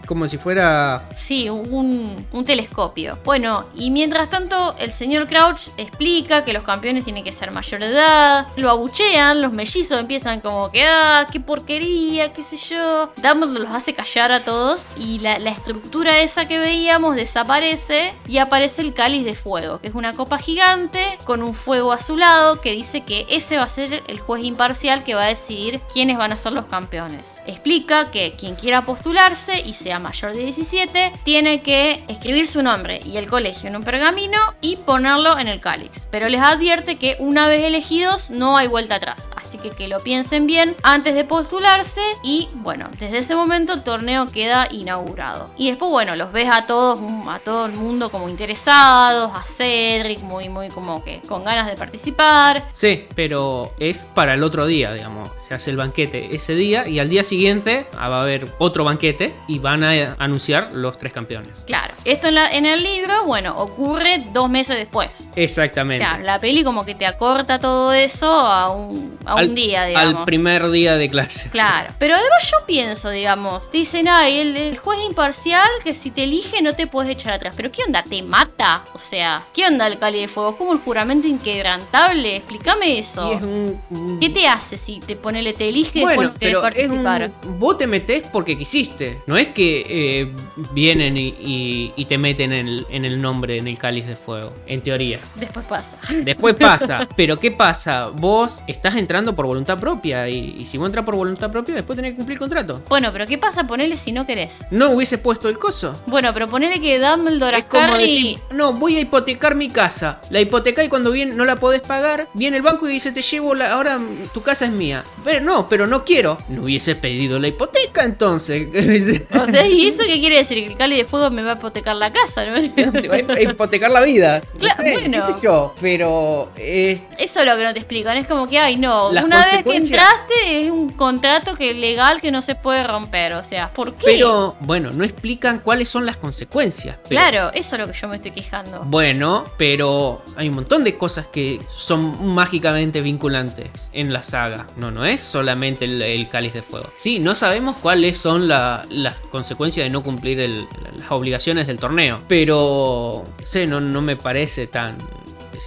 como si fuera... Sí, un, un telescopio. Bueno, y mientras tanto, el señor Crouch explica que los campeones tienen que ser mayor de edad. Lo abuchean, los mellizos empiezan como que, ah, qué porquería, qué sé yo. Dumbledore los hace callar a todos. Y la, la estructura esa que veíamos desaparece. Y aparece el cáliz de fuego, que es una copa gigante con un fuego azulado que dice que ese va a ser el juez imparcial que va a decidir quiénes van a ser los campeones. Explica que quien quiera y sea mayor de 17 tiene que escribir su nombre y el colegio en un pergamino y ponerlo en el cáliz. Pero les advierte que una vez elegidos no hay vuelta atrás. Así que que lo piensen bien antes de postularse y bueno, desde ese momento el torneo queda inaugurado. Y después bueno, los ves a todos, a todo el mundo como interesados, a Cedric muy muy como que con ganas de participar. Sí, pero es para el otro día, digamos. Se hace el banquete ese día y al día siguiente va a haber otro banquete y van a anunciar los tres campeones. Claro, esto en, la- en el libro, bueno, ocurre dos meses después. Exactamente. Claro, la peli como que te acorta todo eso a un, a un Al- día, digamos. Al primer día de clase. Claro, pero además yo pienso, digamos, dicen, ay, el, el juez imparcial que si te elige no te puedes echar atrás. Pero ¿qué onda? ¿Te mata? O sea, ¿qué onda el Cali de Fuego? ¿Es como el juramento inquebrantable? Explícame eso. Es un- ¿Qué te hace si te ponele, te elige y Bueno, pero es participar? un, vos te metés porque quisiste. No es que eh, vienen y, y- y te meten en el, en el nombre en el cáliz de fuego. En teoría. Después pasa. Después pasa. *laughs* Pero ¿qué pasa? Vos estás entrando por voluntad propia. Y, y si vos entras por voluntad propia, después tenés que cumplir contrato. Bueno, pero ¿qué pasa? Ponele si no querés. No hubiese puesto el coso. Bueno, pero ponele que Dumbledore Es a como Harry... decir, no, voy a hipotecar mi casa. La hipoteca y cuando viene, no la podés pagar, viene el banco y dice, te llevo, la, ahora tu casa es mía. Pero no, pero no quiero. No hubiese pedido la hipoteca entonces. *laughs* O sea, ¿y eso qué quiere decir? Que el Cali de Fuego me va a hipotecar la casa, ¿no? *laughs* Te va a hipotecar la vida. No Claro, sé, bueno. qué sé yo, pero eh, Eso es lo que no te explican. Es como que, ay, no. Una vez que entraste es un contrato que legal que no se puede romper. O sea, ¿por qué? pero bueno, no explican cuáles son las consecuencias. Pero- claro, eso es lo que yo me estoy quejando. Bueno, pero hay un montón de cosas que son mágicamente vinculantes en la saga. No, no es solamente el, el cáliz de fuego. Sí, no sabemos cuáles son la- las consecuencias de no cumplir el- las obligaciones del torneo. Pero, sé, no, no me parece tan...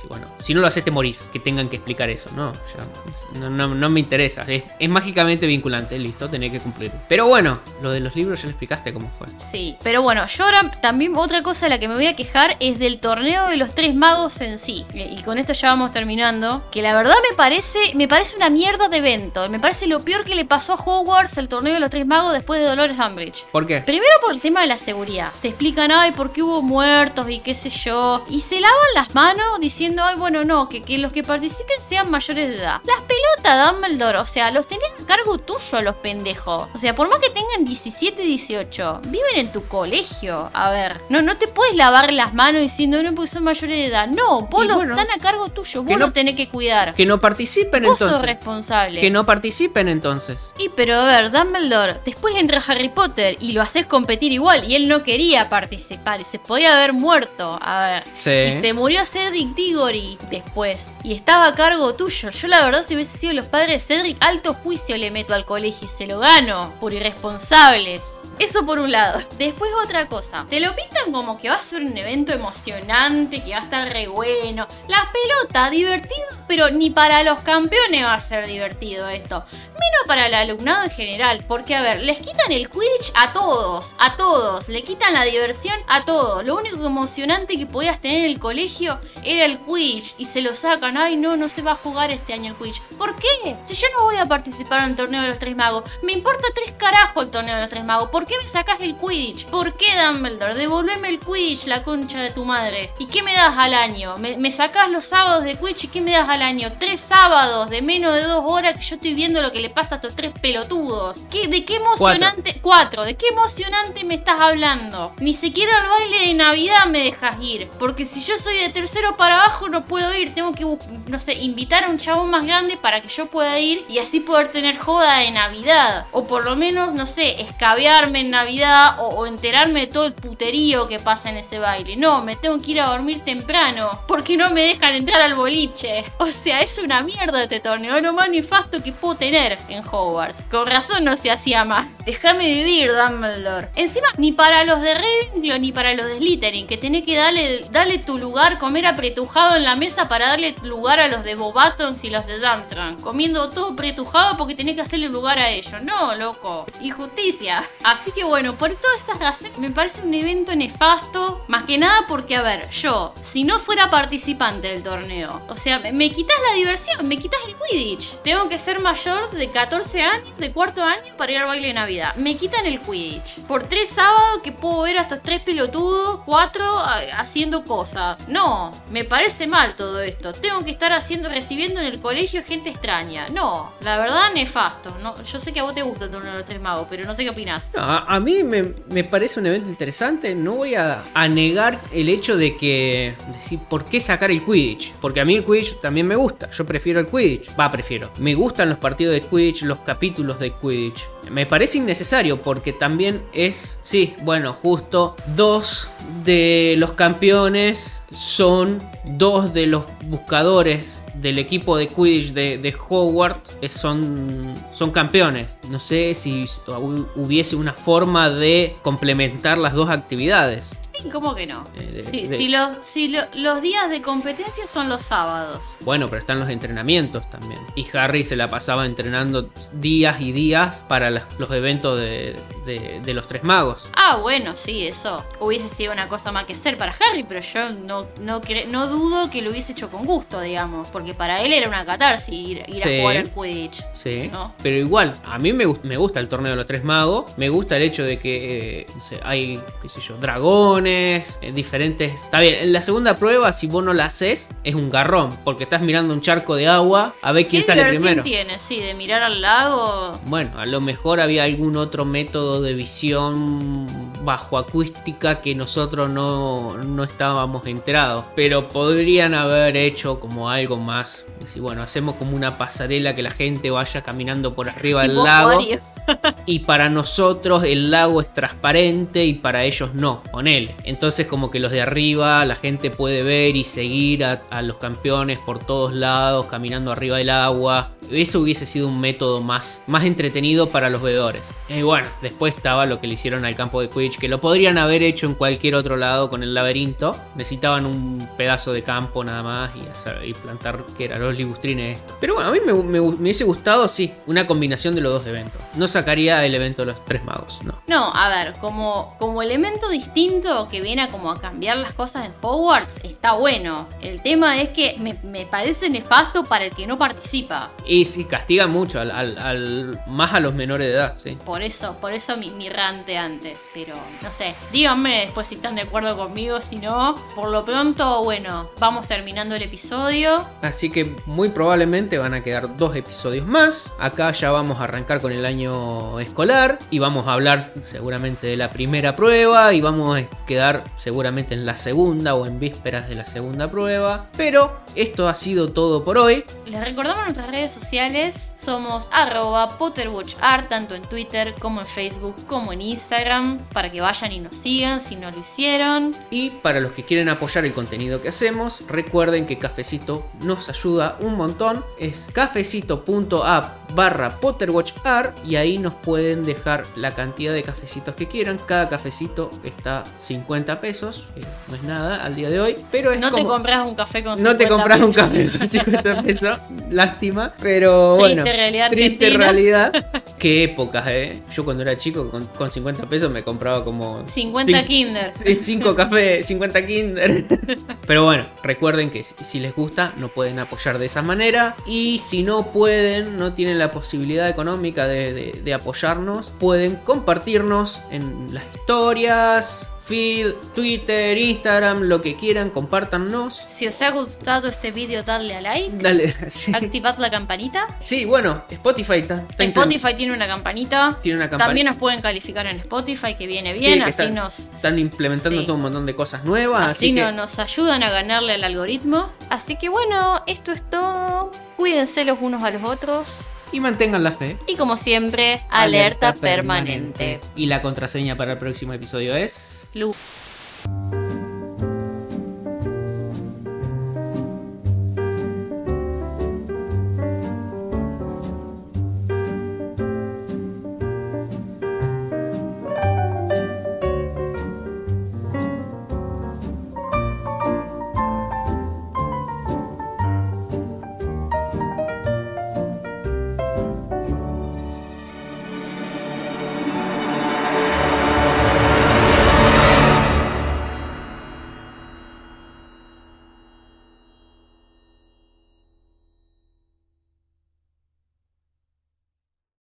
Bueno, si no lo haces te morís, que tengan que explicar eso, no, ya, no, no- no me interesa, es, es mágicamente vinculante, listo, tenés que cumplir. Pero bueno, lo de los libros ya le explicaste cómo fue. Sí, pero bueno, yo ahora también otra cosa de la que me voy a quejar es del torneo de los tres magos en sí. Y con esto ya vamos terminando. Que la verdad me parece, me parece una mierda de evento. Me parece lo peor que le pasó a Hogwarts el torneo de los tres magos después de Dolores Umbridge. ¿Por qué? Primero por el tema de la seguridad. Te explican, ay, por qué hubo muertos y qué sé yo. Y se lavan las manos diciendo, ay, bueno, no, que, que los que participen sean mayores de edad. Las pelotas, Dumbledore, o sea, los tenés a cargo tuyo, los pendejos. O sea, por más que tengan 17, 18, viven en tu colegio. A ver, no, no te puedes lavar las manos diciendo, no, porque son mayores de edad. No, vos los bueno, están a cargo tuyo, vos no- tenés que cuidar. Que no participen vos sos entonces. responsable. Que no participen entonces. Y pero a ver, Dumbledore, después entra Harry Potter y lo haces competir igual y él no quería participar y se podía haber muerto. A ver. Sí. Y se murió Cedric Diggory después y estaba a cargo tuyo. Yo la verdad si hubiese sido los padres de Cedric, alto juicio le meto al colegio y se lo gano por irresponsables. Eso por un lado. Después otra cosa. Te lo pintan como que va a ser un evento emocionante, que va a estar re bueno. La pelota, divertido, pero ni para los campeones va a ser divertido esto. Menos para el alumnado en general. Porque, a ver, les quitan el Quidditch a todos. A todos. Le quitan la diversión a todos. Lo único emocionante que podías tener en el colegio era el Quidditch. Y se lo sacan. Ay, no, no se va a jugar este año el Quidditch. ¿Por qué? Si yo no voy a participar en el torneo de los tres magos. Me importa tres carajos el torneo de los tres magos. ¿Por qué me sacas el Quidditch? ¿Por qué, Dumbledore? Devolveme el Quidditch, la concha de tu madre. ¿Y qué me das al año? ¿Me, me sacás los sábados de Quidditch y qué me das al año? Tres sábados de menos de dos horas que yo estoy viendo lo que le pasa a estos tres pelotudos. ¿Qué, ¿De qué emocionante? Cuatro. ¿De qué emocionante me estás hablando? Ni siquiera al baile de Navidad me dejas ir. Porque si yo soy de tercero para abajo no puedo ir. Tengo que, no sé, invitar a un chabón más grande para que yo pueda ir y así poder tener joda de Navidad. O por lo menos, no sé, escabearme en Navidad o, enterarme de todo el puterío que pasa en ese baile. No, me tengo que ir a dormir temprano porque no me dejan entrar al boliche. O sea, es una mierda este torneo. Lo más nefasto que puedo tener en Hogwarts. Con razón no se hacía más. Déjame vivir, Dumbledore. Encima, ni para los de Ravenclaw ni para los de Slytherin, que tenés que darle, darle tu lugar, comer apretujado en la mesa para darle lugar a los de Bobatons y los de Durmstrang. Comiendo todo apretujado porque tenés que hacerle lugar a ellos. No, loco. Injusticia. Así Que bueno, por todas esas razones me parece un evento nefasto. Más que nada porque, a ver, yo, si no fuera participante del torneo, o sea, me, quitas la diversión, me quitas el Quidditch. Tengo que ser mayor de 14 años, de cuarto año, para ir al baile de Navidad. Me quitan el Quidditch. Por tres sábados que puedo ver a estos tres pelotudos, cuatro haciendo cosas. No, me parece mal todo esto. Tengo que estar haciendo, recibiendo en el colegio gente extraña. No, la verdad, nefasto. No, yo sé que a vos te gusta el torneo de los tres magos, pero no sé qué opinás. No, a, mí me, me parece un evento interesante. No voy a, a negar el hecho de que. Decir, ¿por qué sacar el Quidditch? Porque a mí el Quidditch también me gusta. Yo prefiero el Quidditch. Va, prefiero. Me gustan los partidos de Quidditch, los capítulos de Quidditch. Me parece innecesario porque también es. Sí, bueno, justo dos de los campeones son dos de los buscadores del equipo de Quidditch de, de Hogwarts eh, son, son campeones. No sé si hu- hubiese una forma de complementar las dos actividades. Sí, ¿Cómo que no? Eh, Sí, de- Si, los, si lo- los días de competencia son los sábados. Bueno, pero están los entrenamientos también. Y Harry se la pasaba entrenando días y días para las- los eventos de, de- de los tres magos. Ah, bueno, sí, eso hubiese sido una cosa más que hacer para Harry, pero yo no, no, no dudo que lo hubiese hecho con gusto, digamos, porque para él era una catarsis ir, ir Sí. a jugar al Quidditch. Sí, ¿No? pero igual, a mí me, me gusta el torneo de los tres magos, me gusta el hecho de que eh, no sé, hay, qué sé yo, dragones, eh, diferentes... Está bien, en la segunda prueba, si vos no la haces, es un garrón, porque estás mirando un charco de agua a ver quién ¿Qué sale primero. tiene, sí, de mirar al lago? Bueno, a lo mejor había algún otro método de visión bajo acústica que nosotros no, no estábamos enterados. Pero podrían haber hecho como algo más. Decir, bueno, hacemos como una pasarela que la gente vaya caminando por arriba del lago. Y para nosotros el lago es transparente y para ellos no, ponele. Entonces como que los de arriba la gente puede ver y seguir a los campeones por todos lados, caminando arriba del agua. Eso hubiese sido un método más, más entretenido para los bebedores. Y bueno, después estaba lo que le hicieron al campo de Quidditch, que lo podrían haber hecho en cualquier otro lado con el laberinto. Necesitaban un pedazo de campo nada más y, hacer- y plantar que eran los ligustrines esto. Pero bueno, a mí me, me- me hubiese gustado, sí, una combinación de los dos eventos. No sacaría el evento de los tres magos, no. No, a ver, como, como elemento distinto que viene a como a cambiar las cosas en Hogwarts, está bueno. El tema es que me, me parece nefasto para el que no participa. Y sí, castiga mucho, al, al- al- más a los menores de edad, sí. Por eso, por eso mi, mi rante antes. Pero no sé, díganme después si están de acuerdo conmigo, si no. Por lo pronto, bueno, vamos terminando el episodio. Así que muy probablemente van a quedar dos episodios más. Acá ya vamos a arrancar con el año escolar y vamos a hablar seguramente de la primera prueba y vamos a quedar seguramente en la segunda o en vísperas de la segunda prueba. Pero esto ha sido todo por hoy. Les recordamos nuestras redes sociales. Somos arroba PotterWatchArt, tanto en Twitter como en Facebook, como en Instagram, para que vayan y nos sigan si no lo hicieron. Y para los que quieren apoyar el contenido que hacemos, recuerden que Cafecito nos ayuda un montón. Es cafecito.app barra PotterWatchArt y ahí nos pueden dejar la cantidad de cafecitos que quieran. Cada cafecito está 50 pesos, que no es nada al día de hoy, pero es No te compras un café con no te 50 compras un pesos. café con 50 pesos, *laughs* lástima, pero Triste bueno, realidad triste argentina. realidad. *laughs* Qué épocas, eh. Yo cuando era chico con, con 50 pesos me compraba como 50 cin- Kinder. 5 cafés, 50 Kinder. *laughs* Pero bueno, recuerden que si, si les gusta, no pueden apoyar de esa manera. Y si no pueden, no tienen la posibilidad económica de, de- de apoyarnos, pueden compartirnos en las historias, feed, Twitter, Instagram, lo que quieran, compártanos. Si os ha gustado este vídeo, darle a like. Dale, *laughs* sí. Activad la campanita. Sí, bueno, Spotify está, está Spotify tiene una campanita. Tiene una campanita. También nos pueden calificar en Spotify, que viene Sí, bien. que así están- nos, Están implementando Sí. todo un montón de cosas nuevas, así, así que no- nos ayudan a ganarle al algoritmo. Así que bueno, esto es todo. Cuídense los unos a los otros. y mantengan la fe. Y como siempre, alerta, permanente. Y la contraseña para el próximo episodio es Lu.